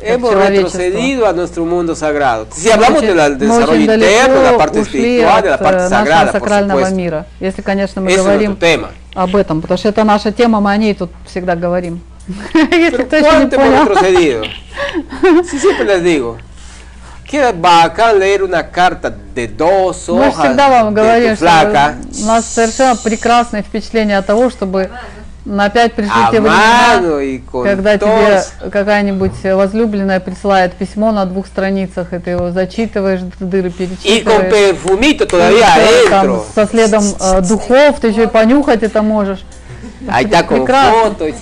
hemos retrocedido a nuestro mundo sagrado. Si hablamos del мы desarrollo interno, de la parte espiritual, de la parte э, sagrada, por supuesto. мира. Если, конечно, мы Ese es говорим tema. об этом, потому что это наша тема, мы о ней тут всегда говорим. Если кто еще не ¿Cuánto hemos понял. retrocedido? Sí, siempre les digo. Мы всегда вам de говорим, tu что у нас совершенно прекрасное впечатление от того, чтобы на опять пришли те времена, когда тебе какая-нибудь возлюбленная присылает письмо на двух страницах, и ты его зачитываешь, дыры перечитываешь. И там со следом э, духов, ты еще и понюхать это можешь. Está con Прекрасно. foto.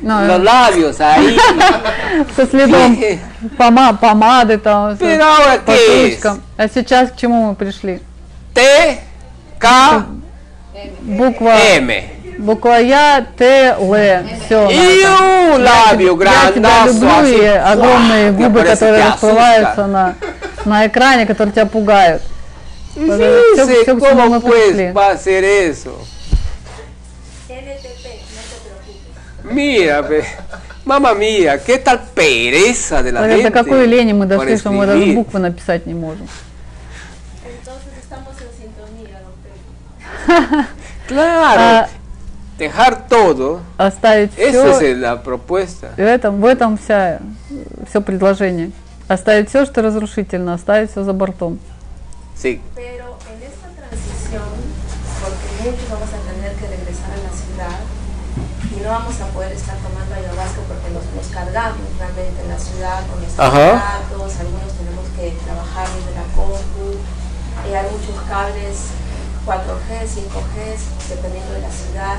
Ну, Los labios ahí. со следом пома- помады там, Pero ahora qué es? А сейчас к чему мы пришли? T, K, Буква M. Буква Я, Т, Л. Все. Тебя grandazo люблю, así. и огромные губы, которые расплываются на, на экране, которые тебя пугают. Все, к чему cómo мы pues пришли. Va a hacer eso. Mira, ve. mamá mía, qué tal pereza de la gente. До какой лени мы дошли, что мы даже буквы написать не можем. Claro, А, dejar todo, оставить все. es la propuesta. В этом, в этом вся, все предложение. Оставить все, что разрушительно, оставить все за бортом. Sí, Pero no vamos a poder estar tomando ayahuasca porque nos, nos cargamos realmente en la ciudad con Ajá. datos, algunos tenemos que trabajar desde la compu, eh, hay muchos cables 4G, 5G, dependiendo de la ciudad.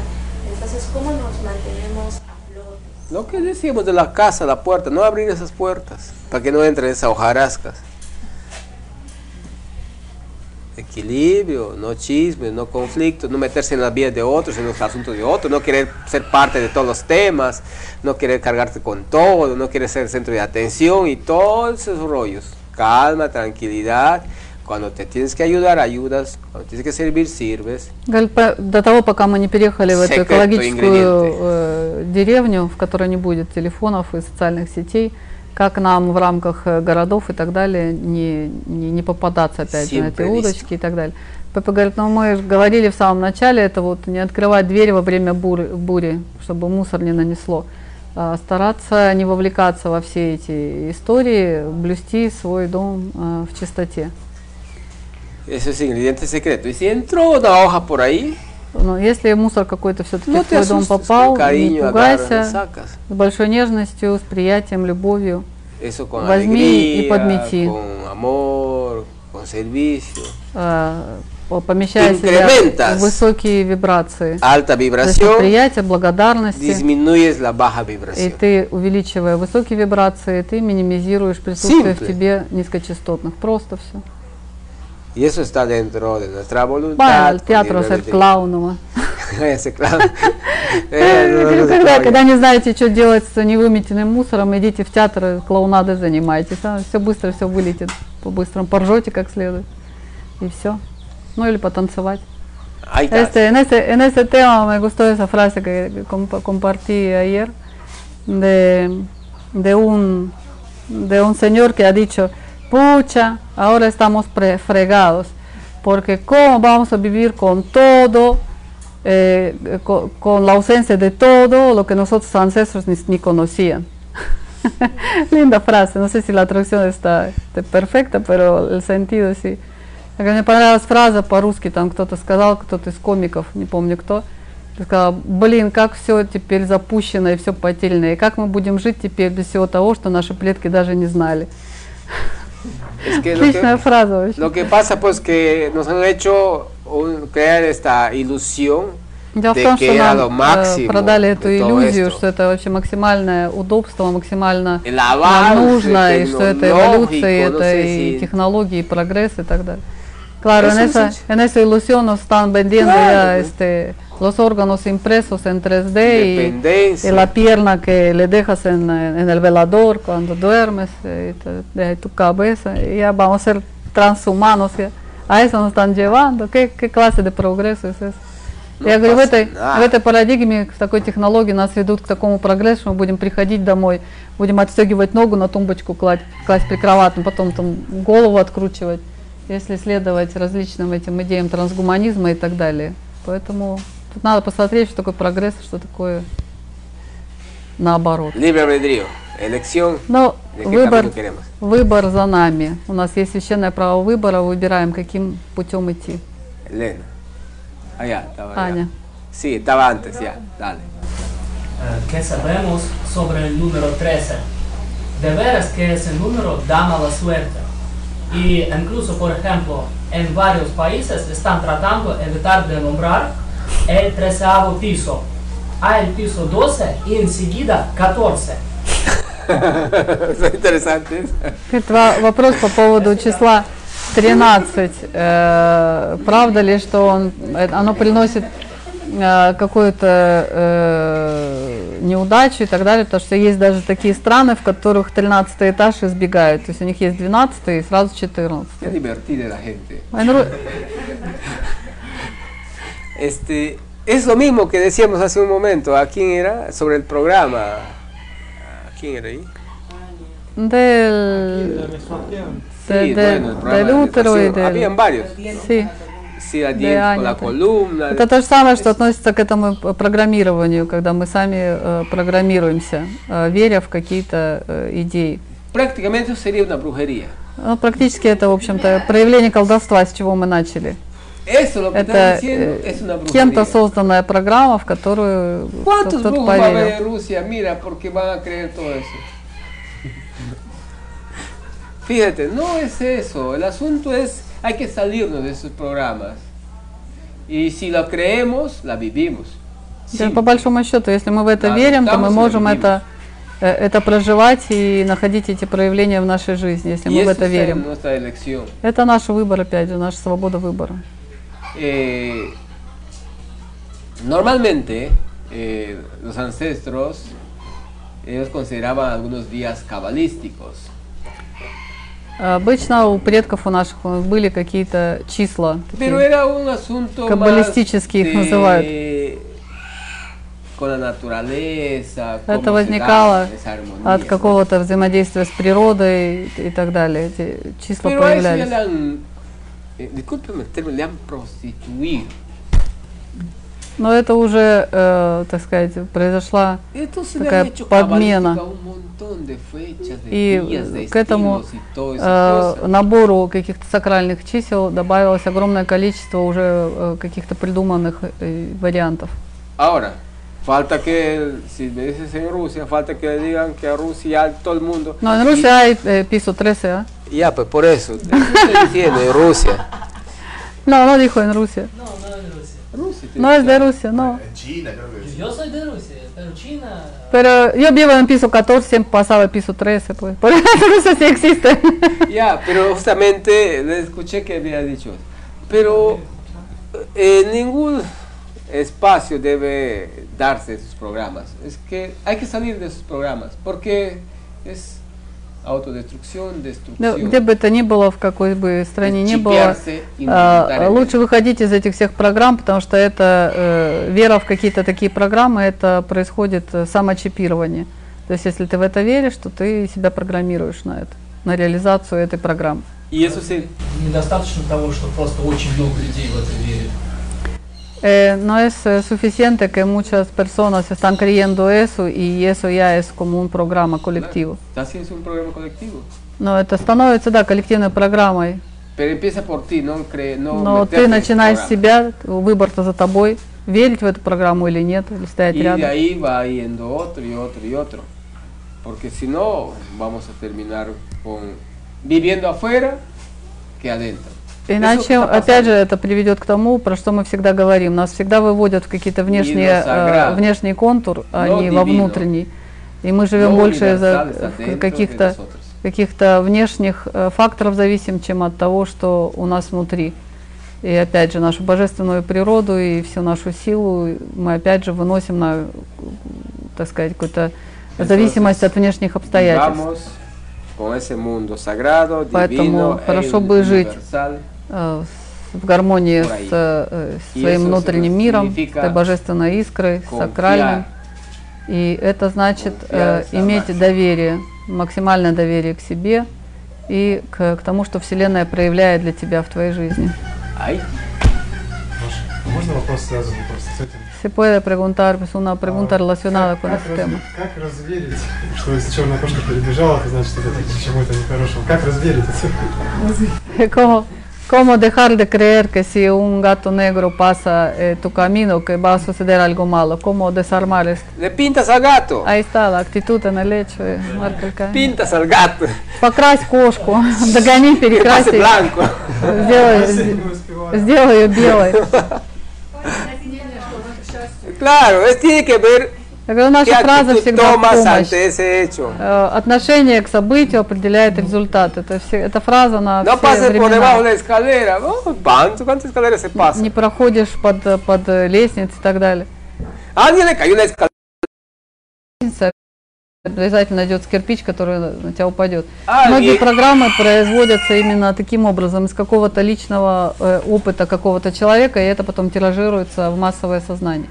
Entonces, ¿cómo nos mantenemos a flote? lo que decíamos de la casa, la puerta, no abrir esas puertas para que no entren esas hojarascas Equilibrio, no chismes, no conflictos, no meterse en las vidas de otros, en los asuntos de otros, no querer ser parte de todos los temas, no querer cargarte con todo, no querer ser el centro de atención y todos esos rollos. Calma, tranquilidad. Cuando te tienes que ayudar, ayudas. Cuando tienes que servir, sirves. Говорит, по- До того, пока мы не переехали в эту Секрет, экологическую ингредиенты. э, деревню, в которой не будет телефонов и социальных сетей, как нам в рамках э, городов и так далее не, не, не попадаться опять же на эти удочки и так далее. Папа говорит, ну мы говорили в самом начале, это вот не открывать дверь во время бури, бури чтобы мусор не нанесло. А стараться не вовлекаться во все эти истории, блюсти свой дом а, в чистоте. Eso es ingrediente secreto. Y si entró una hoja por ahí, Но если мусор какой-то все-таки No в твой дом попал, не пугайся, с большой нежностью, с приятием, любовью. eso con Возьми и alegría, подмети. con amor, con servicio. а, по- помещая себя в высокие вибрации. Alta vibración, приятия, благодарности. la baja И ты, увеличивая высокие вибрации, ты минимизируешь присутствие в Simple. тебе низкочастотных. Просто все. Y eso está dentro de nuestra voluntad. Bueno, el teatro ser. Eh, no se Когда, не знаете, что делать с невыметенным мусором, идите в театр, и клоунадой занимайтесь. Все быстро, все вылетит. По-быстрому поржете как следует. И все. Ну или потанцевать. Este, en, ese, en ese tema me gustó esa frase que que compa- compartí ayer de, de, un, de un señor que ha dicho, pucha, ahora estamos fregados, porque ¿cómo vamos a vivir con todo, eh, co- con, la ausencia de todo lo que nosotros ancestros ni, ni conocían? Linda frase, no sé si la traducción está, está perfecta, pero el sentido sí. Мне понравилась фраза по-русски, там кто-то сказал, кто-то из комиков, не помню кто, сказал, блин, как все теперь запущено и все потеряно, и как мы будем жить теперь без всего того, что наши предки даже не знали. Es que lo que, вообще. lo que pasa pues que nos han hecho un- crear esta ilusión Дело в de том, que что нам э, продали эту иллюзию, esto. что это вообще максимальное удобство, максимально нам нужно, и что это эволюция, no это и si- технологии, и прогресс и так далее. Claro, en esa, es- en esa ilusión nos están vendiendo Claro, ya este, los órganos impresos en 3D y, y la pierna que le dejas en, en el velador cuando duermes, eh, y te- de tu cabeza, y ya vamos a ser transhumanos, ya. a eso nos están llevando. ¿Qué, qué clase de progreso es eso? Я говорю, в этой, в этой парадигме, в такой технологии нас ведут к такому прогрессу, что мы будем приходить домой, будем отстегивать ногу на тумбочку класть, класть прикроватным, потом там голову откручивать, если следовать различным этим идеям трансгуманизма и так далее. Поэтому тут надо посмотреть, что такое прогресс, что такое наоборот. Libre albedrío, elección Но выбор, выбор за нами. У нас есть священное право выбора, выбираем, каким путем идти. Elena. Allá, estaba allá. Аня. Sí, estaba antes, ya, dale. Eh, ¿Qué sabemos sobre el número 13? De veras que ese número da mala suerte. Y incluso, por ejemplo, en varios países están tratando de evitar de nombrar el treceavo piso. Hay el piso 12 y enseguida 14. Son interesantes. Это вопрос по поводу числа 13. Э, правда ли, что он, э, оно приносит э, какую-то э, неудачу и так далее, потому что есть даже такие страны, в которых 13 этаж избегают. То есть у них есть 12 и сразу 14. Este, es lo mismo que decíamos hace un momento. ¿A quién era? Sobre el programa. ¿A quién era ahí? Del, Sí, de- de- bueno, del de útero y del... Habían varios. Sí. Sí, la. Это то же самое, что относится к этому программированию, когда мы сами э, программируемся, э, веря в какие-то э, идеи. Ну, практически это, в общем-то, проявление колдовства, с чего мы начали. Это diciendo э, кем-то созданная программа, в которую ¿Cuántos кто-то поверил. Fíjate, no es eso. El asunto es, hay que salirnos de esos programas. Y si lo creemos, la vivimos. Да, По большому счету, если мы в это Да, верим, то мы можем это, э, это проживать и находить эти проявления в нашей жизни, если мы в это верим. Это наш выбор, опять же, наша свобода выбора. Eh, normalmente, eh, los ancestros, ellos consideraban algunos días cabalísticos. Обычно у предков у наших были какие-то числа, Pero такие era un asunto más каббалистические их называют. con la naturaleza. Это возникало от какого-то взаимодействия с природой и, так далее. Эти числа Pero a eh, discúlpeme el término, le han prostituido. Но это уже, э, так сказать, произошла Entonces такая подмена. И días, к этому э, набору каких-то сакральных чисел добавилось огромное количество уже э, каких-то придуманных э, вариантов. Ahora, falta que, si me dices en Rusia, falta que digan que Rusia todo el mundo. En Rusia hay э, piso 13, ¿ah? Ya, pues por eso, estoy diciendo, en Rusia. No, no dijo en Rusia. No, no es de Rusia. No es de Rusia, no. China, creo que Yo soy de Rusia, pero China... Pero yo vivo en piso 14, siempre pasaba el piso 13, pues. Por eso Rusia sí existe. Ya, pero justamente le escuché que había dicho. Pero eh, ningún espacio debe darse esos programas. Es que hay que salir de esos programas porque es destrucción. где бы это ни было, в какой бы стране ни было, а, лучше выходить из этих всех программ, потому что это э, вера в какие-то такие программы, это происходит э, самочипирование. То есть, если ты в это веришь, то ты себя программируешь на это, на реализацию этой программы. Eso se, Недостаточно того, что просто очень много людей в это верят. Eh, no es eh, suficiente que muchas personas están creyendo eso y eso ya es como un programa colectivo. así es un programa colectivo. Но это становится, да, коллективной программой. Pero empieza por ti, no cree, no Но meterte ты en ese начинаешь с programa. себя, выбор-то за тобой, верить в эту программу или нет, или стоять Y de рядом. ahí va yendo otro y otro y otro. Porque si no, vamos a terminar con viviendo afuera que adentro. Иначе, опять же, это приведет к тому, про что мы всегда говорим. Нас всегда выводят в какие-то внешние, э, внешний контур, а Lo не во внутренний. И мы живем Lo больше из-за каких-то каких-то внешних э, факторов зависим, чем от того, что у нас внутри. И опять же, нашу божественную природу и всю нашу силу мы опять же выносим на, так сказать, какую-то зависимость от внешних обстоятельств. Поэтому divino, хорошо e бы жить в гармонии с э, своим внутренним миром, с этой божественной искрой, сакральным. И это значит э, иметь доверие, максимальное доверие к себе и к, к тому, что Вселенная проявляет для тебя в твоей жизни. Ay, Можно вопрос связанный просто с этим? Se puede preguntar, pues una pregunta relacionada con Как, este tema. как разверить, что если черная кошка перебежала, то значит это к чему-то нехорошему. Как разверить это? ¿Cómo, ¿Cómo dejar de creer que si un gato negro pasa eh, tu camino que va a suceder algo malo? ¿Cómo desarmar esto? le pintas al gato, Ahí está la actitud en el hecho de marca el camino. pintas al gato, Покрась кошку, догони, que перекрась pase ее, blanco. сделай, сделай ее белой. Claro, es, tiene que ver Я говорю, наша фраза всегда в hecho. Э, Отношение к событию определяет результат. Это все, эта фраза на No все времена. escalera. Oh, ¿cuánto- ¿Cuántas escaleras se pasan? Не проходишь под, под лестницей и так далее. Escalera. Обязательно найдется кирпич, который на тебя упадет. А, Многие программы производятся именно таким образом, из какого-то личного э, опыта какого-то человека, и это потом тиражируется в массовое сознание.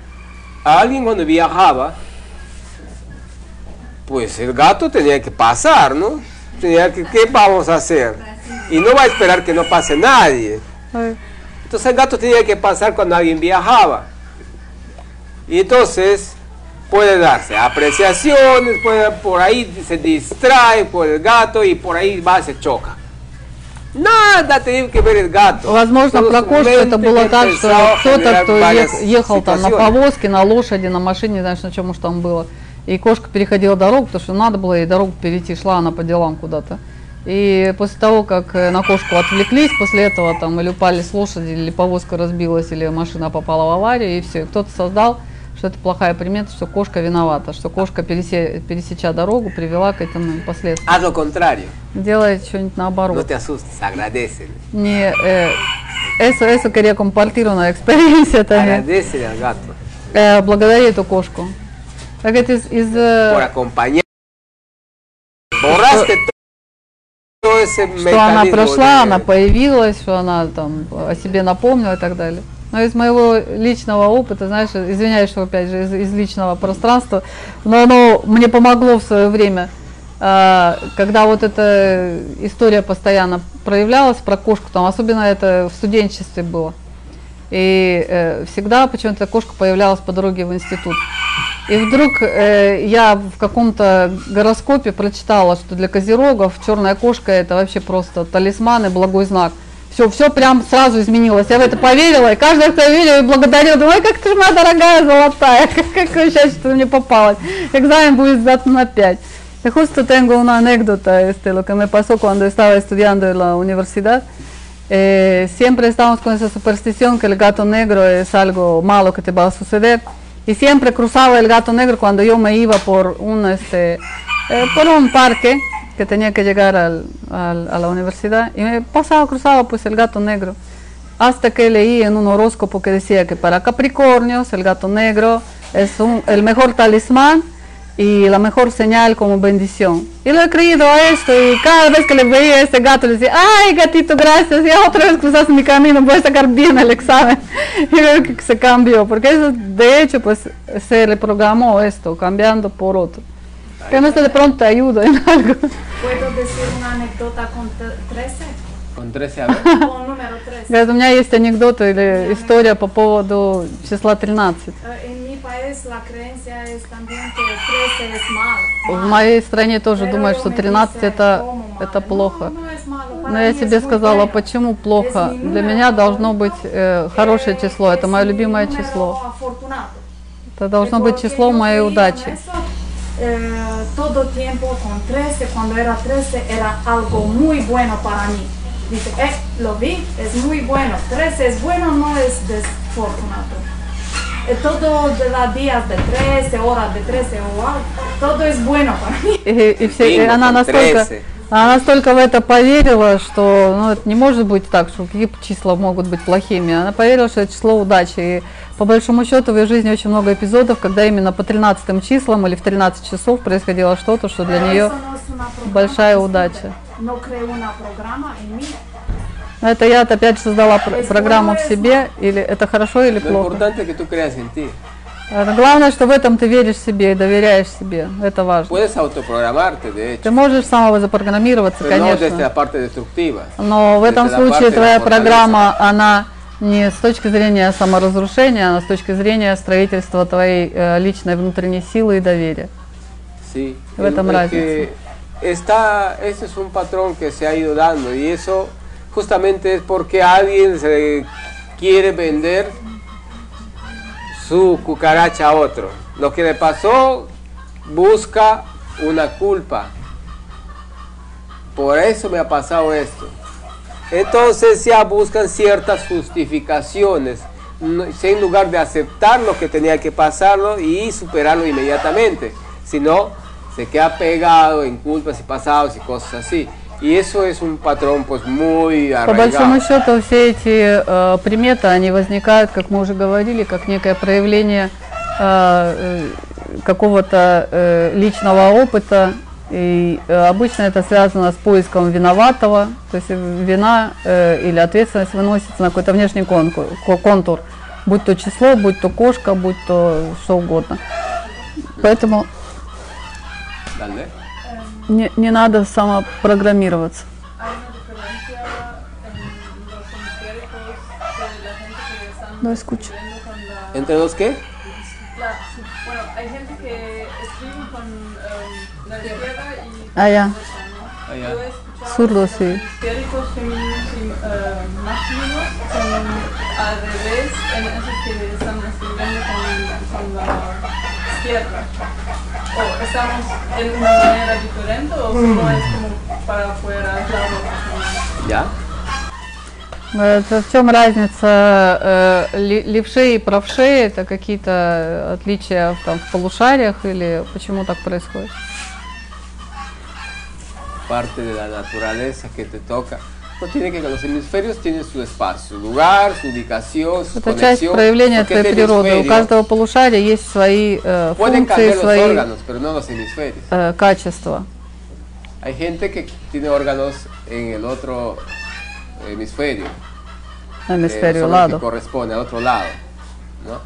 Alguien cuando viajaba, pues el gato tenía que pasar, ¿no? Tenía que, ¿qué vamos a hacer? Y no va a esperar que no pase nadie. Ой, Entonces el gato tenía que pasar cuando alguien viajaba. Y entonces puede darse apreciaciones, puede, por ahí se distrae por el gato y por ahí va, se choca. Nada tiene que ver el gato. Возможно, Solo про su кошку это mente было que так, что empezó a кто-то, generar кто varias ех- ехал там на situaciones. повозке, на лошади, на машине, не знаешь, на чем уж там было. И кошка переходила дорогу, потому что надо было ей дорогу перейти, шла она по делам куда-то. И после того, как э, на кошку отвлеклись, после этого там или упали с лошади, или повозка разбилась, или машина попала в аварию, и все. Кто-то создал, что это плохая примета, что кошка виновата, что кошка, пересе- пересеча дорогу, привела к этому последствиям. Haz lo contrario. Делает что-нибудь наоборот. No te asustes, agradecele. Не, э, eso, eso quería compartir una experiencia también. Agradecele al gato Э, благодари эту кошку. Это из, из, э, por acompañar. Borraste todo ese что она прошла, de- она появилась, что она там о себе напомнила и так далее. Но из моего личного опыта, знаешь, извиняюсь, что опять же из, из личного пространства, но оно мне помогло в свое время, а, когда вот эта история постоянно проявлялась про кошку, там особенно это в студенчестве было. И э, всегда почему-то кошка появлялась по дороге в институт. И вдруг э, я в каком-то гороскопе прочитала, что для козерогов черная кошка это вообще просто талисман и благой знак. Все, все прям сразу изменилось. Я в это поверила, и каждый, кто видел, благодарил, думаю, как ты моя дорогая золотая, как, как счастье, что мне попалось. Examen будет sdato na 5. E justo tengo una anécdota, este, lo que me pasó cuando estaba estudiando en la universidad. Eh, siempre estamos con esa superstición que el gato negro es algo malo que te va a suceder. Y siempre cruzaba el gato negro cuando yo me iba por un, este, eh, por un parque que tenía que llegar al, al- a la universidad y me pasaba, cruzaba pues el gato negro. Hasta que leí en un horóscopo que decía que para Capricornios el gato negro es un- el mejor talismán y la mejor señal como bendición. Y lo he creído a esto y cada vez que le veía a este gato le decía, ay gatito, gracias, ya otra vez cruzaste mi camino, voy a sacar bien el examen. Y veo que se cambió, porque eso de hecho pues se reprogramó esto, cambiando por otro. Que no sé, de pronto te ayuda en algo. ¿Puedo decir una anécdota con te- 13? Con 13 a ver. Con número 13. Говорит, у меня есть анекдот или история по поводу числа 13. Eh, país la creencia es también que 13 es malo. В моей стране тоже думают, что 13 это, это плохо. Но я себе сказала, почему плохо? Для меня должно быть э, хорошее число, это мое любимое число. Это должно быть число моей удачи. Eh, todo tiempo con 13, cuando era 13, era algo muy bueno para mí. Dice, eh, lo vi, es muy bueno. 13 es bueno, no es desafortunado. Eh, todo de los días de 13, horas de 13 o algo, todo es bueno para mí. И, и все- и она настолько, 13. она настолько в это поверила, что ну, это не может быть так, что какие числа могут быть плохими. Она поверила, что это число удачи. И по большому счету в ее жизни очень много эпизодов, когда именно по 13 числам или в 13 часов происходило что-то, что для нее большая удача. No creo una programa en mí. Но это я опять же создала пр- программу в себе, или это хорошо или Lo плохо. Это главное, что в этом ты веришь себе и доверяешь себе. Это важно. Puedes autoprogramarte, de hecho, Ты можешь самого запрограммироваться, pero no desde конечно. la parte destructiva. Но в этом случае твоя программа, она не с точки зрения саморазрушения, а с точки зрения строительства твоей э, личной внутренней силы и доверия. Sí, В этом разница. está, ese es un patrón que se ha ido dando y eso justamente es porque alguien se quiere vender su cucaracha a otro. Lo que le pasó busca una culpa. Por eso me ha pasado esto. Entonces ya buscan ciertas justificaciones, en lugar de aceptar lo que tenía que pasarlo y superarlo inmediatamente, sino se queda pegado en culpas y pasados y cosas así. Eso es un patrón pues muy По большому arraigado. счету все эти э, приметы, они возникают, как мы уже говорили, как некое проявление э, э, какого-то э, личного опыта. И э, обычно это связано с поиском виноватого, то есть вина э, или ответственность выносится на какой-то внешний конкур, ко- контур, будь то число, будь то кошка, будь то что угодно. Поэтому Dale. Не, не надо самопрограммироваться. No escucho. ¿Entre los qué? bueno, hay gente que escribe con em, la izquierda y Ah, ya. Ah, ya. Zurdo, sí. histéricos femeninos y eh, masculinos son al revés en esos que están escribiendo con, con la izquierda. O estamos en una manera diferente o solo es como para poder aislar los ¿Ya? Это в чем разница э, левшей и правшей? Это какие-то отличия в, там, в полушариях или почему так происходит? Parte de la naturaleza que te toca. No tiene que los hemisferios tienen su espacio, su lugar, su ubicación, su Это часть conexión. проявления porque твоей este природы. У hemisferio каждого полушария есть свои э, Pueden функции, cambiar los свои órganos, pero no los hemisferios. э, качества. Hay gente que tiene órganos en el otro hemisferio. hemisferio son los lado. que corresponde al otro lado. ¿no?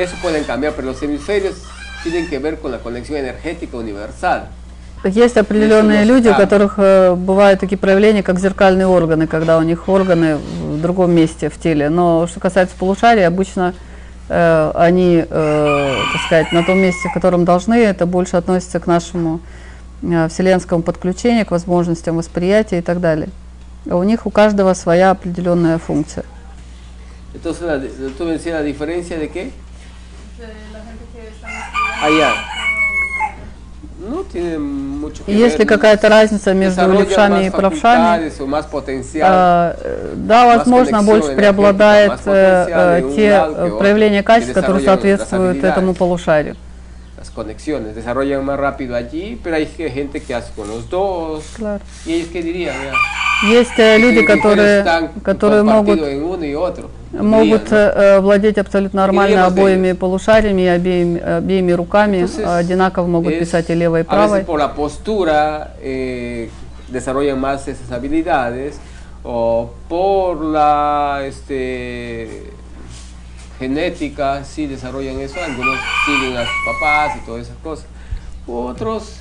Eso pueden cambiar, pero los hemisferios tienen que ver con la conexión energética universal. Есть определенные люди, у которых э, бывают такие проявления, как зеркальные органы, когда у них органы в другом месте в теле. Но что касается полушарий, обычно э, они, э, так сказать, на том месте, в котором должны, это больше относится к нашему э, вселенскому подключению, к возможностям восприятия и так далее. А у них у каждого своя определенная функция. Entonces, ¿tú me decías la diferencia de qué? De la gente que está Allá. No tiene mucho que И есть ли какая-то разница между левшами и правшами? А, э, Да, возможно, больше преобладает э, э, те э, проявления качеств, которые соответствуют этому полушарию. Conexiones, desarrollan más rápido allí, pero hay ge- gente que hace con los dos. Claro. ¿Y ellos qué dirían? Ya? Есть э, люди, которые, которые могут, могут э, владеть абсолютно нормально обоими полушариями и обеими, обеими руками, одинаково могут писать и левой, и правой. eh, desarrollan más esas habilidades o por la este, genética sí desarrollan eso. Algunos siguen a sus papás y todas esas cosas. Otros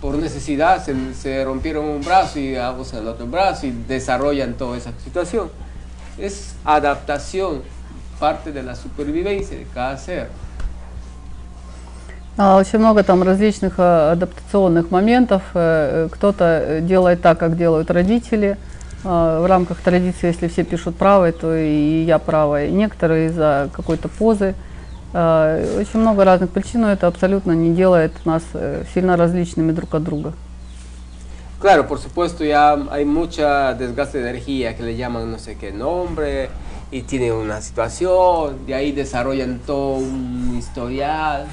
por necesidad se, se rompieron un brazo y ah, usan el otro brazo y desarrollan toda esa situación. Es adaptación, parte de la supervivencia de cada ser. А, Очень много там различных э, адаптационных моментов. Э, э, Кто-то э, делает так, как делают родители. А, В рамках традиции, если все пишут правой, то и я правая. Некоторые из-за какой-то позы. А, Очень много разных причин, но это абсолютно не делает нас э, сильно различными друг от друга. Claro, por supuesto, ya hay mucha desgaste de energía que le llaman no sé qué nombre y tienen una situación, de ahí desarrollan todo un historial.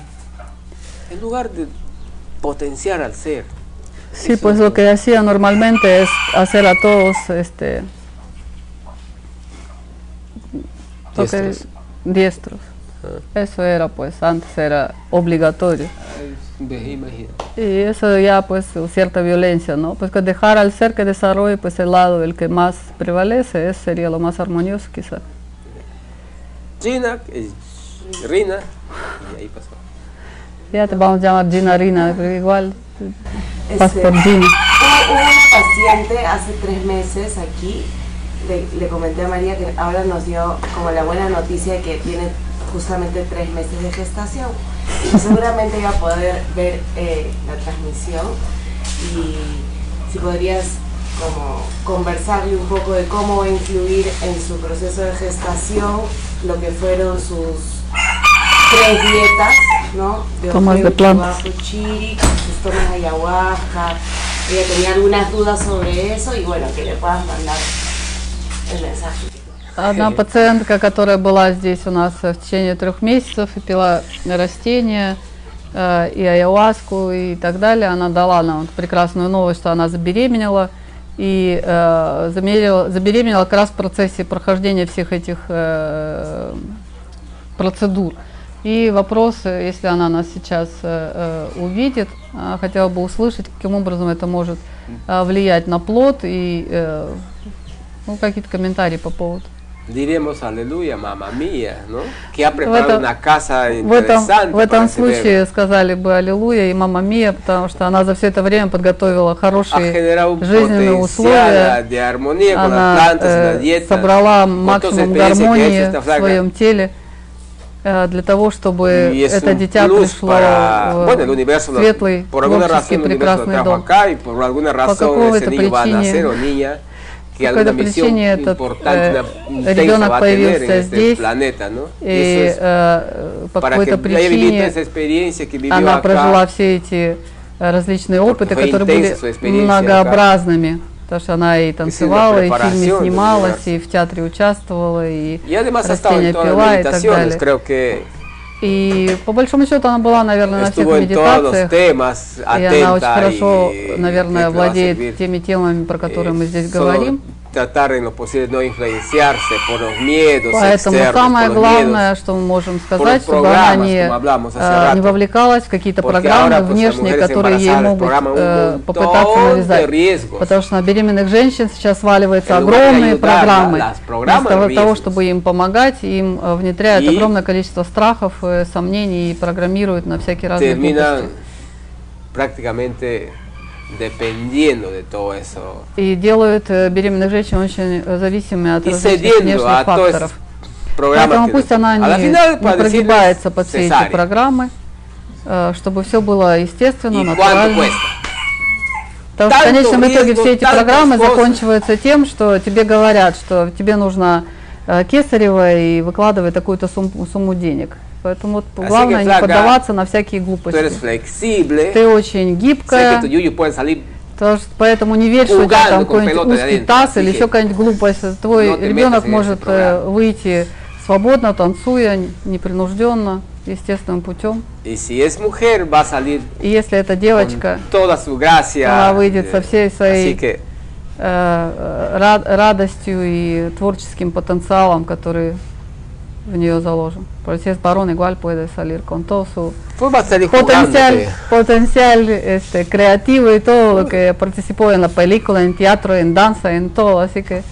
En lugar de potenciar al ser. Sí, pues lo que hacía normalmente es hacer a todos este que- Diestros. diestros. Eso era pues antes era obligatorio. Y eso ya pues cierta violencia, ¿no? Pues que dejar al ser que desarrolle pues el lado el que más prevalece, ese sería lo más armonioso quizá. Gina, eh, Rina, y ahí pasó. Ya te vamos a llamar Gina Rina, pero igual Este. Hubo hubo una paciente hace tres meses aquí, le, le comenté a María que ahora nos dio como la buena noticia de que tiene justamente tres meses de gestación. Y seguramente iba a poder ver eh, la transmisión y si podrías como conversarle un poco de cómo va a influir en su proceso de gestación lo que fueron sus tres dietas, ¿no? Tomas de plantas. Chiri, tomas de ayahuasca. Ella tenía algunas dudas sobre eso y bueno, que le puedas mandar el mensaje. Одна пациентка, которая была здесь у нас в течение трех месяцев и пила растения, э, и ayahuasку и так далее, она дала нам прекрасную новость, что она забеременела. И э, замерила- забеременела как раз в процессе прохождения всех этих э, процедур. И вопрос, если она нас сейчас э, э, увидит, э, хотела бы услышать, каким образом это может э, влиять на плод и э, ну, какие-то комментарии по поводу. Diremos aleluya, mamá mía, ¿no? Que ha preparado una casa В этом, в этом случае сказали бы Аллилуйя и Мама Мия, потому что она за все это время подготовила хорошие жизненные условия. Она э, собрала максимум гармонии в своем теле для того, чтобы Y es это дитя пришло para, в bueno, el universo, lo- светлый, por alguna razón прекрасный дом. acá y por alguna razón ese какой-то причине- по какой-то причине этот, э, ребенок появился здесь, planeta, ¿no? И э, по какой-то причине она прожила все эти э, различные опыты, которые были многообразными. Потому что она и танцевала, и в фильме снималась, и в театре участвовала, и растения пила и так далее. И по большому счету она была, наверное, на всех медитациях. temas И она очень хорошо, наверное, владеет теми темами, про которые мы здесь говорим. Posible de no influenciarse por los miedos Поэтому externos, самое главное, miedos, что мы можем сказать, чтобы она не, э, не вовлекалась в какие-то программы внешние, которые ей могут э, попытаться навязать. Потому что на беременных женщин сейчас сваливаются огромные программы. Вместо того, riesgos. чтобы им помогать, им э, внедряют И огромное количество страхов, сомнений и программируют на всякие разные глупости. Dependiendo de todo eso. И делают э, беременных женщин очень э, зависимыми от cediendo внешних факторов. Поэтому пусть она la не, final, не прогибается под все эти программы, э, чтобы все было естественно, ¿Y cuánto натурально. Потому что в конечном итоге riesgo, все эти программы заканчиваются тем, что тебе говорят, что тебе нужно кесарево и выкладывай такую-то сумму денег. Поэтому вот Así главное не поддаваться на всякие глупости. Ты очень гибкая, потому что- поэтому не верь, что у тебя там какой-нибудь узкий таз или еще какая-нибудь глупость. Твой ребенок может э, выйти свободно, танцуя, непринужденно, естественным путем. И если это девочка, она выйдет со всей своей э, э, рад- радостью и творческим потенциалом, который в нее заложен. Porque si es varón igual puede salir con todo su pues va a salir potencial, jugándote. potencial este, creativo y todo lo que participó en la película, en teatro, en danza, en todo, así que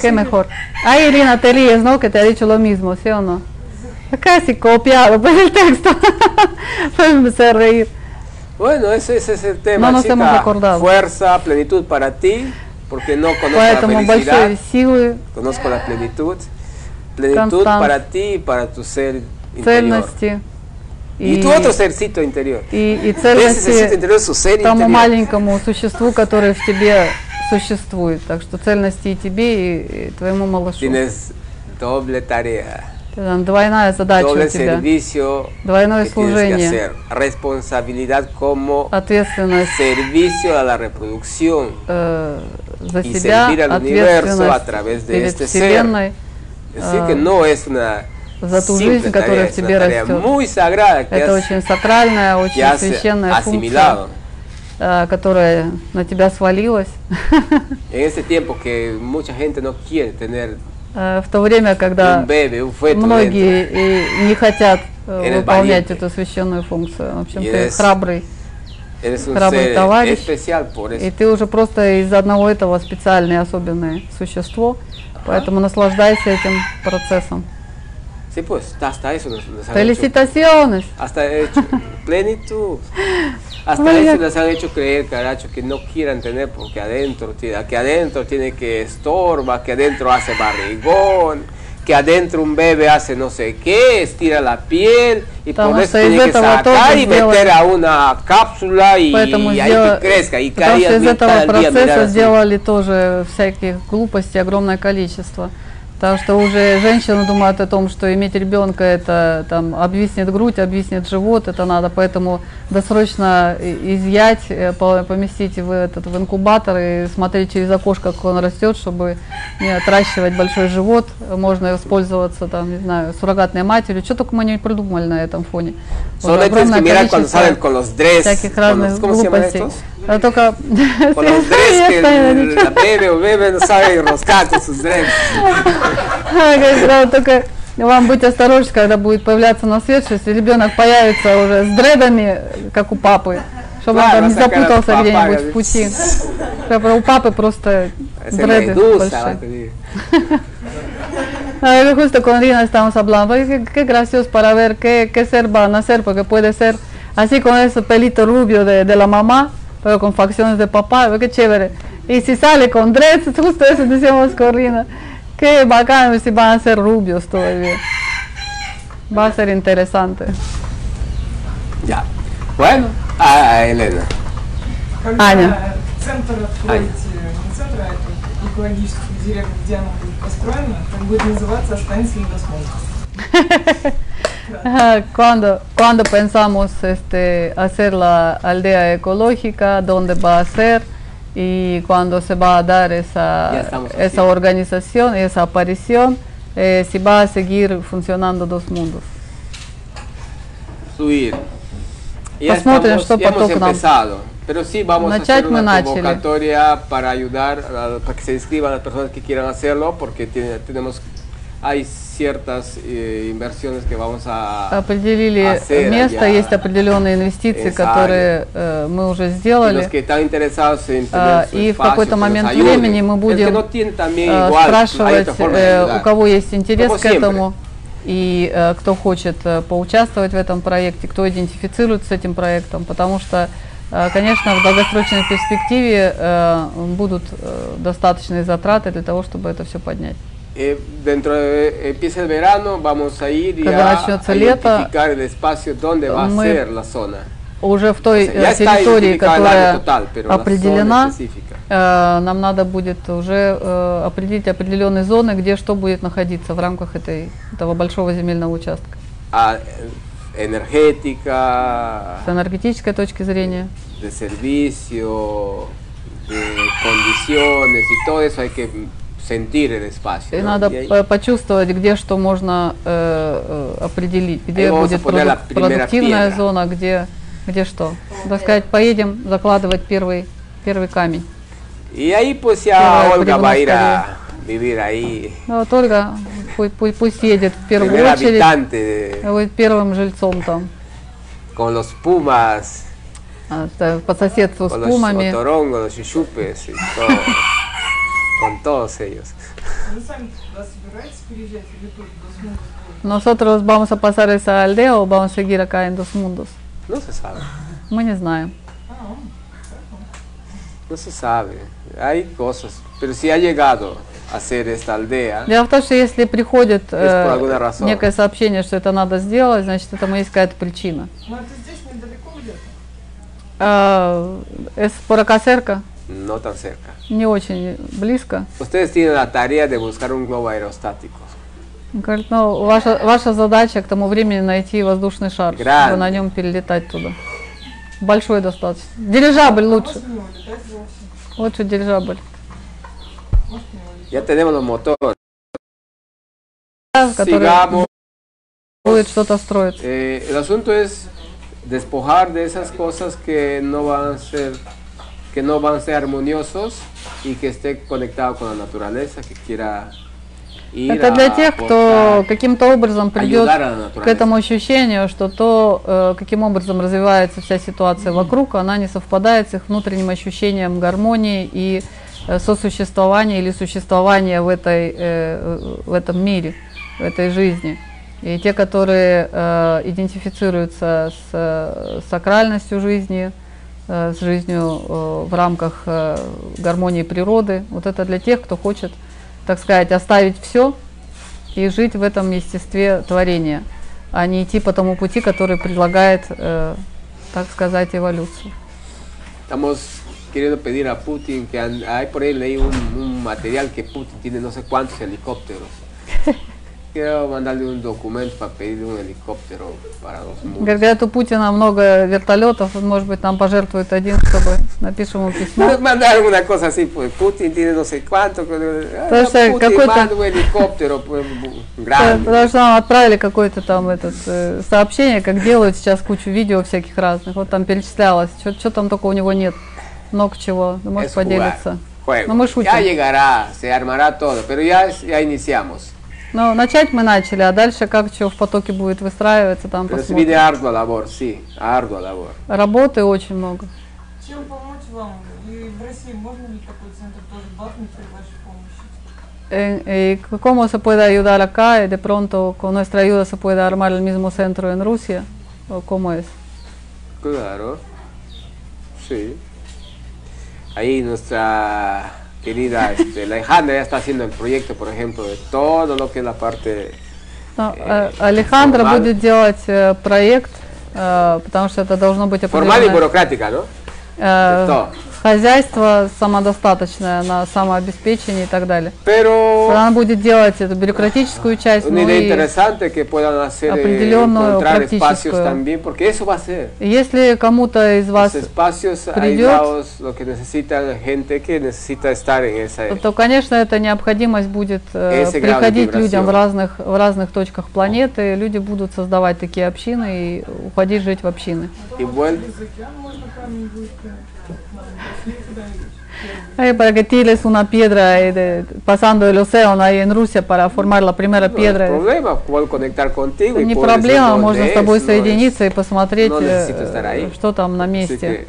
qué mejor. Ay, Irina, te ríes, ¿no? Que te ha dicho lo mismo, ¿sí o no? Casi copiado por el texto. Pues me empecé a reír. Bueno, ese, ese es el tema. No nos chica. hemos acordado. Fuerza, plenitud para ti, porque no conozco Поэтому la felicidad, большой силы, conozco la plenitud. Plenitud Constante. para ti y para tu ser interior. цельности. Y, tu otro cercito interior. и, и Ese цельности interior es su ser тому interior. маленькому существу, которое в тебе существует. Так что цельности и тебе, и, и твоему малышу. Tienes doble tarea. Там Двойная задача у doble тебя. servicio Двойное служение. Responsabilidad como Ответственность servicio a la reproducción э, за себя, universo a ответственность través de перед este ser. Así а, que no es una за ту simple жизнь, которая tarea, в тебе растет. Это очень сакральная, очень священная asimilado. функция, э, которая на тебя свалилась. Э, В то время, когда многие не хотят э, выполнять эту священную функцию. В общем, ты храбрый, храбрый товарищ. И ты уже просто из одного этого специальное особенное существо. Поэтому наслаждайся этим процессом. Sí, pues hasta eso nos han hecho, Felicitaciones. hasta hecho plenitud. Hasta Vaya. eso les han hecho creer, caracho, que no quieran tener porque adentro, que adentro tiene que estorba, que adentro hace barrigón, que adentro un bebé hace no sé qué, estira la piel y Потому por eso что из tiene que этого sacar тоже y сделали- meter a una cápsula y, Поэтому y ahí сдела- que crezca y cada Потому día, что из cada этого día mirar процесса así. сделали тоже всяких глупостей огромное количество. Потому что уже женщины думают о том, что иметь ребенка это там обвиснет грудь, обвиснет живот, это надо поэтому досрочно изъять, э, по- поместить в этот в инкубатор и смотреть через окошко, как он растет, чтобы не отращивать большой живот. Можно воспользоваться там, не знаю, суррогатной матерью. Что только мы не придумали на этом фоне. Solo Уже tienes que огромное mirar cuando количество salen con los dress, всяких con разных los- ¿cómo se llaman глупостей. А только Con los dress que la bebé o bebé no sabe enroscar con sus dress. Говорит, да, вот только вам быть осторожны, когда будет появляться на свет, что если ребенок появится уже с дредами, как у папы, чтобы он Claro, там не sacar a tu запутался papá, где-нибудь говорит. в пути. Чтобы у папы просто Ese дреды medusa, va a большие. tener. Ah, justo con Rina estamos hablando, "Ay, qué, qué gracioso para ver qué, qué ser va a nacer, porque puede ser así con ese pelito rubio de, de la mamá, pero con facciones de papá, qué chévere. Y si sale con dreads, justo eso decíamos con Rina, qué bacano si van a ser rubios todavía. Va a ser interesante. Ya. Bueno, a Elena. Когда Аня. центр откроете, не центр, а эту экологическую деревню, где она будет построена, так будет называться «Останься недосмотрен». Ajá, Cuando, cuando pensamos este, hacer la aldea ecológica, dónde va a ser y cuándo se va a dar Ya esa, estamos esa organización, esa aparición, eh, si va a seguir funcionando dos mundos. Subir. Ya, Посмотрим, estamos- что ya hemos поток нам empezado. Pero sí vamos Начать a hacer мы una начали. convocatoria para ayudar, a- para que se inscriban las personas que quieran hacerlo, porque tiene- tenemos, hay ciertas eh, inversiones que vamos a Определили hacer место, allá. есть определенные инвестиции, которые э, мы уже сделали. А, su И в какой-то момент времени мы будем no э, igual, спрашивать, э, у кого есть интерес Como к siempre. этому и э, кто хочет э, поучаствовать в этом проекте, кто идентифицируется с этим проектом, потому что, э, конечно, в долгосрочной перспективе э, будут э, достаточные затраты для того, чтобы это все поднять. Dentro de, empieza el verano, vamos a ir y Когда a, начнется лето, el espacio donde va a ser la zona. Уже в той э, территории, которая total, определена, э, нам надо будет уже э, определить определенные зоны, где что будет находиться в рамках этой, этого большого земельного участка. Ah, eh, energética, С энергетической точки зрения. de servicio, de condiciones y todo eso hay que sentir el espacio. И ¿no? надо Y ahí- по- почувствовать, где что можно э, э, определить, где будет primera продуктивная piedra. зона, где, где что. Так сказать, поедем закладывать первый, первый камень. y ahí pues ya Первое Olga va a ir a vivir ahí, Ну, вот Ольга пусть, пусть, пусть едет в первую primer очередь, habitante de- будет первым жильцом там, con los pumas, а, по соседству с con los пумами. otorongos, los chuchupes y todo, con todos ellos. Nosotros vamos a pasar esa aldea o vamos a seguir acá en Dos Mundos. No se sabe, Мы не знаем. no se sabe, hay cosas, pero si ha llegado a ser esta aldea, Дело в том, что если приходит э, некое сообщение, что это надо сделать, значит, этому есть какая-то причина. Ну это здесь недалеко где-то. А, es por acá cerca, no tan cerca. не очень близко. Ustedes tienen la tarea de buscar un globo aerostático. Говорит, ну, ваша, ваша задача к тому времени найти воздушный шар, Гранд. чтобы на нем перелетать туда. Большой достаточно. Дирижабль лучше. Лучше дирижабль. Ya tenemos los motores. Который Sigamos. будет что-то строить. Eh, el asunto es despojar de esas cosas que no van a ser que no van a ser armoniosos y que esté conectado con la naturaleza, que quiera ir Это для тех, кто каким-то образом придет к этому ощущению, что то, э, каким образом развивается вся ситуация вокруг, она не совпадает с их внутренним ощущением гармонии и э, сосуществования или существования в, этой, э, в этом мире, в этой жизни. И те, которые идентифицируются с сакральностью жизни, с жизнью э, в рамках э, гармонии природы, вот это для тех, кто хочет, так сказать, оставить все и жить в этом естестве творения, а не идти по тому пути, который предлагает, э, так сказать, эволюцию. Estamos queriendo pedir a Putin que hay por ahí leí un, un material que Putin tiene no sé cuántos helicópteros. Quiero mandarle un documento para pedirle un helicóptero para los mundos. Говорят, у Путина много вертолетов, может быть, нам пожертвует один, чтобы напишем ему письмо. Me mandaron una cosa así, pues Putin tiene no sé cuánto, Потому что какой-то- helicóptero pues, grande. Потому что нам отправили какое-то там этот, э, сообщение, как делают сейчас кучу видео всяких разных. Вот там перечислялось, что там только у него нет. Много чего. Можешь поделиться. juego. Ну, мы шутим. Ya llegará, se armará todo, pero ya, ya iniciamos. Ну, начать мы начали, а дальше как что в потоке будет выстраиваться, там se посмотрим. viene ardua labor, sí, ardua labor. Работы очень много. Чем помочь вам? И в России можно ли такой центр тоже бахнуть при вашей помощи? En- ¿Y c- cómo se puede ayudar acá? Y de pronto con nuestra ayuda se puede armar el mismo centro en Rusia. ¿O cómo es? Claro, sí. Ahí nuestra querida este, la Alejandra ya está haciendo el proyecto, por ejemplo, de todo lo que es la parte Ну, э, Алехандро формаль- будет делать э, проект, э, потому что это должно быть formal y определенное burocrática, ¿no? э, todo. Хозяйство самодостаточное на самообеспечение и так далее. Pero Она будет делать эту бюрократическую часть, una ну и eh, определенную практическую. también, porque eso va a ser. если кому-то из вас придет, то, конечно, эта необходимость будет э, приходить людям в разных, в разных точках планеты, люди будут создавать такие общины и уходить жить в общины. y Hay para que tires una piedra eh, de- pasando el océano ahí en Rusia para formar la primera No piedra. problema, puedo conectar contigo y Не проблема, можно с тобой no es- соединиться и посмотреть, no э, necesito estar ahí. что там на месте.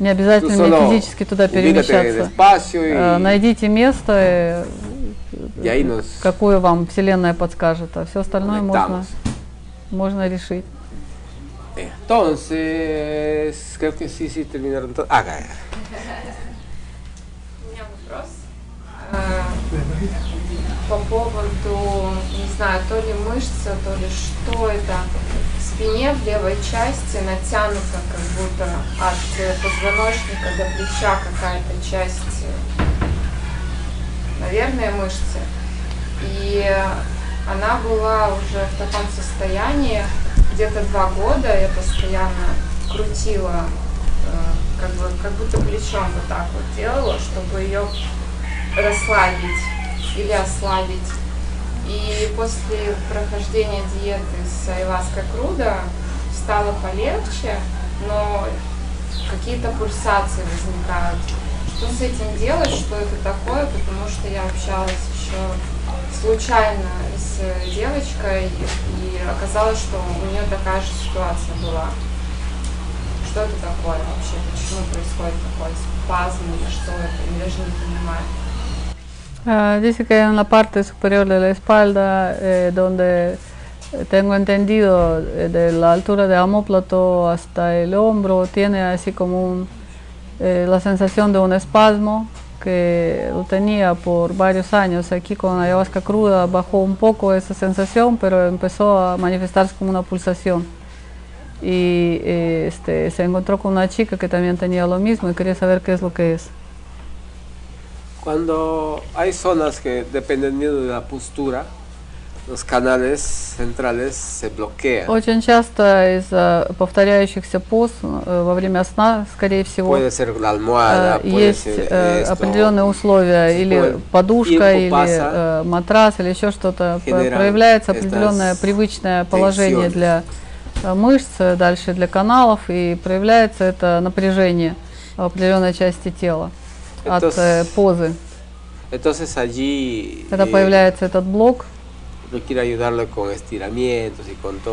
Не обязательно мне физически туда перемещаться. y, Э, Найдите место, э, y nos какое вам Вселенная подскажет, а все остальное можно, можно решить. Entonces, creo que sí, sí, terminaron todo. Ah, ya, ya. У меня вопрос э, по поводу, не знаю, то ли мышца, то ли что это. В спине в левой части натянута как будто от э, позвоночника до плеча какая-то часть, э, наверное, мышцы. И она была уже в таком состоянии где-то два года, я постоянно крутила, э, как, бы, как будто плечом вот так вот делала, чтобы ее расслабить или ослабить. И после прохождения диеты с айваска круда стало полегче, но какие-то пульсации возникают. Что с этим делать, что это такое, потому что я общалась еще случайно с девочкой, и оказалось, что у нее такая же ситуация была. Что это такое вообще? Почему происходит такой спазм или что это? Я даже не понимаю. Ah, dice que en la parte superior de la espalda, eh, donde tengo entendido eh, de la altura de omóplato hasta el hombro, tiene así como un, eh, la sensación de un espasmo que lo tenía por varios años. Aquí con ayahuasca cruda bajó un poco esa sensación, pero empezó a manifestarse como una pulsación. Y este, se encontró con una chica que también tenía lo mismo y quería saber qué es lo que es. Cuando hay zonas que dependiendo de la postura, los canales centrales se bloquean. Очень часто из-за повторяющихся поз э, во время сна, скорее всего, Puede ser la almohada, э, есть э, esto. определенные условия, или подушка, или pasa, э, матрас, или еще что-то. Проявляется определенное привычное положение для э, мышц, э, дальше для каналов, и проявляется это напряжение в определенной части тела от Entonces, э, позы. Entonces allí Когда eh, появляется этот блок,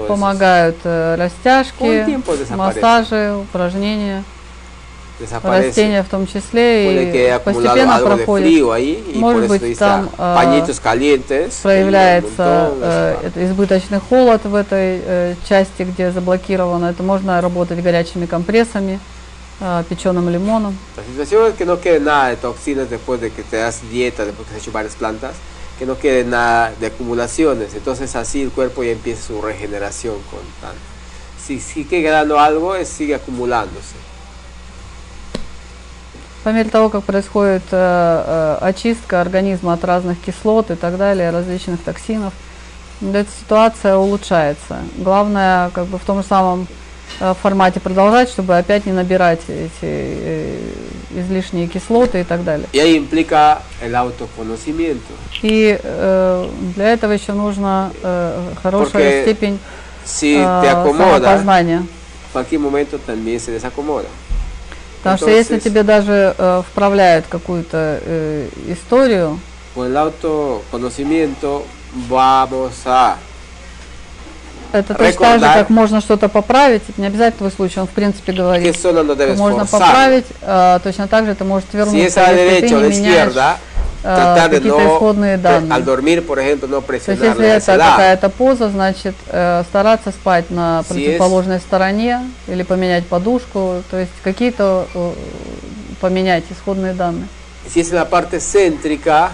помогают э, растяжки, массажи, упражнения. Растения в том числе и постепенно проходит. ahí Может быть там э, pañitos calientes. проявляется э, это избыточный холод в этой э, части, где заблокировано. Это можно работать горячими компрессами, э, печеным лимоном. La situación es que no quede nada de toxinas después de que te das dieta, después que has hecho varias plantas, que no quede nada de acumulaciones. Entonces así el cuerpo ya empieza su regeneración con tal. Si sigue quedando algo, sigue acumulándose. По мере того, как происходит э, э, очистка организма от разных кислот и так далее, различных токсинов, эта ситуация улучшается. Главное, как бы в том же самом э, формате продолжать, чтобы опять не набирать эти э, излишние кислоты и так далее. Ahí implica el autoconocimiento. И э, для этого еще нужна э, хорошая Porque степень Si э, te acomoda, самопознания. también se desacomoda. Потому что если Entonces, тебе даже э, вправляют какую-то э, историю, Con el autoconocimiento vamos a это точно так же, как можно что-то поправить, это не обязательно твой случай, он в принципе говорит, можно поправить, а, точно так же ты можешь Si вернуться, la если ты не меняешь э, de какие-то no, исходные данные. al dormir, por ejemplo, no То есть если это какая-то поза, значит э, стараться спать на Si противоположной стороне или поменять подушку, то есть какие-то э, поменять исходные данные. Si es la parte céntrica,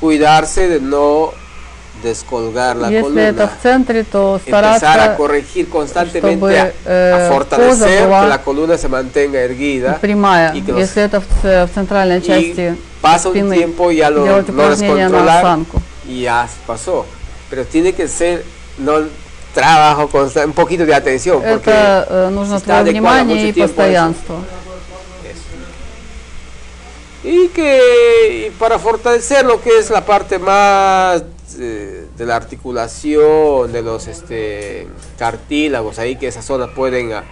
cuidarse de no descolgar la Если это columna. в центре, то Empezar a стараться corregir constantemente, чтобы, a, э, a fortalecer поза была que la columna se mantenga erguida. прямая. y que los- Если это в, ц- в центральной части pasa un спины, tiempo y ya lo делать no упражнения на controlar осанку. y ya pasó. Pero tiene que ser no trabajo constante, un poquito de atención porque Это э, нужно si está твое adecuado внимание mucho и tiempo постоянство. y que y para fortalecer lo que es la parte más eh, de la articulación de los este cartílagos ahí que esas zonas pueden ah,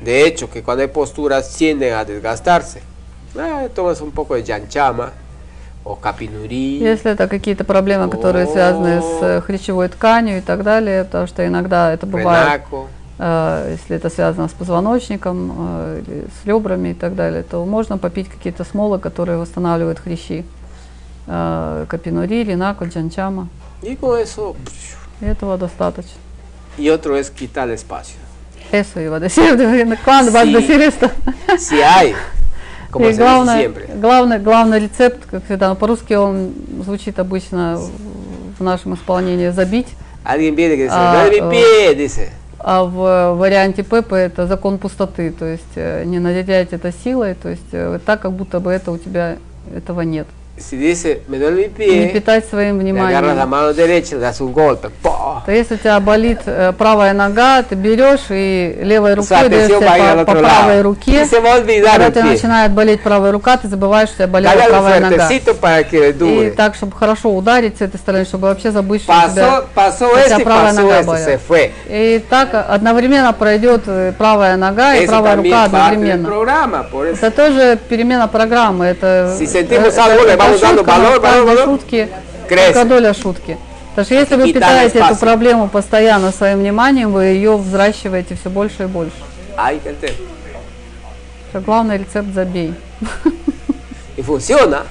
de hecho que cuando hay posturas tienden a desgastarse ah, tomas un poco de yanchama o capinuri. Если это какие-то проблемы, которые связаны с э, хрящевой тканью и так далее, потому что иногда это бывает, э, если это связано с позвоночником э, или с ребрами и так далее, то можно попить какие-то смолы, которые восстанавливают хрящи. Э, Капинури, линако, джанчама. Этого достаточно. y otro es quitar espacio. Eso iba a decir, cuando vas a decir esto. Si hay, como se главное, siempre, главный, главный рецепт, как всегда, по-русски он звучит обычно в нашем исполнении «забить», alguien viene que dice, А, mi э, pie, dice. а в варианте Пеппа это закон пустоты, то есть э, не наделять это силой, то есть так, как будто бы это у тебя этого нет. Dice, me duele mi Не pie, питать своим вниманием. То если у тебя болит э, правая нога, ты берешь и левой рукой даешь по, по правой руке. Когда pie. начинает болеть правая рука, ты забываешь, что у тебя болела правая нога. И так, чтобы хорошо ударить с этой стороны, чтобы вообще забыть, что у тебя, у тебя правая нога болит. И так одновременно пройдет э, правая нога и правая рука одновременно. Это тоже перемена программы. Это, это- dando шутка, в valor. шутке Crece. только доля шутки. Потому что если вы питаете эту проблему постоянно своим вниманием, вы ее взращиваете все больше и больше. Tema. Что главный рецепт забей. Y funciona.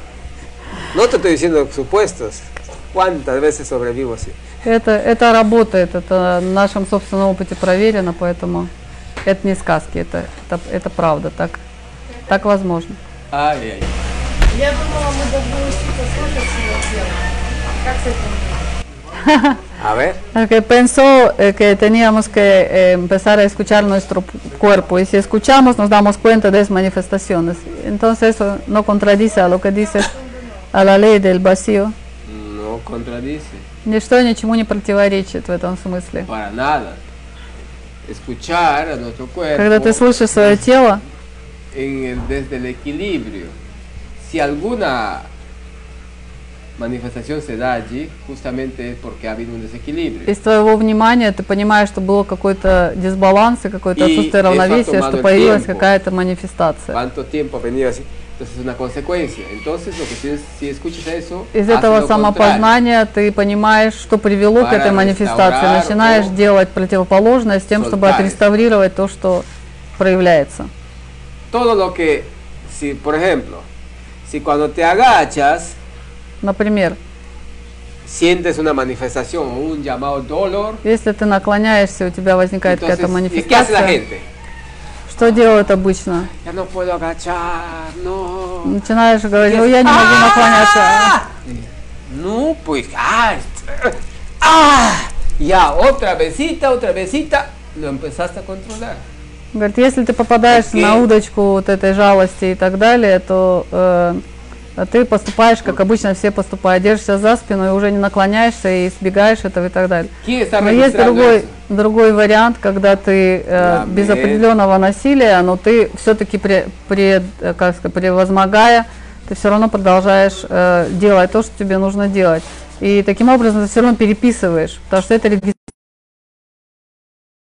No te estoy diciendo supuestos. ¿Cuántas veces sobrevivo así? Это, это работает, это на нашем собственном опыте проверено, поэтому это не сказки, это, это, это правда, так, так возможно. Ay. Я думала, мы должны учиться слушать свое тело. Как с этим? A ver. Que pensó eh, que teníamos que eh, empezar a escuchar nuestro p- cuerpo y si escuchamos nos damos cuenta de esas manifestaciones. Entonces eso no contradice a lo que dice a la ley del vacío. No contradice. Ничто ничему не противоречит в этом смысле. Para nada. Escuchar a nuestro cuerpo Когда ты слышишь свое тело, en el- desde el equilibrio. Si alguna manifestación se da allí, justamente es porque ha habido un desequilibrio. из твоего внимания ты понимаешь, что было какой-то дисбаланс и какое-то отсутствие равновесия, что появилась какая-то манифестация. ¿Cuánto tiempo ha venido así? Entonces es una consecuencia. Entonces lo que tienes, si escuchas eso, Из этого самопознания ты понимаешь, что привело к этой манифестации, начинаешь делать противоположное с тем, чтобы отреставрировать то, что проявляется. Todo lo que, si por ejemplo, si cuando te agachas Например, sientes una manifestación o un llamado dolor, если ты наклоняешься, у тебя возникает entonces, какая-то ¿y qué hace la манифестация, gente? что делают обычно? Ya no puedo agachar, no. Начинаешь говорить, Y ну es, я не могу «Ah!» наклоняться. No, pues, ah, ah, ya, otra besita, otra besita, lo empezaste a controlar. Говорит, если ты попадаешь Окей. на удочку вот этой жалости и так далее, то э, ты поступаешь, как обычно все поступают, держишься за спину и уже не наклоняешься и избегаешь этого и так далее. ¿Quién está Но есть другой, другой вариант, когда ты э, La без определенного насилия, но ты все-таки, пре, пре- э, как сказать, превозмогая, ты все равно продолжаешь э, делать то, что тебе нужно делать. И таким образом ты все равно переписываешь, потому что это регистр-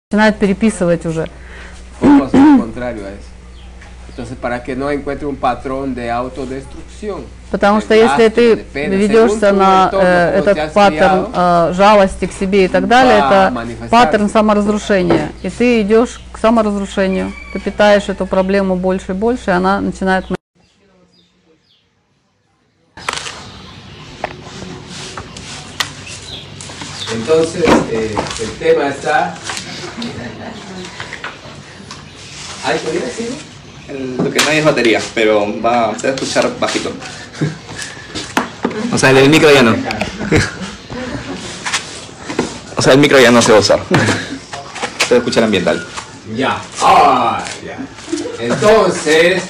начинает переписывать уже. Hacer lo contrario a eso. Entonces, para que no encuentre un patrón de autodestrucción. Потому что если ты ведешься на э, этот паттерн э, жалости к себе и так далее, это паттерн саморазрушения. И ты идешь к саморазрушению. Ты питаешь эту проблему больше и больше, и она начинает Entonces, eh, el tema está. Ay, ¿podría decir? Lo que no hay es batería, pero va, se va a escuchar bajito. o sea, el, el, micro ya no. o sea, el micro ya no se va a usar. se va a escuchar ambiental. Ya. Ah, ya. Entonces.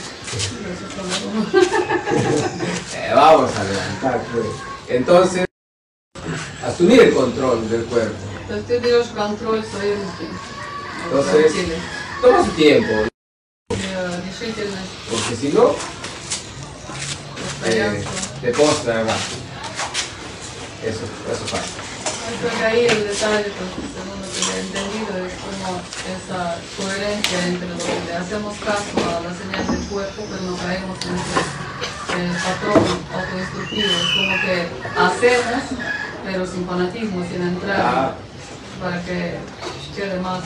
Eh, vamos a levantar, pues. Entonces, asumir el control del cuerpo. Entonces, Toma su tiempo. Porque si no, eh, te postra más. Eso, eso pasa. Creo que ahí el detalle, según lo que he entendido, es como esa coherencia entre lo que le hacemos caso a las señales del cuerpo, pero no caemos en ese patrón autodestructivo. Es como que hacemos, pero sin fanatismo, sin entrar, ah. para que quede más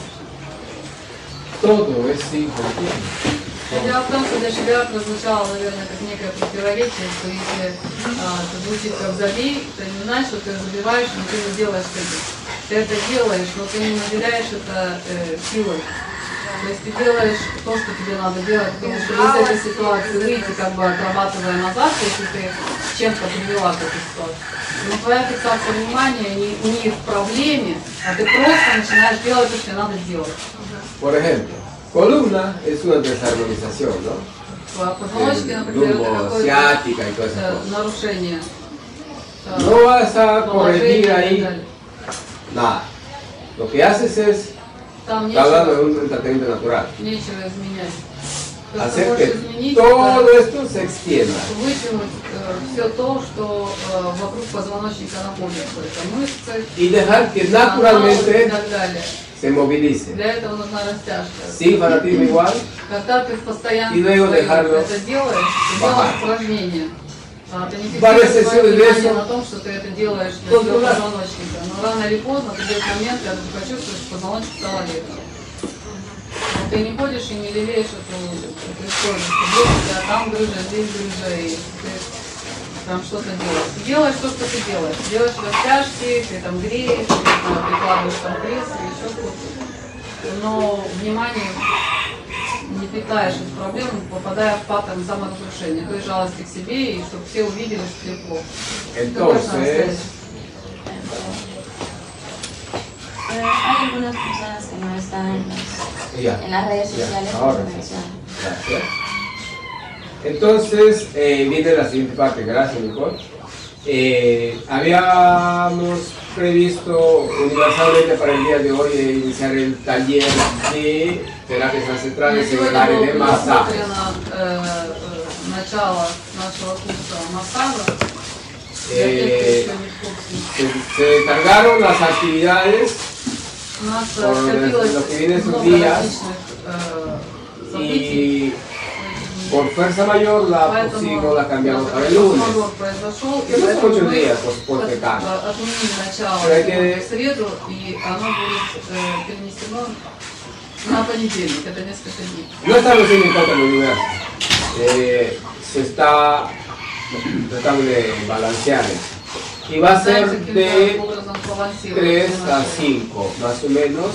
Todo es importante. Дело в том, что для себя прозвучало, наверное, как некое противоречие, что если а, это звучит как забей, то не значит, что ты забиваешь, но ты не делаешь это. Ты это делаешь, но ты не наделяешь это э, силой. То есть ты делаешь то, что тебе надо делать, потому что из этой ситуации выйти, как бы отрабатывая назад, если ты чем-то привела к этой ситуации. Но твоя фиксация внимания не, не в проблеме, а ты просто начинаешь делать то, что тебе надо делать. Por ejemplo, columna es una desarmonización, ¿no? По позвоночнике, например, это Rumbo какое-то asiática y todas esas э, cosas. нарушение. э, No vas a corregir положения и так ahí далее. nada. Lo que haces es, Там está hablando de нечего, un tratamiento natural, нечего изменять. То, что hacer que изменить, todo esto se extienda. вытянуть все то, что э, вокруг позвоночника находится. Это мышцы, Y dejar que naturalmente se movilice. Для этого нужна растяжка. Sin fanatismo igual, Когда ты в постоянном Y luego dejarlo это делаешь, ты делаешь. А, не Varias sesiones de eso. на том, что ты это делаешь для позвоночника. Но рано или поздно придет момент, когда ты почувствуешь, что позвоночник стал легче. Но ты не ходишь и не лелеешь эту, историю, тебя там грыжа, здесь грыжа, и ты там что-то делаешь. Ты делаешь то, что ты делаешь. Делаешь растяжки, ты там греешь, ты там прикладываешь там пресс или еще что-то. Но внимание не питаешь эту проблему, попадая в паттерн саморазрушения, той жалости к себе, и чтобы все увидели, что тебе плохо. entonces, Hay algunas personas que no están en, las redes sociales. Entonces, eh, viene la siguiente parte. Gracias, Nicole. Eh, habíamos previsto universalmente para el día de hoy eh, iniciar el taller de terapias ancestrales en el área de masaje. Eh, se, se cargaron las actividades por скопилось lo que viene esos много días различных э, событий. y por fuerza mayor la Поэтому pusimos, la cambiamos para el такой lunes. форс-мажор произошел, и Que no son поэтому ocho мы días, por supuesto, от- cambia. э, отменили начало Pero hay que- в среду, и оно будет э, перенесено на понедельник, это несколько дней. No estamos en el contra del universo. Eh, se está tratando de balancear eso. y va a ser de 3 a 5 más o menos.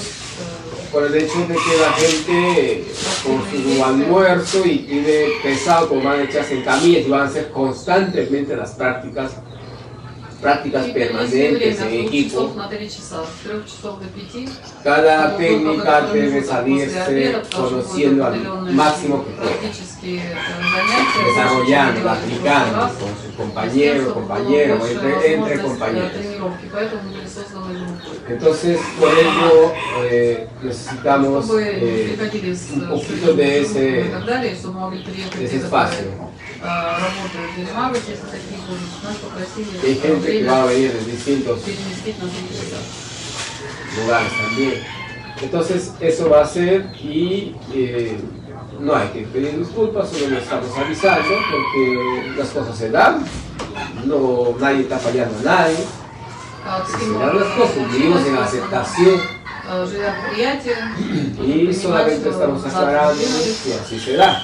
Por el hecho de que la gente con su almuerzo y pide pesado como van a echarse en camillas y van a ser constantemente las prácticas prácticas permanentes en equipo. Cada técnica debe salirse conociendo al máximo que pueda, desarrollando, aplicando con sus compañeros, compañeros, entre, entre compañeros. Тренировки, поэтому были созданы группы. Entonces, por ello eh, necesitamos Чтобы eh, не приходили с un с poquito de группами и ese, так далее, чтобы могли приехать de ese те, которые espacio. э, работают в Дермагах, если такие будут, нас попросили Hay э, gente que va a время venir de distintos переместить на три часа. lugares también. Entonces, eso va a ser y eh, no hay que pedir disculpas, solo le estamos avisando porque las cosas se dan, no, nadie está fallando a nadie. las cosas, vivimos en aceptación. Y solamente estamos aclarando que así se da.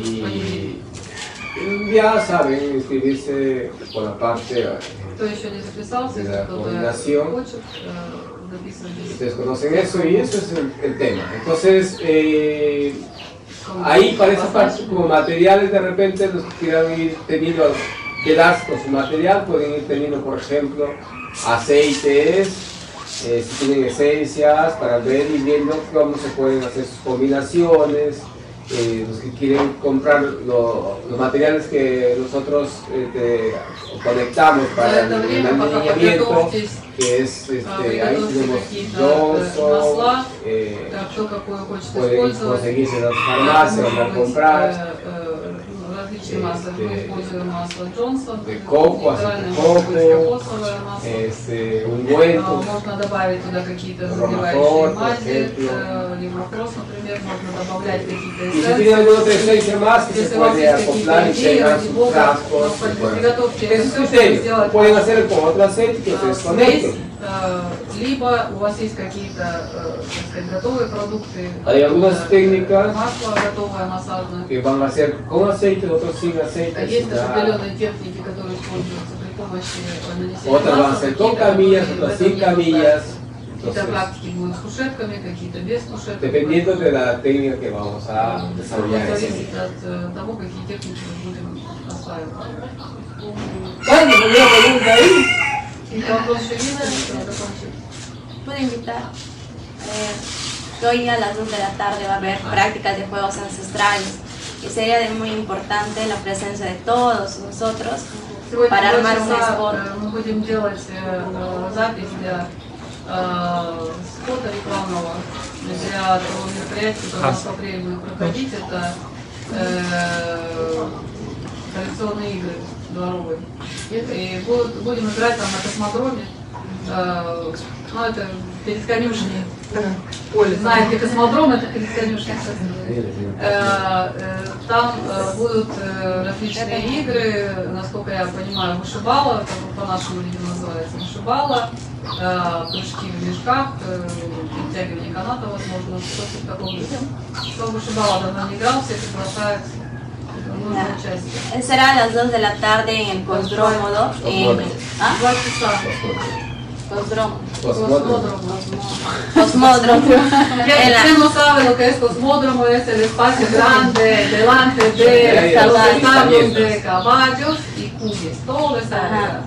Y ya saben inscribirse por la parte de la coordinación. Ustedes conocen eso y eso es el, tema. Entonces, eh, ahí para esa parte, como materiales de repente los que quieran ir teniendo las con su material pueden ir teniendo, por ejemplo, aceites, eh, si tienen esencias, para ver y viendo cómo se pueden hacer sus combinaciones. Eh, los que quieren comprar lo, los materiales que nosotros este, conectamos para el alineamiento, que es, este, ahí tenemos Johnson, eh, pueden conseguirse en las farmacias, las comprar. Масла. Мы используем масло Джонсон, de coco, coco, кокосовое масло. este, ungüentos, Можно добавить туда какие-то por мази, э, лимофрос, например, можно добавлять какие-то se Если у вас есть какие-то идеи, ради бога, puede- приготовьте Es все, чтобы сделать Pueden con э, либо у вас есть какие-то, э, сказать, готовые продукты, Hay algunas э, técnicas масло готовое, массажное. que van a hacer con aceite, otros sin aceite. Есть определенные техники, которые используются при помощи э, нанесения Otras van a ser con camillas, otras sin camillas. Какие-то практики будут с кушетками, какие-то без кушеток. dependiendo de la técnica que vamos a desarrollar. día. от э, того, какие техники мы будем осваивать. Dani, ¿alguna pregunta ahí? Какие-то вопросы есть? Чтобы закончить? Puedo invitar. Eh, que hoy a las 2 de la tarde va a haber prácticas de juegos ancestrales y sería de muy importante la presencia de todos nosotros Сегодня para в два armar un часа, spot. э, мы будем делать э, э, запись для э, спота рекламного для того мероприятия, которое у нас в апреле будет проходить. Это э, коллекционные игры дворовые. И будут, будем играть там на космодроме. Э, ну, это перед конюшней. Поле. Знаете, космодром это перед конюшней. Э, э, Там э, будут э, различные игры, насколько я понимаю, вышибала, по-нашему, видимо, называется, вышибала, э, прыжки в мешках, перетягивание каната, возможно, что-то в таком духе. Кто вышибала давно не играл, все приглашаются. Será a las 2 de la tarde en el Cosdrómodo. En. ¿Ah? Cosmódromo. Cosmódromo. Ya no sabe lo que es cosmódromo, es el espacio grande delante de los establos de caballos y cuyes. Todo está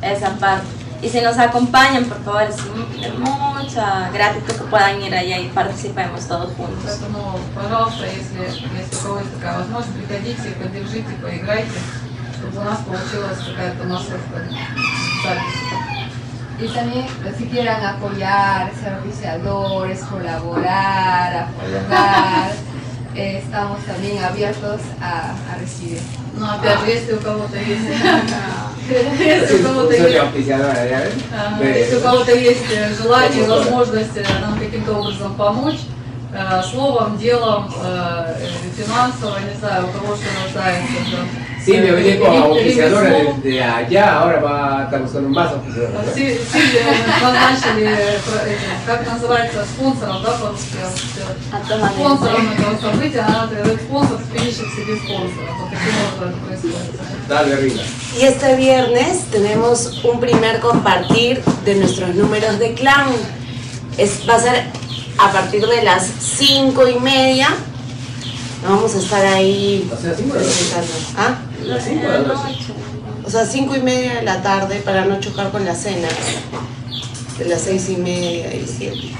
Esa parte. Y si nos acompañan, por favor, es de mucha gratitud que puedan ir allá y participemos todos juntos. Поэтому, пожалуйста, если, если у кого есть такая возможность, приходите, поддержите, поиграйте, чтобы у нас получилась какая-то массовка запись. Y también, si quieran apoyar, ser oficiadores, colaborar, apoyar, eh, estamos también abiertos a, a recibir. Но опять же, если у кого-то есть, если у кого-то есть желание, возможность э, нам каким-то образом помочь, э, словом, делом, э, финансово, не знаю, у кого что нуждается. там, Silvia э, venía como ре- auspiciadora ремесло. de, de allá, ahora va a estar buscando más auspiciadores. ¿no? Си- Сильвия назначили, э, про- эти, как называется, спонсором, да, по-русски? я вот всё. Спонсором этого события, она говорит, спонсор ищет себе спонсора. Вот таким образом это происходит. Dale, Rina. Y este viernes tenemos un primer compartir de nuestros números de clown. Es, va a ser a partir de las cinco y media. Nos vamos a estar ahí O sea, cinco de la noche. presentando. ¿Ah? Las cinco de la noche. O sea, cinco y media de la tarde para no chocar con la cena. De las seis y media y siete.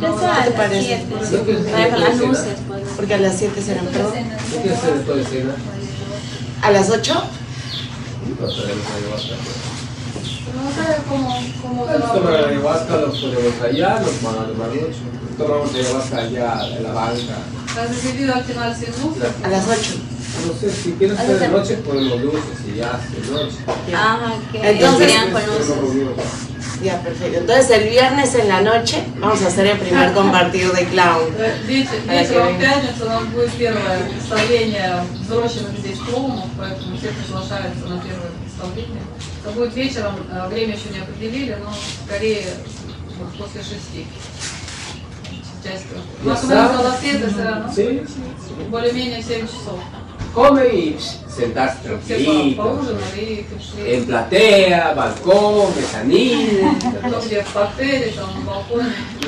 ¿Qué te las parece? 7. Con las luces, pues. Porque a las siete serán perdón. ¿Qué quieres hacer después de cena? ¿A las ocho? No sé cómo, tomar a ayahuasca, los ponemos allá, los van a tomar noche. Tomamos ayahuasca allá en la banca. ¿Has decidido al final sin luz? A las ocho. No sé, si quieres hacer de noche, ponemos luces y ya, de noche. Ajá, que Entonces- con. Ya, perfecto. Entonces el viernes en la noche vamos a hacer el primer compartir de clown. Вечером в пятницу у нас будет первое представление взросленных здесь клоунов, поэтому все приглашаются на первое представление. Это будет вечером, время еще не определили, но скорее после шести. Часть У нас до света все равно. Более-менее 7 часов. come y sentarse tranquilito, en platea, balcón, mezanina.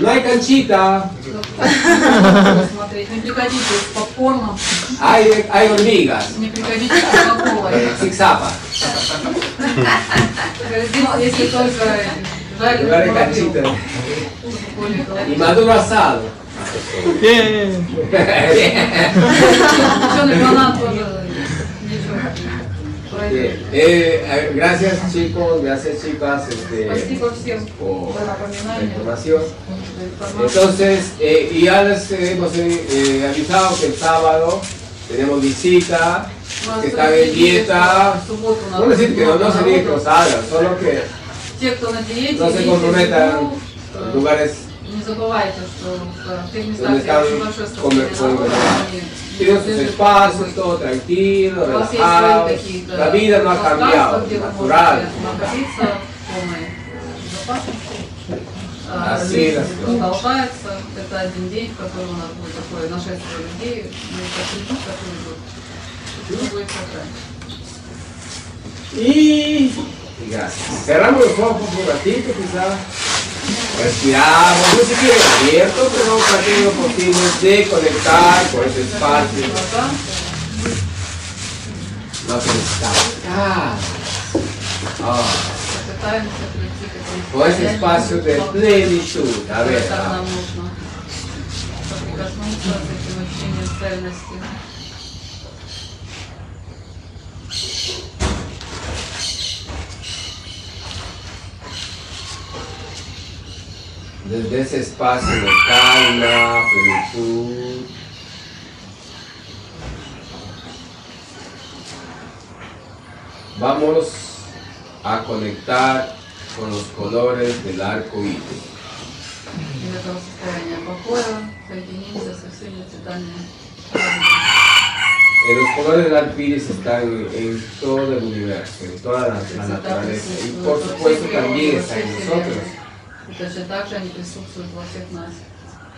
No hay canchita. Hay, hay hormigas. Zigzapa. Y maduro asado. Зеленый банан тоже ничего. Bien. Eh, eh, gracias chicos, gracias chicas este, Спасибо всем por за la напоминание. información. за информацию. Entonces, eh, y ya les hemos eh, eh, avisado que el sábado tenemos visita, У нас que están en люди видят, dieta. что в субботу у нас No decir que no, no много sería que народу. los hagan, solo que Те, кто на диете, no se видите, comprometan ну, en lugares Не забывайте, что в тех местах, где очень большое скопление tienen sus espacios, todo tranquilo, какие-то La vida no ha cambiado, natural. А, люди las cosas. толкаются. Это один день, в который у нас будет такое нашествие людей. Мы как люди, которые. Все будет сохранено. Y, y gracias. Cerramos los ojos un ratito, quizás. Respiramos, no se quiere abierto, pero tratemos lo posible de conectar con ese espacio. No pensar. Ah. Ah. Попытаемся прийти к этому Con ese espacio de plenitud. A ver. Так desde ese espacio de calma, plenitud. Vamos a conectar con los colores del arco iris. En eh, los colores del arco iris están en todo el universo, en toda la, la naturaleza y por supuesto también está en nosotros. И точно так же они присутствуют во всех нас.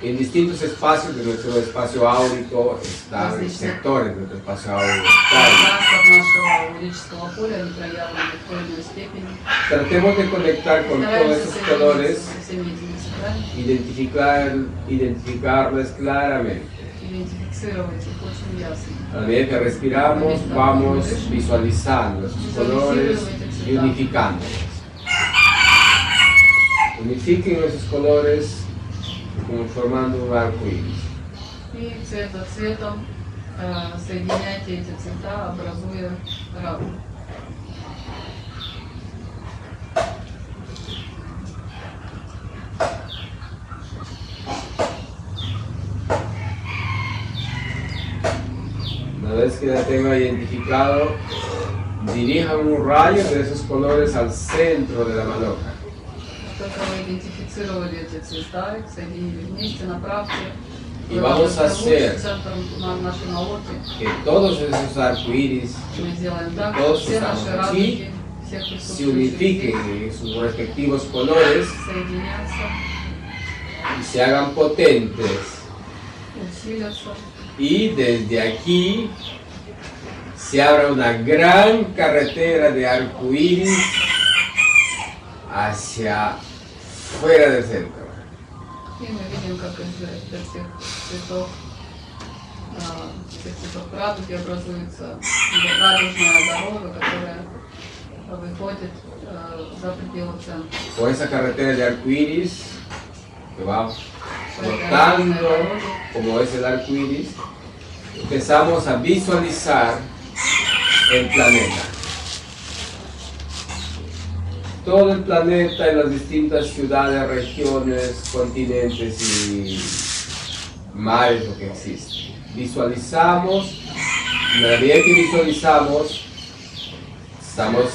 En distintos espacios de nuestro espacio áurico están sectores de nuestro espacio áurico. Пространство нашего аурического поля они проявлены в той или иной степени. Tratemos de conectar con todos Стараемся esos соединиться colores, со всеми этими цветами, identificar, identificarlos claramente. идентифицировать их очень ясно. A medida que respiramos, vamos visualizando esos colores y unificándolos. Unifiquen esos colores como formando un arco iris. И цвет за цветом э, соединяйте эти цвета, образуя радугу. Una vez que la tenga identificado, dirijan un rayo de esos colores al centro de la maloca. Как только вы идентифицировали эти цвета, их соединили вместе, направьте Y vamos a hacer центр на нашей молоки. que todos esos arcoíris, Мы сделаем так, что todos все estamos наши aquí, радуги, всех se присутствующих unifiquen en sus respectivos colores соединятся, y se hagan potentes. усилятся. Y desde aquí se abra una gran carretera de arcoíris hacia fuera del centro. И мы видим, как из этих всех цветов, а, всех цветов радуги образуется радужная дорога, которая выходит а, за пределы центра. Con esa carretera de arcoíris que va flotando como es el arcoíris, empezamos a visualizar el planeta. Todo el planeta en las distintas ciudades, regiones, continentes y mares lo que existe. Visualizamos, en la medida que visualizamos, estamos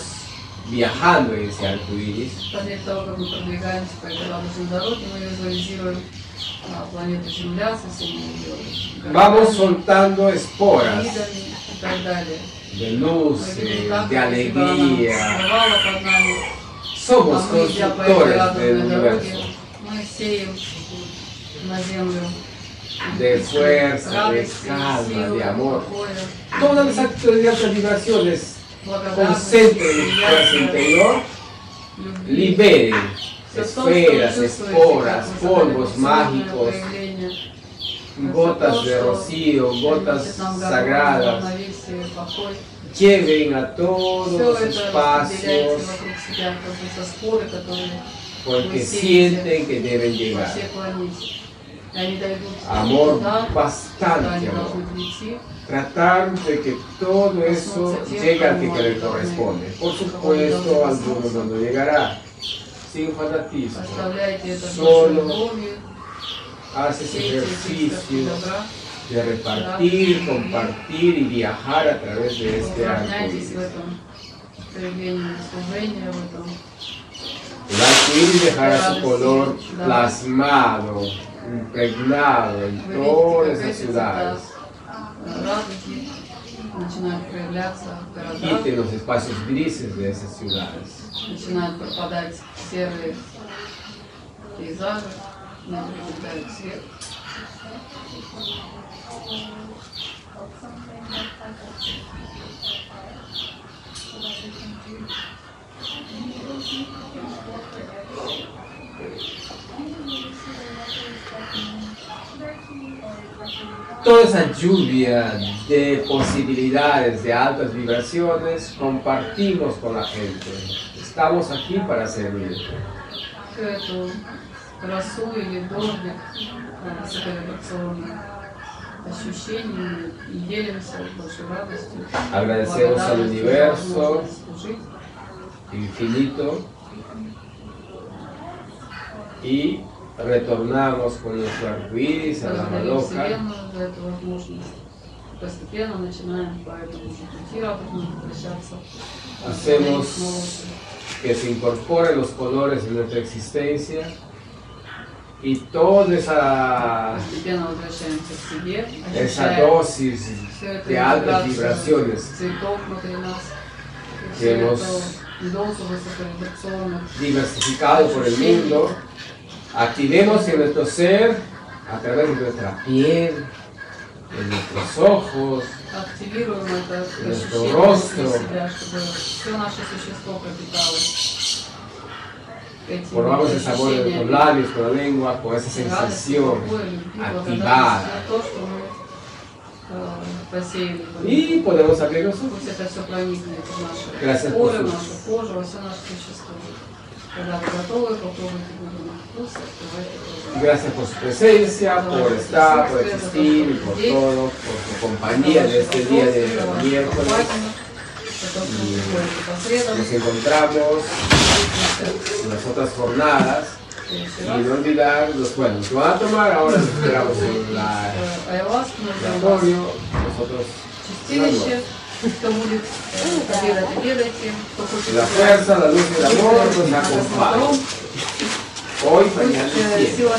viajando en ese arcoíris По мере того, как мы продвигаемся по этой радужной дороге, мы визуализируем а, планету Земля со всеми ее Vamos soltando esporas видами и так далее. de Мы luces, видим, как de эта alegría. Somos constructores del universo. De fuerza, de calma, de amor. Todas las actividades vibraciones concentren en fuerza interior, liberen esferas, esporas, polvos mágicos, gotas de rocío, gotas sagradas. Lleven a todos Все los это распределяется espacios вокруг себя, как будто споры, которые porque вы sienten сеете que deben по llegar. всей планете. И они дойдут Amor, туда, куда bastante они amor. должны прийти. Tratar de que todo eso llegue al que le corresponde. Por supuesto, algunos no llegará. Sin fanatismo. Оставляйте это с большой Solo любовью, haces сейте эти искорки ejercicio добра, de repartir, compartir y viajar a través de este arco Упражняйтесь в iris. этом проявлении служения, в этом El arco iris dejará su радости, color да. plasmado, impregnado en Вы todas видите, как esas эти ciudades цвета э, радуги начинают проявляться в y городах, en los espacios grises de esas ciudades. начинают пропадать серые пейзажи, они приобретают цвет. Toda esa lluvia de posibilidades de altas vibraciones compartimos con la gente. Estamos aquí para servir. Всю эту красу или дождик э, с вибрационных ощущениями и делимся большой радостью. Agradecemos al благодарностью за universo возможность служить. infinito y retornamos con nuestro arcoíris a la Благодарим maloca Вселенную за эту возможность. Постепенно начинаем по этому же пути радужно возвращаться. Hacemos Снова que se incorporen los colores de nuestra existencia y toda esa, Постепенно возвращаемся к себе, esa ощущаем dosis всю эту de altas вибрацию vibraciones цветов внутри нас, всю que hemos эту дозу высоковибрационных diversificado por el mundo, activemos en nuestro ser a través de nuestra piel, de nuestros ojos, активируем это Nuestro ощущение rostro. внутри себя, чтобы все наше существо пропитало этими probamos el sabor de nuestros ощущениями labios, con la lengua, con esa радости, sensación покоя, любви, activada. благодарности за то, что мы э, посеяли. в Y мир. podemos abrir los ojos. Пусть это все проникнет в наши Gracias por поры, в su- нашу кожу, во все наше существо. Когда вы готовы, попробуйте буду на вкус, открывайте глаза. Gracias por su presencia, por estar, por existir y por todo, por su compañía en este día de miércoles. nos encontramos en las otras jornadas. Y no olvidar los buenos. Lo van a tomar ahora, nos esperamos en la, laboratorio. Nosotros. La fuerza, la luz y el amor nos acompañan. Hoy, mañana y siempre.